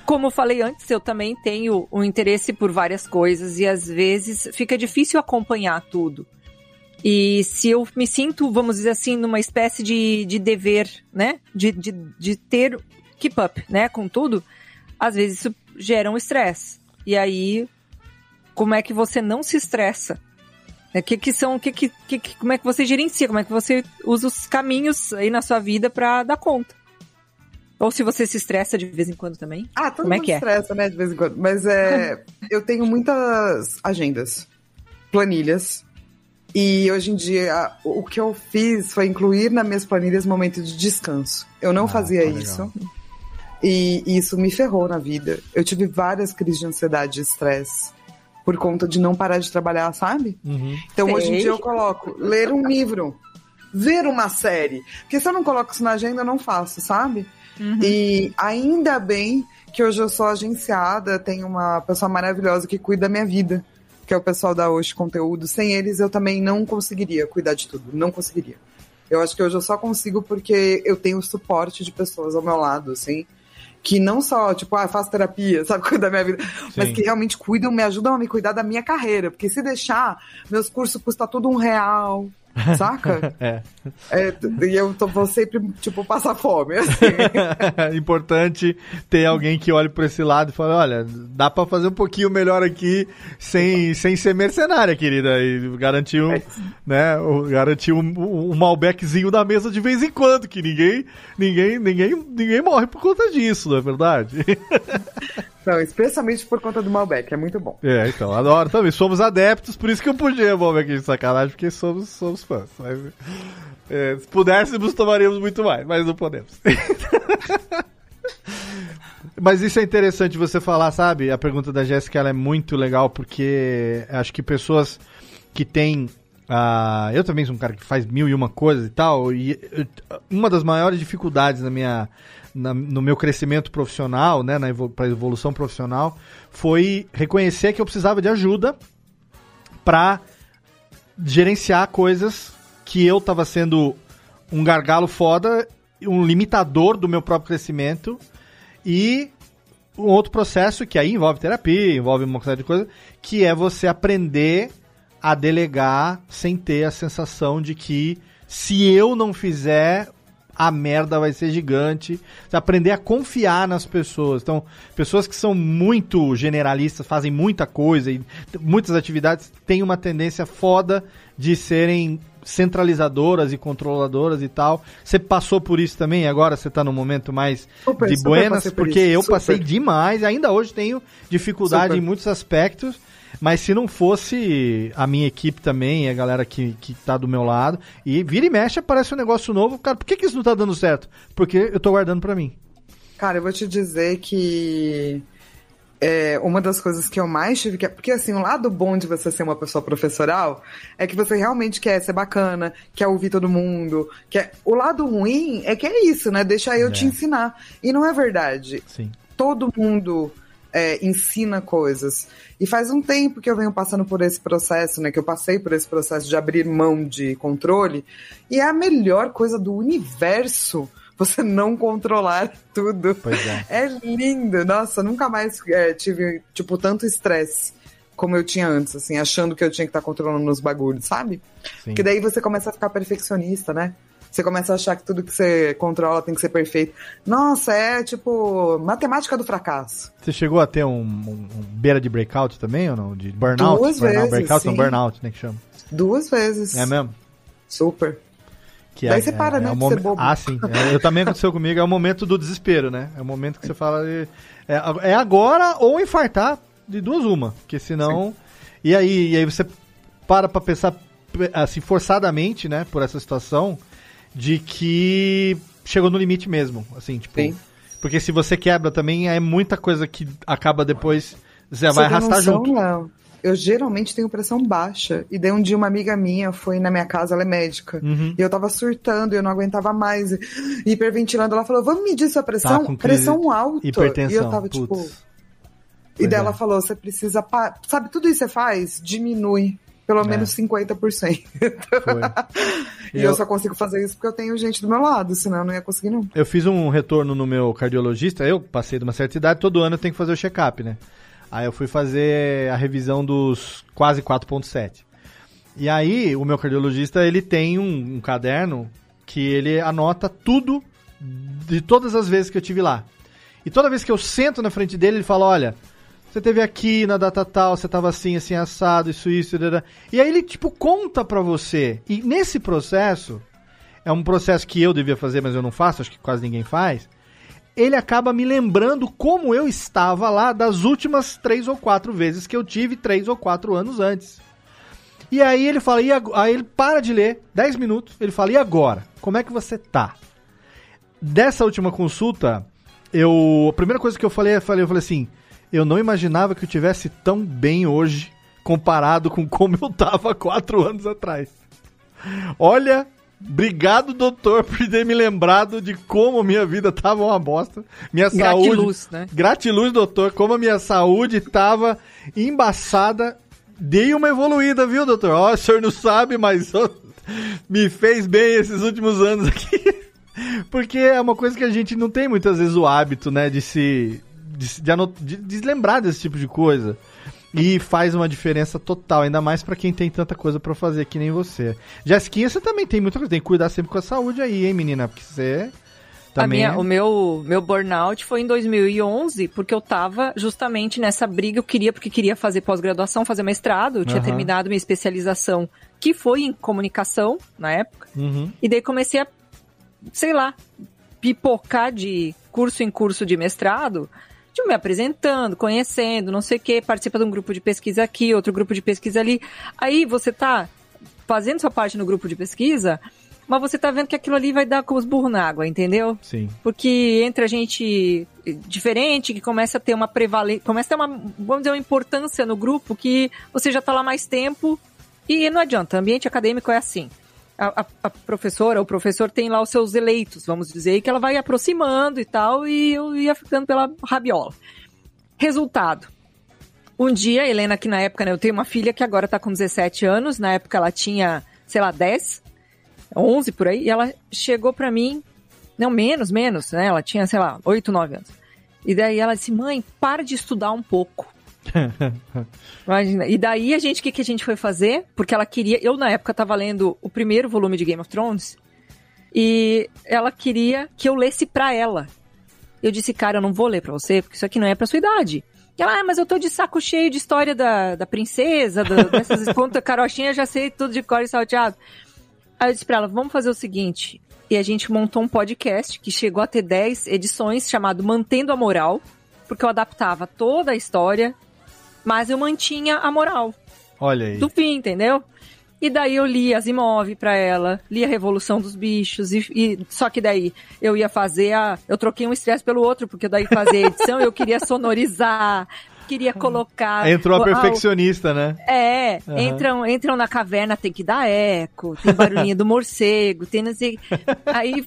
B: como eu falei antes, eu também tenho um interesse por várias coisas e às vezes fica difícil acompanhar tudo. E se eu me sinto, vamos dizer assim, numa espécie de, de dever, né? De, de, de ter keep up, né? Com tudo, às vezes isso gera um estresse. E aí, como é que você não se estressa? O que, que são, que, que, que, que- como é que você gerencia, como é que você usa os caminhos aí na sua vida pra dar conta? Ou se você se estressa de vez em quando também?
D: Ah, todo
B: Como é
D: mundo
B: que é?
D: estressa, né, de vez em quando. Mas é, eu tenho muitas agendas, planilhas, E hoje em dia, o que eu fiz foi incluir nas minhas planilhas momentos de descanso. Eu não
A: Ah,
D: fazia
A: tá legal.
D: isso. E isso me ferrou na vida. Eu tive várias crises de ansiedade e estresse por conta de não parar de trabalhar, sabe?
A: Uhum.
D: Então hoje em
B: Sei.
D: dia eu coloco ler um livro, ver uma série. Porque se eu não coloco isso na agenda, eu não faço, sabe? E ainda bem que hoje eu sou agenciada, tenho uma pessoa maravilhosa que cuida da minha vida, que é o pessoal da Hoje Conteúdo. Sem eles eu também não conseguiria cuidar de tudo, não conseguiria. Eu acho que hoje eu só consigo porque eu tenho o suporte de pessoas ao meu lado, assim, que não só, tipo, ah, faço terapia, sabe, cuida da minha vida, mas
A: Sim.
D: que realmente cuidam, me ajudam a me cuidar da minha carreira. Porque se deixar, meus cursos custam tudo um real, saca?
A: É.
D: É, e eu tô, vou sempre, tipo, passar fome, assim.
A: É Importante ter alguém que olhe por esse lado e fale, olha, dá pra fazer um pouquinho melhor aqui sem, sem ser mercenária, querida, e garantir um, né, o- garantir um, um Malbeczinho da mesa de vez em quando, que ninguém, ninguém, ninguém, ninguém morre por conta disso, não é verdade?
D: Não, especialmente por conta do Malbec, é muito bom.
A: É, então, adoro também. Somos adeptos, por isso que eu podia Malbec de sacanagem, porque somos, somos fãs. Mas, é, se pudéssemos, tomaríamos muito mais, mas não podemos. Mas isso é interessante você falar, sabe? A pergunta da Jéssica é muito legal, porque acho que pessoas que têm. ah, eu também sou um cara que faz mil e uma coisas e tal, e uma das maiores dificuldades na minha, na- no meu crescimento profissional, né, pra evolução profissional, foi reconhecer que eu precisava de ajuda para gerenciar coisas que eu tava sendo um gargalo foda, um limitador do meu próprio crescimento e um outro processo que aí envolve terapia, envolve uma série de coisas, que é você aprender a delegar sem ter a sensação de que se eu não fizer a merda vai ser gigante. Você aprender a confiar nas pessoas. Então, pessoas que são muito generalistas, fazem muita coisa e muitas atividades têm uma tendência foda de serem centralizadoras e controladoras e tal. Você passou por isso também, agora você tá num momento mais
D: Super,
A: de buenas,
D: por
A: porque
D: isso,
A: eu
D: super.
A: passei demais, ainda hoje tenho dificuldade
D: Super.
A: em muitos aspectos, mas se não fosse a minha equipe também, a galera que, que tá do meu lado, e vira e mexe, aparece um negócio novo, cara, por que, que isso não tá dando certo? Porque eu tô guardando pra mim.
D: Cara, eu vou te dizer que é, uma das coisas que eu mais tive que. Porque, assim, o lado bom de você ser uma pessoa professoral é que você realmente quer ser bacana, quer ouvir todo mundo. Quer... O lado ruim é que é isso, né? Deixa eu te
A: É.
D: ensinar. E não é verdade.
A: Sim.
D: Todo mundo é, ensina coisas. E faz um tempo que eu venho passando por esse processo, né? Que eu passei por esse processo de abrir mão de controle. E é a melhor coisa do universo você não controlar tudo.
A: Pois é.
D: É lindo. Nossa, nunca mais é, tive, tipo, tanto estresse como eu tinha antes, assim, achando que eu tinha que estar controlando os bagulhos, sabe?
A: Sim.
D: Porque daí você começa a ficar perfeccionista, né? Você começa a achar que tudo que você controla tem que ser perfeito. Nossa, é tipo matemática do fracasso.
A: Você chegou a ter um, um- um beira de breakout também ou não? De burnout?
D: Duas
A: burnout
D: vezes,
A: breakout não,
D: sim.
A: burnout, né, que chama.
D: Duas vezes.
A: É mesmo?
D: Super.
A: Que
D: Daí você para, né,
A: o
D: de ser bobo.
A: Ah, sim. É, eu também aconteceu comigo. É o momento do desespero, né? É o momento que você fala. de- É, é agora ou infartar de duas uma. Porque senão. E aí, e aí você para pra pensar assim, forçadamente, né, por essa situação, de que chegou no limite mesmo. Assim, tipo.
D: Sim.
A: Porque se você quebra também, é muita coisa que acaba depois. Você vai arrastar
D: noção,
A: junto.
D: Léo? Eu geralmente tenho pressão baixa. E daí um dia uma amiga minha foi na minha casa, ela é médica.
A: Uhum.
D: E eu tava surtando, e eu não aguentava mais. Hiperventilando. Ela falou: vamos medir sua pressão?
A: Tá
D: pressão alta.
A: hipertensão,
D: E eu tava tipo.
A: putz.
D: E
A: Pois
D: daí
A: é.
D: ela falou: você precisa. pa- Sabe, tudo isso que você faz? Diminui. Pelo
A: É.
D: menos 50%. e
A: Eu-
D: eu... só consigo fazer isso porque eu tenho gente do meu lado, senão eu não ia conseguir, não.
A: Eu fiz um retorno no meu cardiologista, eu passei de uma certa idade, todo ano eu tenho que fazer o check-up, né? Aí eu fui fazer a revisão dos quase 4.7. E aí, o meu cardiologista, ele tem um, um caderno que ele anota tudo de todas as vezes que eu tive lá. E toda vez que eu sento na frente dele, ele fala, olha, você teve aqui na data tal, você tava assim, assim, assado, isso, isso, dadá. e aí ele, tipo, conta pra você. E nesse processo, é um processo que eu devia fazer, mas eu não faço, acho que quase ninguém faz. Ele acaba me lembrando como eu estava lá das últimas três ou quatro vezes que eu tive três ou quatro anos antes. E aí ele fala, e aí ele para de ler, 10 minutos, ele fala, e agora? Como é que você tá? Dessa última consulta, eu. A primeira coisa que eu falei, eu falei, eu falei assim, eu não imaginava que eu tivesse tão bem hoje comparado com como eu tava quatro anos atrás. Olha, obrigado, doutor, por ter me lembrado de como minha vida tava uma bosta. Minha saúde.
B: Gratiluz, né?
A: Gratiluz, doutor, como a minha saúde tava embaçada. Dei uma evoluída, viu, doutor? Ó, o senhor não sabe, mas me fez bem esses últimos anos aqui. Porque é uma coisa que a gente não tem muitas vezes o hábito, né, de se. De, de, anot- de- de lembrar desse tipo de coisa. E faz uma diferença total, ainda mais pra quem tem tanta coisa pra fazer que nem você. Jessiquinha, você também tem muita coisa, tem que cuidar sempre com a saúde aí, hein, menina? Porque você também.
B: minha- o meu, meu burnout foi em 2011, porque eu tava justamente nessa briga. Eu queria, porque queria fazer pós-graduação, fazer mestrado. Eu tinha
A: Aham.
B: terminado minha especialização, que foi em comunicação, na época.
A: Uhum.
B: E daí comecei a, sei lá, pipocar de curso em curso de mestrado, de me apresentando, conhecendo, não sei o quê, participa de um grupo de pesquisa aqui, outro grupo de pesquisa ali. Aí você tá fazendo sua parte no grupo de pesquisa, mas você tá vendo que aquilo ali vai dar com os burros na água, entendeu?
A: Sim.
B: Porque entre a gente diferente, que começa a ter uma prevalência, começa a ter uma, vamos dizer, uma importância no grupo que você já tá lá mais tempo e não adianta, ambiente acadêmico é assim. A, a- professora, o professor tem lá os seus eleitos, vamos dizer, que ela vai aproximando e tal, e eu ia ficando pela rabiola. Resultado. Um dia, Helena, que na época, né, eu tenho uma filha que agora tá com 17 anos, na época ela tinha, sei lá, 10, 11 por aí, e ela chegou pra mim, não, menos, menos, né, ela tinha, sei lá, 8, 9 anos. E daí ela disse, mãe, para de estudar um pouco. Imagina. E daí a gente, o que, que a gente foi fazer? Porque ela queria. Eu, na época, tava lendo o primeiro volume de Game of Thrones. E ela queria que eu lesse pra ela. Eu disse, cara, eu não vou ler pra você, porque isso aqui não é pra sua idade. E ela, ah, mas eu tô de saco cheio de história da, da princesa, da, dessas contas carochinhas, já sei tudo de cor e salteado. Aí eu disse pra ela, vamos fazer o seguinte. E a gente montou um podcast que chegou a ter 10 edições, chamado Mantendo a Moral, porque eu adaptava toda a história, mas eu mantinha a moral
A: Olha aí.
B: do fim, entendeu? E daí eu li Asimov pra ela, li a Revolução dos Bichos, e, e- só que daí eu ia fazer a. Eu troquei um estresse pelo outro, porque daí fazer a edição eu queria sonorizar, queria colocar.
A: Entrou a
B: o-
A: perfeccionista, né?
B: é,
A: Aham.
B: entram, entram na caverna, tem que dar eco, tem barulhinho do morcego, tem não sei. Aí,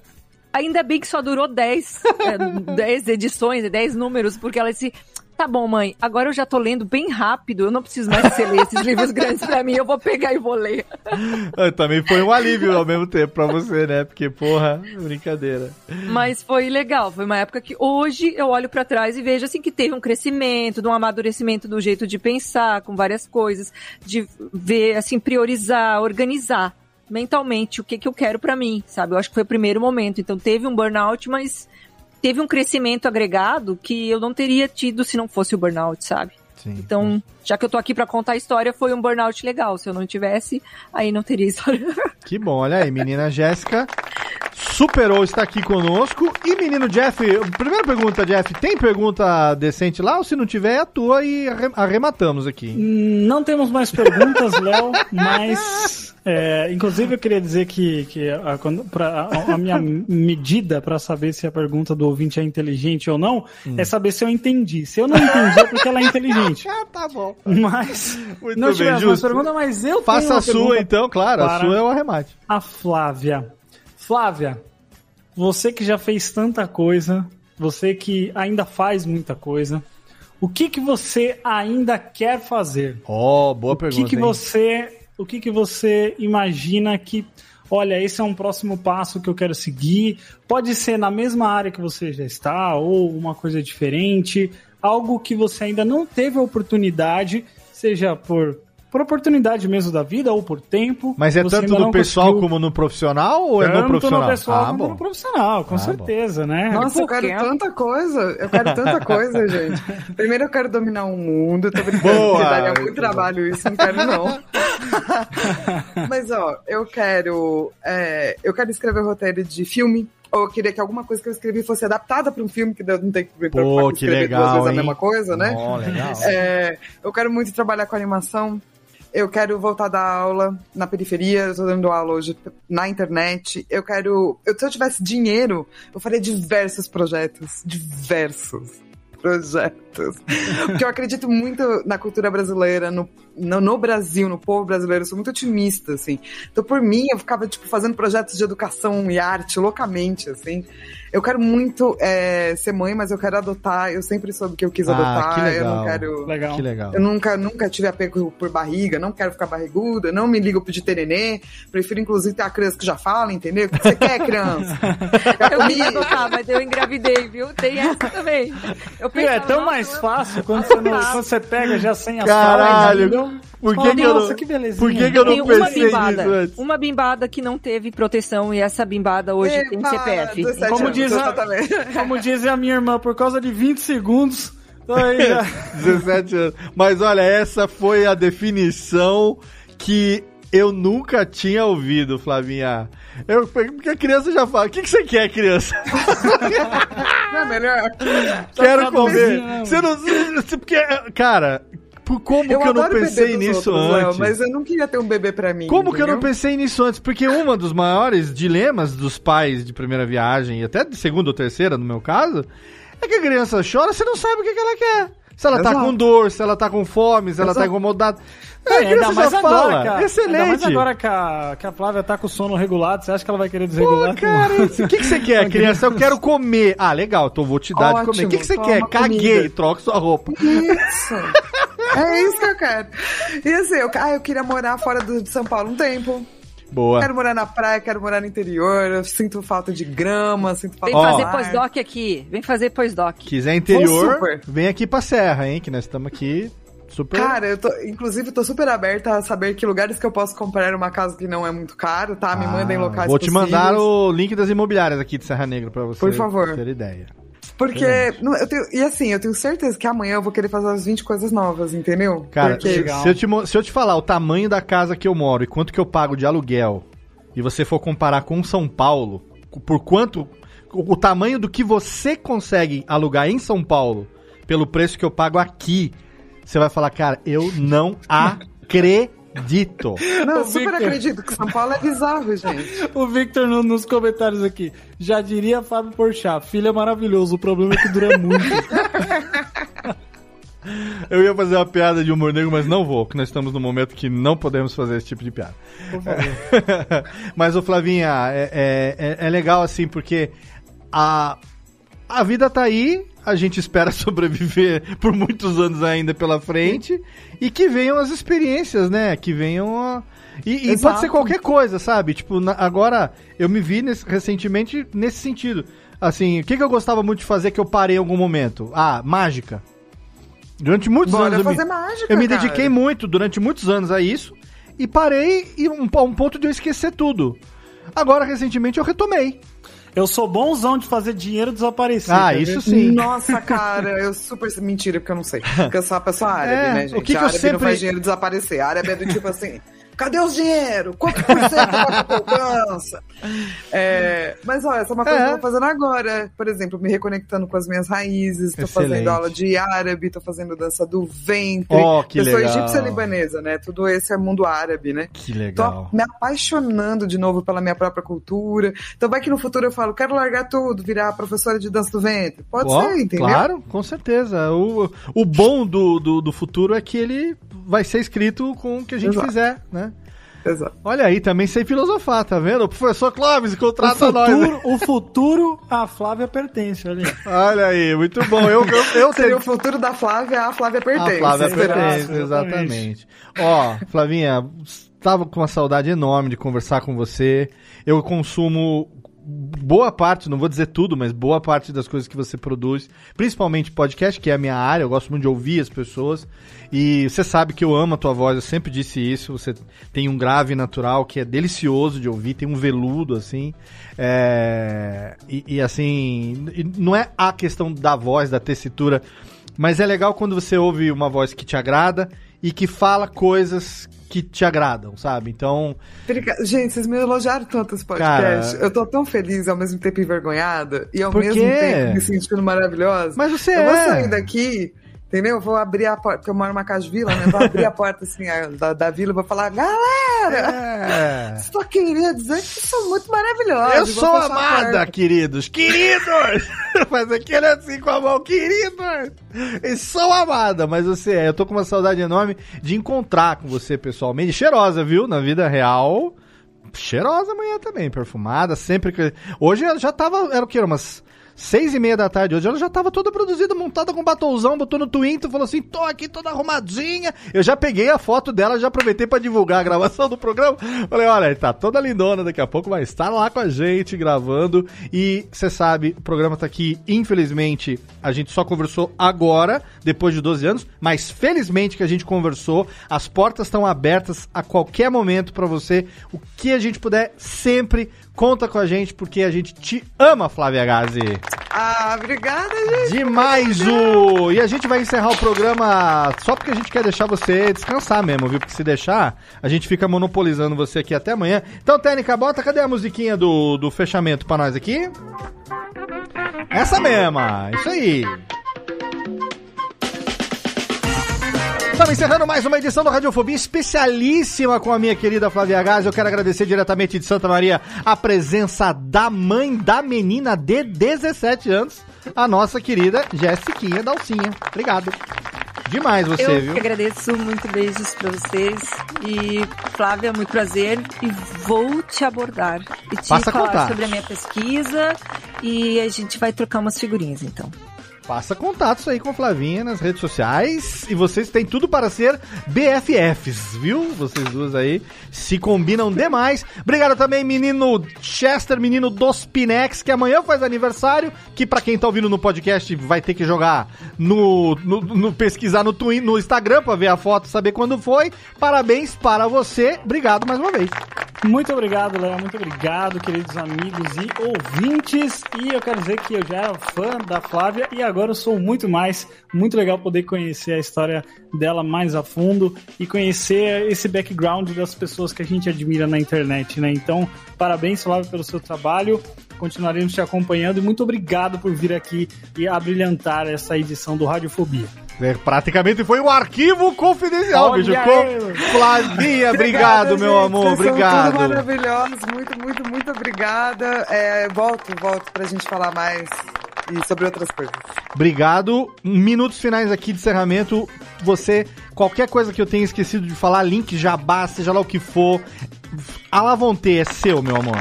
B: ainda bem que só durou 10, é, 10 edições, 10 números, porque ela disse. Tá bom, mãe, agora eu já tô lendo bem rápido, eu não preciso mais que você ler esses livros grandes pra mim, eu vou pegar e vou ler.
A: Ah, Também foi um alívio ao mesmo tempo pra você, né? Porque, porra, brincadeira.
B: Mas foi legal, foi uma época que hoje eu olho pra trás e vejo assim que teve um crescimento, de um amadurecimento do jeito de pensar, com várias coisas, de ver, assim, priorizar, organizar mentalmente o que que eu quero pra mim, sabe? Eu acho que foi o primeiro momento. Então teve um burnout, mas teve um crescimento agregado que eu não teria tido se não fosse o burnout, sabe?
A: Sim.
B: Então, já que eu tô aqui pra contar a história, foi um burnout legal. Se eu não tivesse, aí não teria história.
A: Que bom, olha aí, menina Jéssica superou estar aqui conosco. E menino Jeff, primeira pergunta, Jeff, tem pergunta decente lá? Ou se não tiver, é a tua e arre- arrematamos aqui.
C: Não temos mais perguntas, Léo, mas. é, inclusive, eu queria dizer que, que a, quando- pra- a- a minha medida para saber se a pergunta do ouvinte é inteligente ou não
A: Hum.
C: é saber se eu entendi. Se eu não entendi, é porque ela é inteligente.
A: Ah, tá bom.
C: Mas.
A: Muito
C: não
A: bem, justo.
C: pergunta, mas eu
A: Faça a sua então, claro, a sua é o arremate.
C: A Flávia. Flávia, você que já fez tanta coisa, você que ainda faz muita coisa, o que que você ainda quer fazer?
A: Ó, boa
C: O que
A: pergunta.
C: que
A: hein?
C: você, o que que você imagina que, olha, esse é um próximo passo que eu quero seguir? Pode ser na mesma área que você já está ou uma coisa diferente, algo que você ainda não teve a oportunidade, seja por por oportunidade mesmo da vida ou por tempo.
A: Mas é tanto no pessoal
C: conseguiu-
A: como no profissional ou é no
C: tanto
A: profissional?
C: no pessoal
A: ah,
C: como
A: bom.
C: no profissional, com
A: Ah,
C: certeza, né?
D: Nossa, eu quero tanta coisa. Eu quero tanta coisa, gente. Primeiro eu quero dominar o mundo. Tô brincando,
A: Boa!
D: porque daria muito
A: Muito
D: trabalho isso. Não quero, não. Mas, ó, eu quero... é, eu quero escrever roteiro de filme. Eu queria que alguma coisa que eu escrevi fosse adaptada para um filme, que eu não tenho que me preocupar
A: Pô, que
D: escrever
A: legal,
D: duas vezes
A: hein?
D: a mesma coisa, né?
A: Ó, legal.
D: É, eu quero muito trabalhar com animação. Eu quero voltar a dar aula na periferia, eu tô dando aula hoje na internet. Eu quero. Eu, se eu tivesse dinheiro, eu faria diversos projetos. Diversos projetos. Porque eu acredito muito na cultura brasileira, no, no, no, Brasil, no povo brasileiro. Eu sou muito otimista, assim. Então, por mim, eu ficava, tipo, fazendo projetos de educação e arte loucamente, assim. Eu quero muito é, ser mãe, mas eu quero adotar. Eu sempre soube que eu quis
A: Ah,
D: adotar.
A: que legal.
D: Eu não quero.
C: Legal.
A: Que legal.
D: Eu nunca, nunca tive apego por barriga, não quero ficar barriguda, não me ligo de ter nenê. Prefiro, inclusive, ter a criança que já fala, entendeu? O que você quer, criança?
B: Eu queria adotar, mas eu engravidei, viu? Tem essa também. Eu
C: E é tão mais fácil quando você, não- quando você pega já sem as
A: Caralho,
C: calças,
A: por que
C: Fala,
A: que eu
C: Nossa,
A: não-
C: que belezinha.
A: por que que eu não
B: Tem uma
A: pensei nisso
B: bimbada.
A: antes?
B: Uma bimbada que não teve proteção e essa bimbada hoje
D: Ei,
B: tem CPF.
D: 17
C: Como
D: anos,
C: diz, a, como diz a minha irmã, por causa de 20 segundos. Aí já...
A: 17 anos. Mas olha, essa foi a definição que eu nunca tinha ouvido, Flavinha. Eu, porque a criança já fala, o que, que você quer, criança?
D: Não é melhor?
A: Quero
C: Tá
A: comer.
C: traduzindo, né,
A: Você não... você- Porque, cara, por como
D: Eu
A: que eu não pensei nisso
D: outros,
A: antes?
D: mas eu não queria ter um bebê pra mim.
A: Como que eu não
D: entendeu?
A: pensei nisso antes? Porque um dos maiores dilemas dos pais de primeira viagem, e até de segunda ou terceira, no meu caso, é que a criança chora, você não sabe o que, que ela quer. Se ela tá
D: Exato.
A: com dor, se ela tá com fome, se ela tá
D: Exato.
A: incomodada.
C: É,
A: a
C: ainda
A: criança
C: mais agora,
A: fala.
C: cara.
A: Excelente.
C: Ainda mais agora que a, que a Flávia tá com o sono regulado, você acha que ela vai querer
A: Pô,
C: desregular?
A: cara, o que, que você quer, criança? Eu quero comer. Ah, legal, então vou te dar de
D: Ótimo,
A: comer. O que, que você quer? Caguei,
D: comida.
A: troca sua roupa.
D: Isso. É isso que eu quero. E assim, eu, ah, eu queria morar fora do- de São Paulo um tempo.
A: Boa.
D: Quero morar na praia, quero morar no interior. Eu sinto falta de grama, sinto falta
B: Vem
D: de
B: fazer pós-doc aqui. Vem fazer pós-doc.
A: Quiser interior, vem aqui pra Serra, hein? Que nós estamos aqui super.
D: Cara, eu tô, inclusive, tô super aberta a saber que lugares que eu posso comprar uma casa que não é muito caro, tá? Me
A: Ah,
D: mandem locais
A: Vou te
D: possíveis.
A: mandar o link das imobiliárias aqui de Serra Negra pra você
D: Por favor.
A: ter ideia.
D: Porque, não, eu tenho, e assim, eu tenho certeza que amanhã eu vou querer fazer as 20 coisas novas, entendeu?
A: Cara,
D: Porque,
A: se, se eu te, se eu te falar o tamanho da casa que eu moro e quanto que eu pago de aluguel, e você for comparar com São Paulo, por quanto. O, o tamanho do que você consegue alugar em São Paulo, pelo preço que eu pago aqui, você vai falar, cara, eu não acredito.
D: Não, eu
C: Ô,
D: super
C: Victor.
D: acredito que São Paulo é bizarro, gente.
C: O Victor no- nos comentários aqui. Já diria Fábio Porchat, filho é maravilhoso, o problema é que dura muito.
A: Eu ia fazer uma piada de humor negro, mas não vou, porque nós estamos num momento que não podemos fazer esse tipo de piada.
C: Por favor.
A: mas, ô Flavinha, é, é, é- é legal assim, porque a, a vida tá aí, a gente espera sobreviver por muitos anos ainda pela frente, e que venham as experiências, né? Que venham a. E, e pode ser qualquer coisa, sabe? Tipo, na- agora eu me vi nesse- recentemente nesse sentido. Assim, o que, que eu gostava muito de fazer que eu parei em algum momento? Ah, mágica. Durante muitos
D: Bora
A: anos eu
D: fazer
A: me,
D: mágica,
A: eu me
D: cara.
A: dediquei muito durante muitos anos a isso e parei e um, a um ponto de eu esquecer tudo. Agora, recentemente, eu retomei.
C: Eu sou bonzão de fazer dinheiro desaparecer.
A: Ah,
C: quer
A: isso sim.
D: Nossa, cara, eu super. Mentira, porque eu não sei. Porque eu sou uma pessoa árabe,
A: É,
D: né,
A: o
D: gente?
A: que que eu
D: árabe
A: sempre-
D: não faz dinheiro desaparecer. árabe é do tipo assim. Cadê os dinheiro? Quanto por cento vai pra poupança? É, mas olha, essa é uma coisa
A: É.
D: que eu tô fazendo agora. Por exemplo, me reconectando com as minhas raízes. Tô
A: Excelente.
D: fazendo aula de árabe, tô fazendo dança do ventre.
A: Ó, que
D: eu sou
A: legal.
D: egípcia libanesa, né? Tudo esse é mundo árabe, né?
A: Que
D: Tô
A: legal.
D: me apaixonando de novo pela minha própria cultura. Então vai que no futuro eu falo, quero largar tudo, virar professora de dança do ventre. Pode
A: Ó,
D: ser, entendeu?
A: Claro, com certeza. O, o bom do, do, do futuro é que ele vai ser escrito com o que a gente
D: Exato.
A: fizer, né?
D: Exato.
A: Olha aí, também sei filosofar, tá vendo? O professor Clóvis
C: O
A: contrata nós. né?
C: futuro, o futuro, a Flávia pertence ali.
A: Olha aí, muito bom. Eu, eu, eu
D: Seria
A: tenho
D: o futuro da Flávia, a Flávia
A: A
D: pertence.
A: Flávia
D: será?
A: pertence, exatamente. Ó, Flavinha, estava com uma saudade enorme de conversar com você. Eu consumo boa parte, não vou dizer tudo, mas boa parte das coisas que você produz, principalmente podcast, que é a minha área, eu gosto muito de ouvir as pessoas. E você sabe que eu amo a tua voz, eu sempre disse isso. Você tem um grave natural que é delicioso de ouvir, tem um veludo assim. É, e, e, assim, não é a questão da voz, da tessitura, mas é legal quando você ouve uma voz que te agrada e que fala coisas que te agradam, sabe? Então.
D: Gente, vocês me elogiaram tanto esse podcast.
A: Cara-
D: Eu tô tão feliz, ao mesmo tempo envergonhada, e ao
A: Por
D: mesmo tempo me sentindo maravilhosa.
A: Mas você
D: Eu vou
A: é.
D: sair daqui, Entendeu? Vou abrir a porta, porque eu moro numa casa de vila, né? Vou abrir a porta assim da, da vila e vou falar, galera!
A: É.
D: Só queria dizer que são muito maravilhosos.
A: Eu sou
D: a
A: amada, queridos! Queridos! Faz aquele assim com a mão, queridos! Eu sou amada, mas você é. Eu tô com uma saudade enorme de encontrar com você pessoalmente. Cheirosa, viu? Na vida real. Cheirosa amanhã também, perfumada, sempre que. Hoje já tava. Era o que? Era umas. Seis e meia da tarde hoje, ela já tava toda produzida, montada com batomzão, botou no Twitter, falou assim, tô aqui toda arrumadinha. Eu já peguei a foto dela, já aproveitei pra divulgar a gravação do programa. Falei, olha, tá toda lindona, daqui a pouco vai estar lá com a gente, gravando. E você sabe, o programa tá aqui, infelizmente, a gente só conversou agora, depois de 12 anos, mas felizmente que a gente conversou, as portas estão abertas a qualquer momento pra você, o que a gente puder, sempre conta com a gente, porque a gente te ama, Flávia Gazi.
D: Ah, obrigada, gente.
A: Demais, o! E a gente vai encerrar o programa só porque a gente quer deixar você descansar mesmo, viu? Porque se deixar, a gente fica monopolizando você aqui até amanhã. Então, Técnica, bota, cadê a musiquinha do, do fechamento pra nós aqui? Essa mesma, isso aí. Estamos encerrando mais uma edição do Radiofobia especialíssima com a minha querida Flávia Gás. Eu quero agradecer diretamente de Santa Maria a presença da mãe da menina de 17 anos, a nossa querida Jessiquinha Dalcinha. Obrigado. Demais você,
B: eu
A: viu?
B: que agradeço muito beijos pra vocês. E Flávia, muito prazer. E vou te abordar e te
A: Passa
B: falar sobre a minha pesquisa. E a gente vai trocar umas figurinhas, então.
A: Faça contatos aí com a Flavinha nas redes sociais. E vocês têm tudo para ser BFFs, viu? Vocês duas aí se combinam demais. Obrigado também, menino Chester, menino dos Pinex, que amanhã faz aniversário. Que pra quem tá ouvindo no podcast vai ter que jogar no, no, no- pesquisar no, Twi- no Instagram pra ver a foto, saber quando foi. Parabéns para você. Obrigado mais uma vez.
C: Muito obrigado, Léo. Muito obrigado, queridos amigos e ouvintes. E eu quero dizer que eu já era fã da Flávia e agora eu sou muito mais. Muito legal poder conhecer a história dela mais a fundo e conhecer esse background das pessoas que a gente admira na internet, né? Então, parabéns, Flávia, pelo seu trabalho. Continuaremos te acompanhando e muito obrigado por vir aqui e abrilhantar essa edição do Radiofobia.
A: É, praticamente foi um arquivo confidencial,
C: Olha
A: bicho. Flavinha, obrigado, meu
D: gente.
A: amor. Obrigado.
D: tudo maravilhosos. Muito, muito, muito obrigada. É, volto, volto pra gente falar mais e sobre outras coisas.
A: Obrigado. Minutos finais aqui de encerramento. Você, qualquer coisa que eu tenha esquecido de falar, link, jabá, seja lá o que for. A Lavonte é seu, meu amor.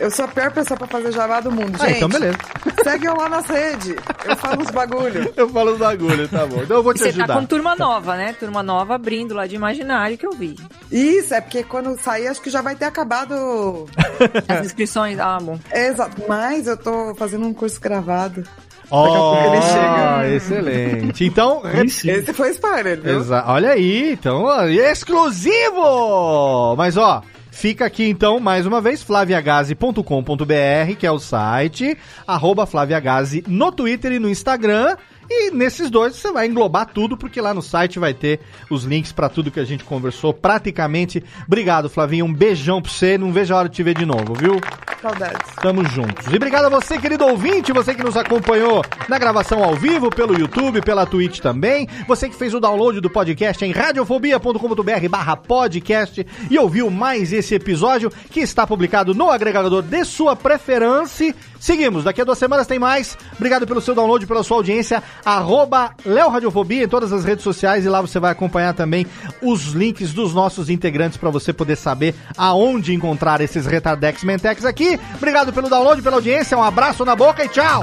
D: Eu sou a pior pessoa pra fazer jabá do mundo,
A: Ah,
D: gente.
A: então beleza.
D: Segue eu lá nas redes. Eu falo uns bagulho.
A: Eu falo os bagulho, tá bom. Então eu vou te
B: você tá
A: ajudar.
B: com turma nova, né? Turma nova abrindo lá de imaginário que eu vi.
D: Isso, é porque quando sair, acho que já vai ter acabado.
B: As inscrições. Ah, bom.
D: É, exato. Mas eu tô fazendo um curso gravado.
A: Ó,
D: Daqui a pouco ele chega.
A: excelente. Então,
D: Esse foi spoiler, viu?
A: Exa- Olha aí, então, ó, exclusivo! Mas ó, fica aqui então, mais uma vez, flaviagazi.com.br, que é o site, arroba flaviagazi no Twitter e no Instagram. E nesses dois você vai englobar tudo, porque lá no site vai ter os links pra tudo que a gente conversou praticamente. Obrigado, Flavinho. Um beijão pra você. Não vejo a hora de te ver de novo, viu?
D: Saudades.
A: Tamo juntos. E obrigado a você, querido ouvinte, você que nos acompanhou na gravação ao vivo, pelo YouTube, pela Twitch também. Você que fez o download do podcast em radiofobia.com.br barra podcast e ouviu mais esse episódio que está publicado no agregador de sua preferência. Seguimos, daqui a duas semanas tem mais. Obrigado pelo seu download, pela sua audiência. Arroba Radiofobia em todas as redes sociais e lá você vai acompanhar também os links dos nossos integrantes para você poder saber aonde encontrar esses Retardex Mentex aqui. Obrigado pelo download, pela audiência. Um abraço na boca e tchau!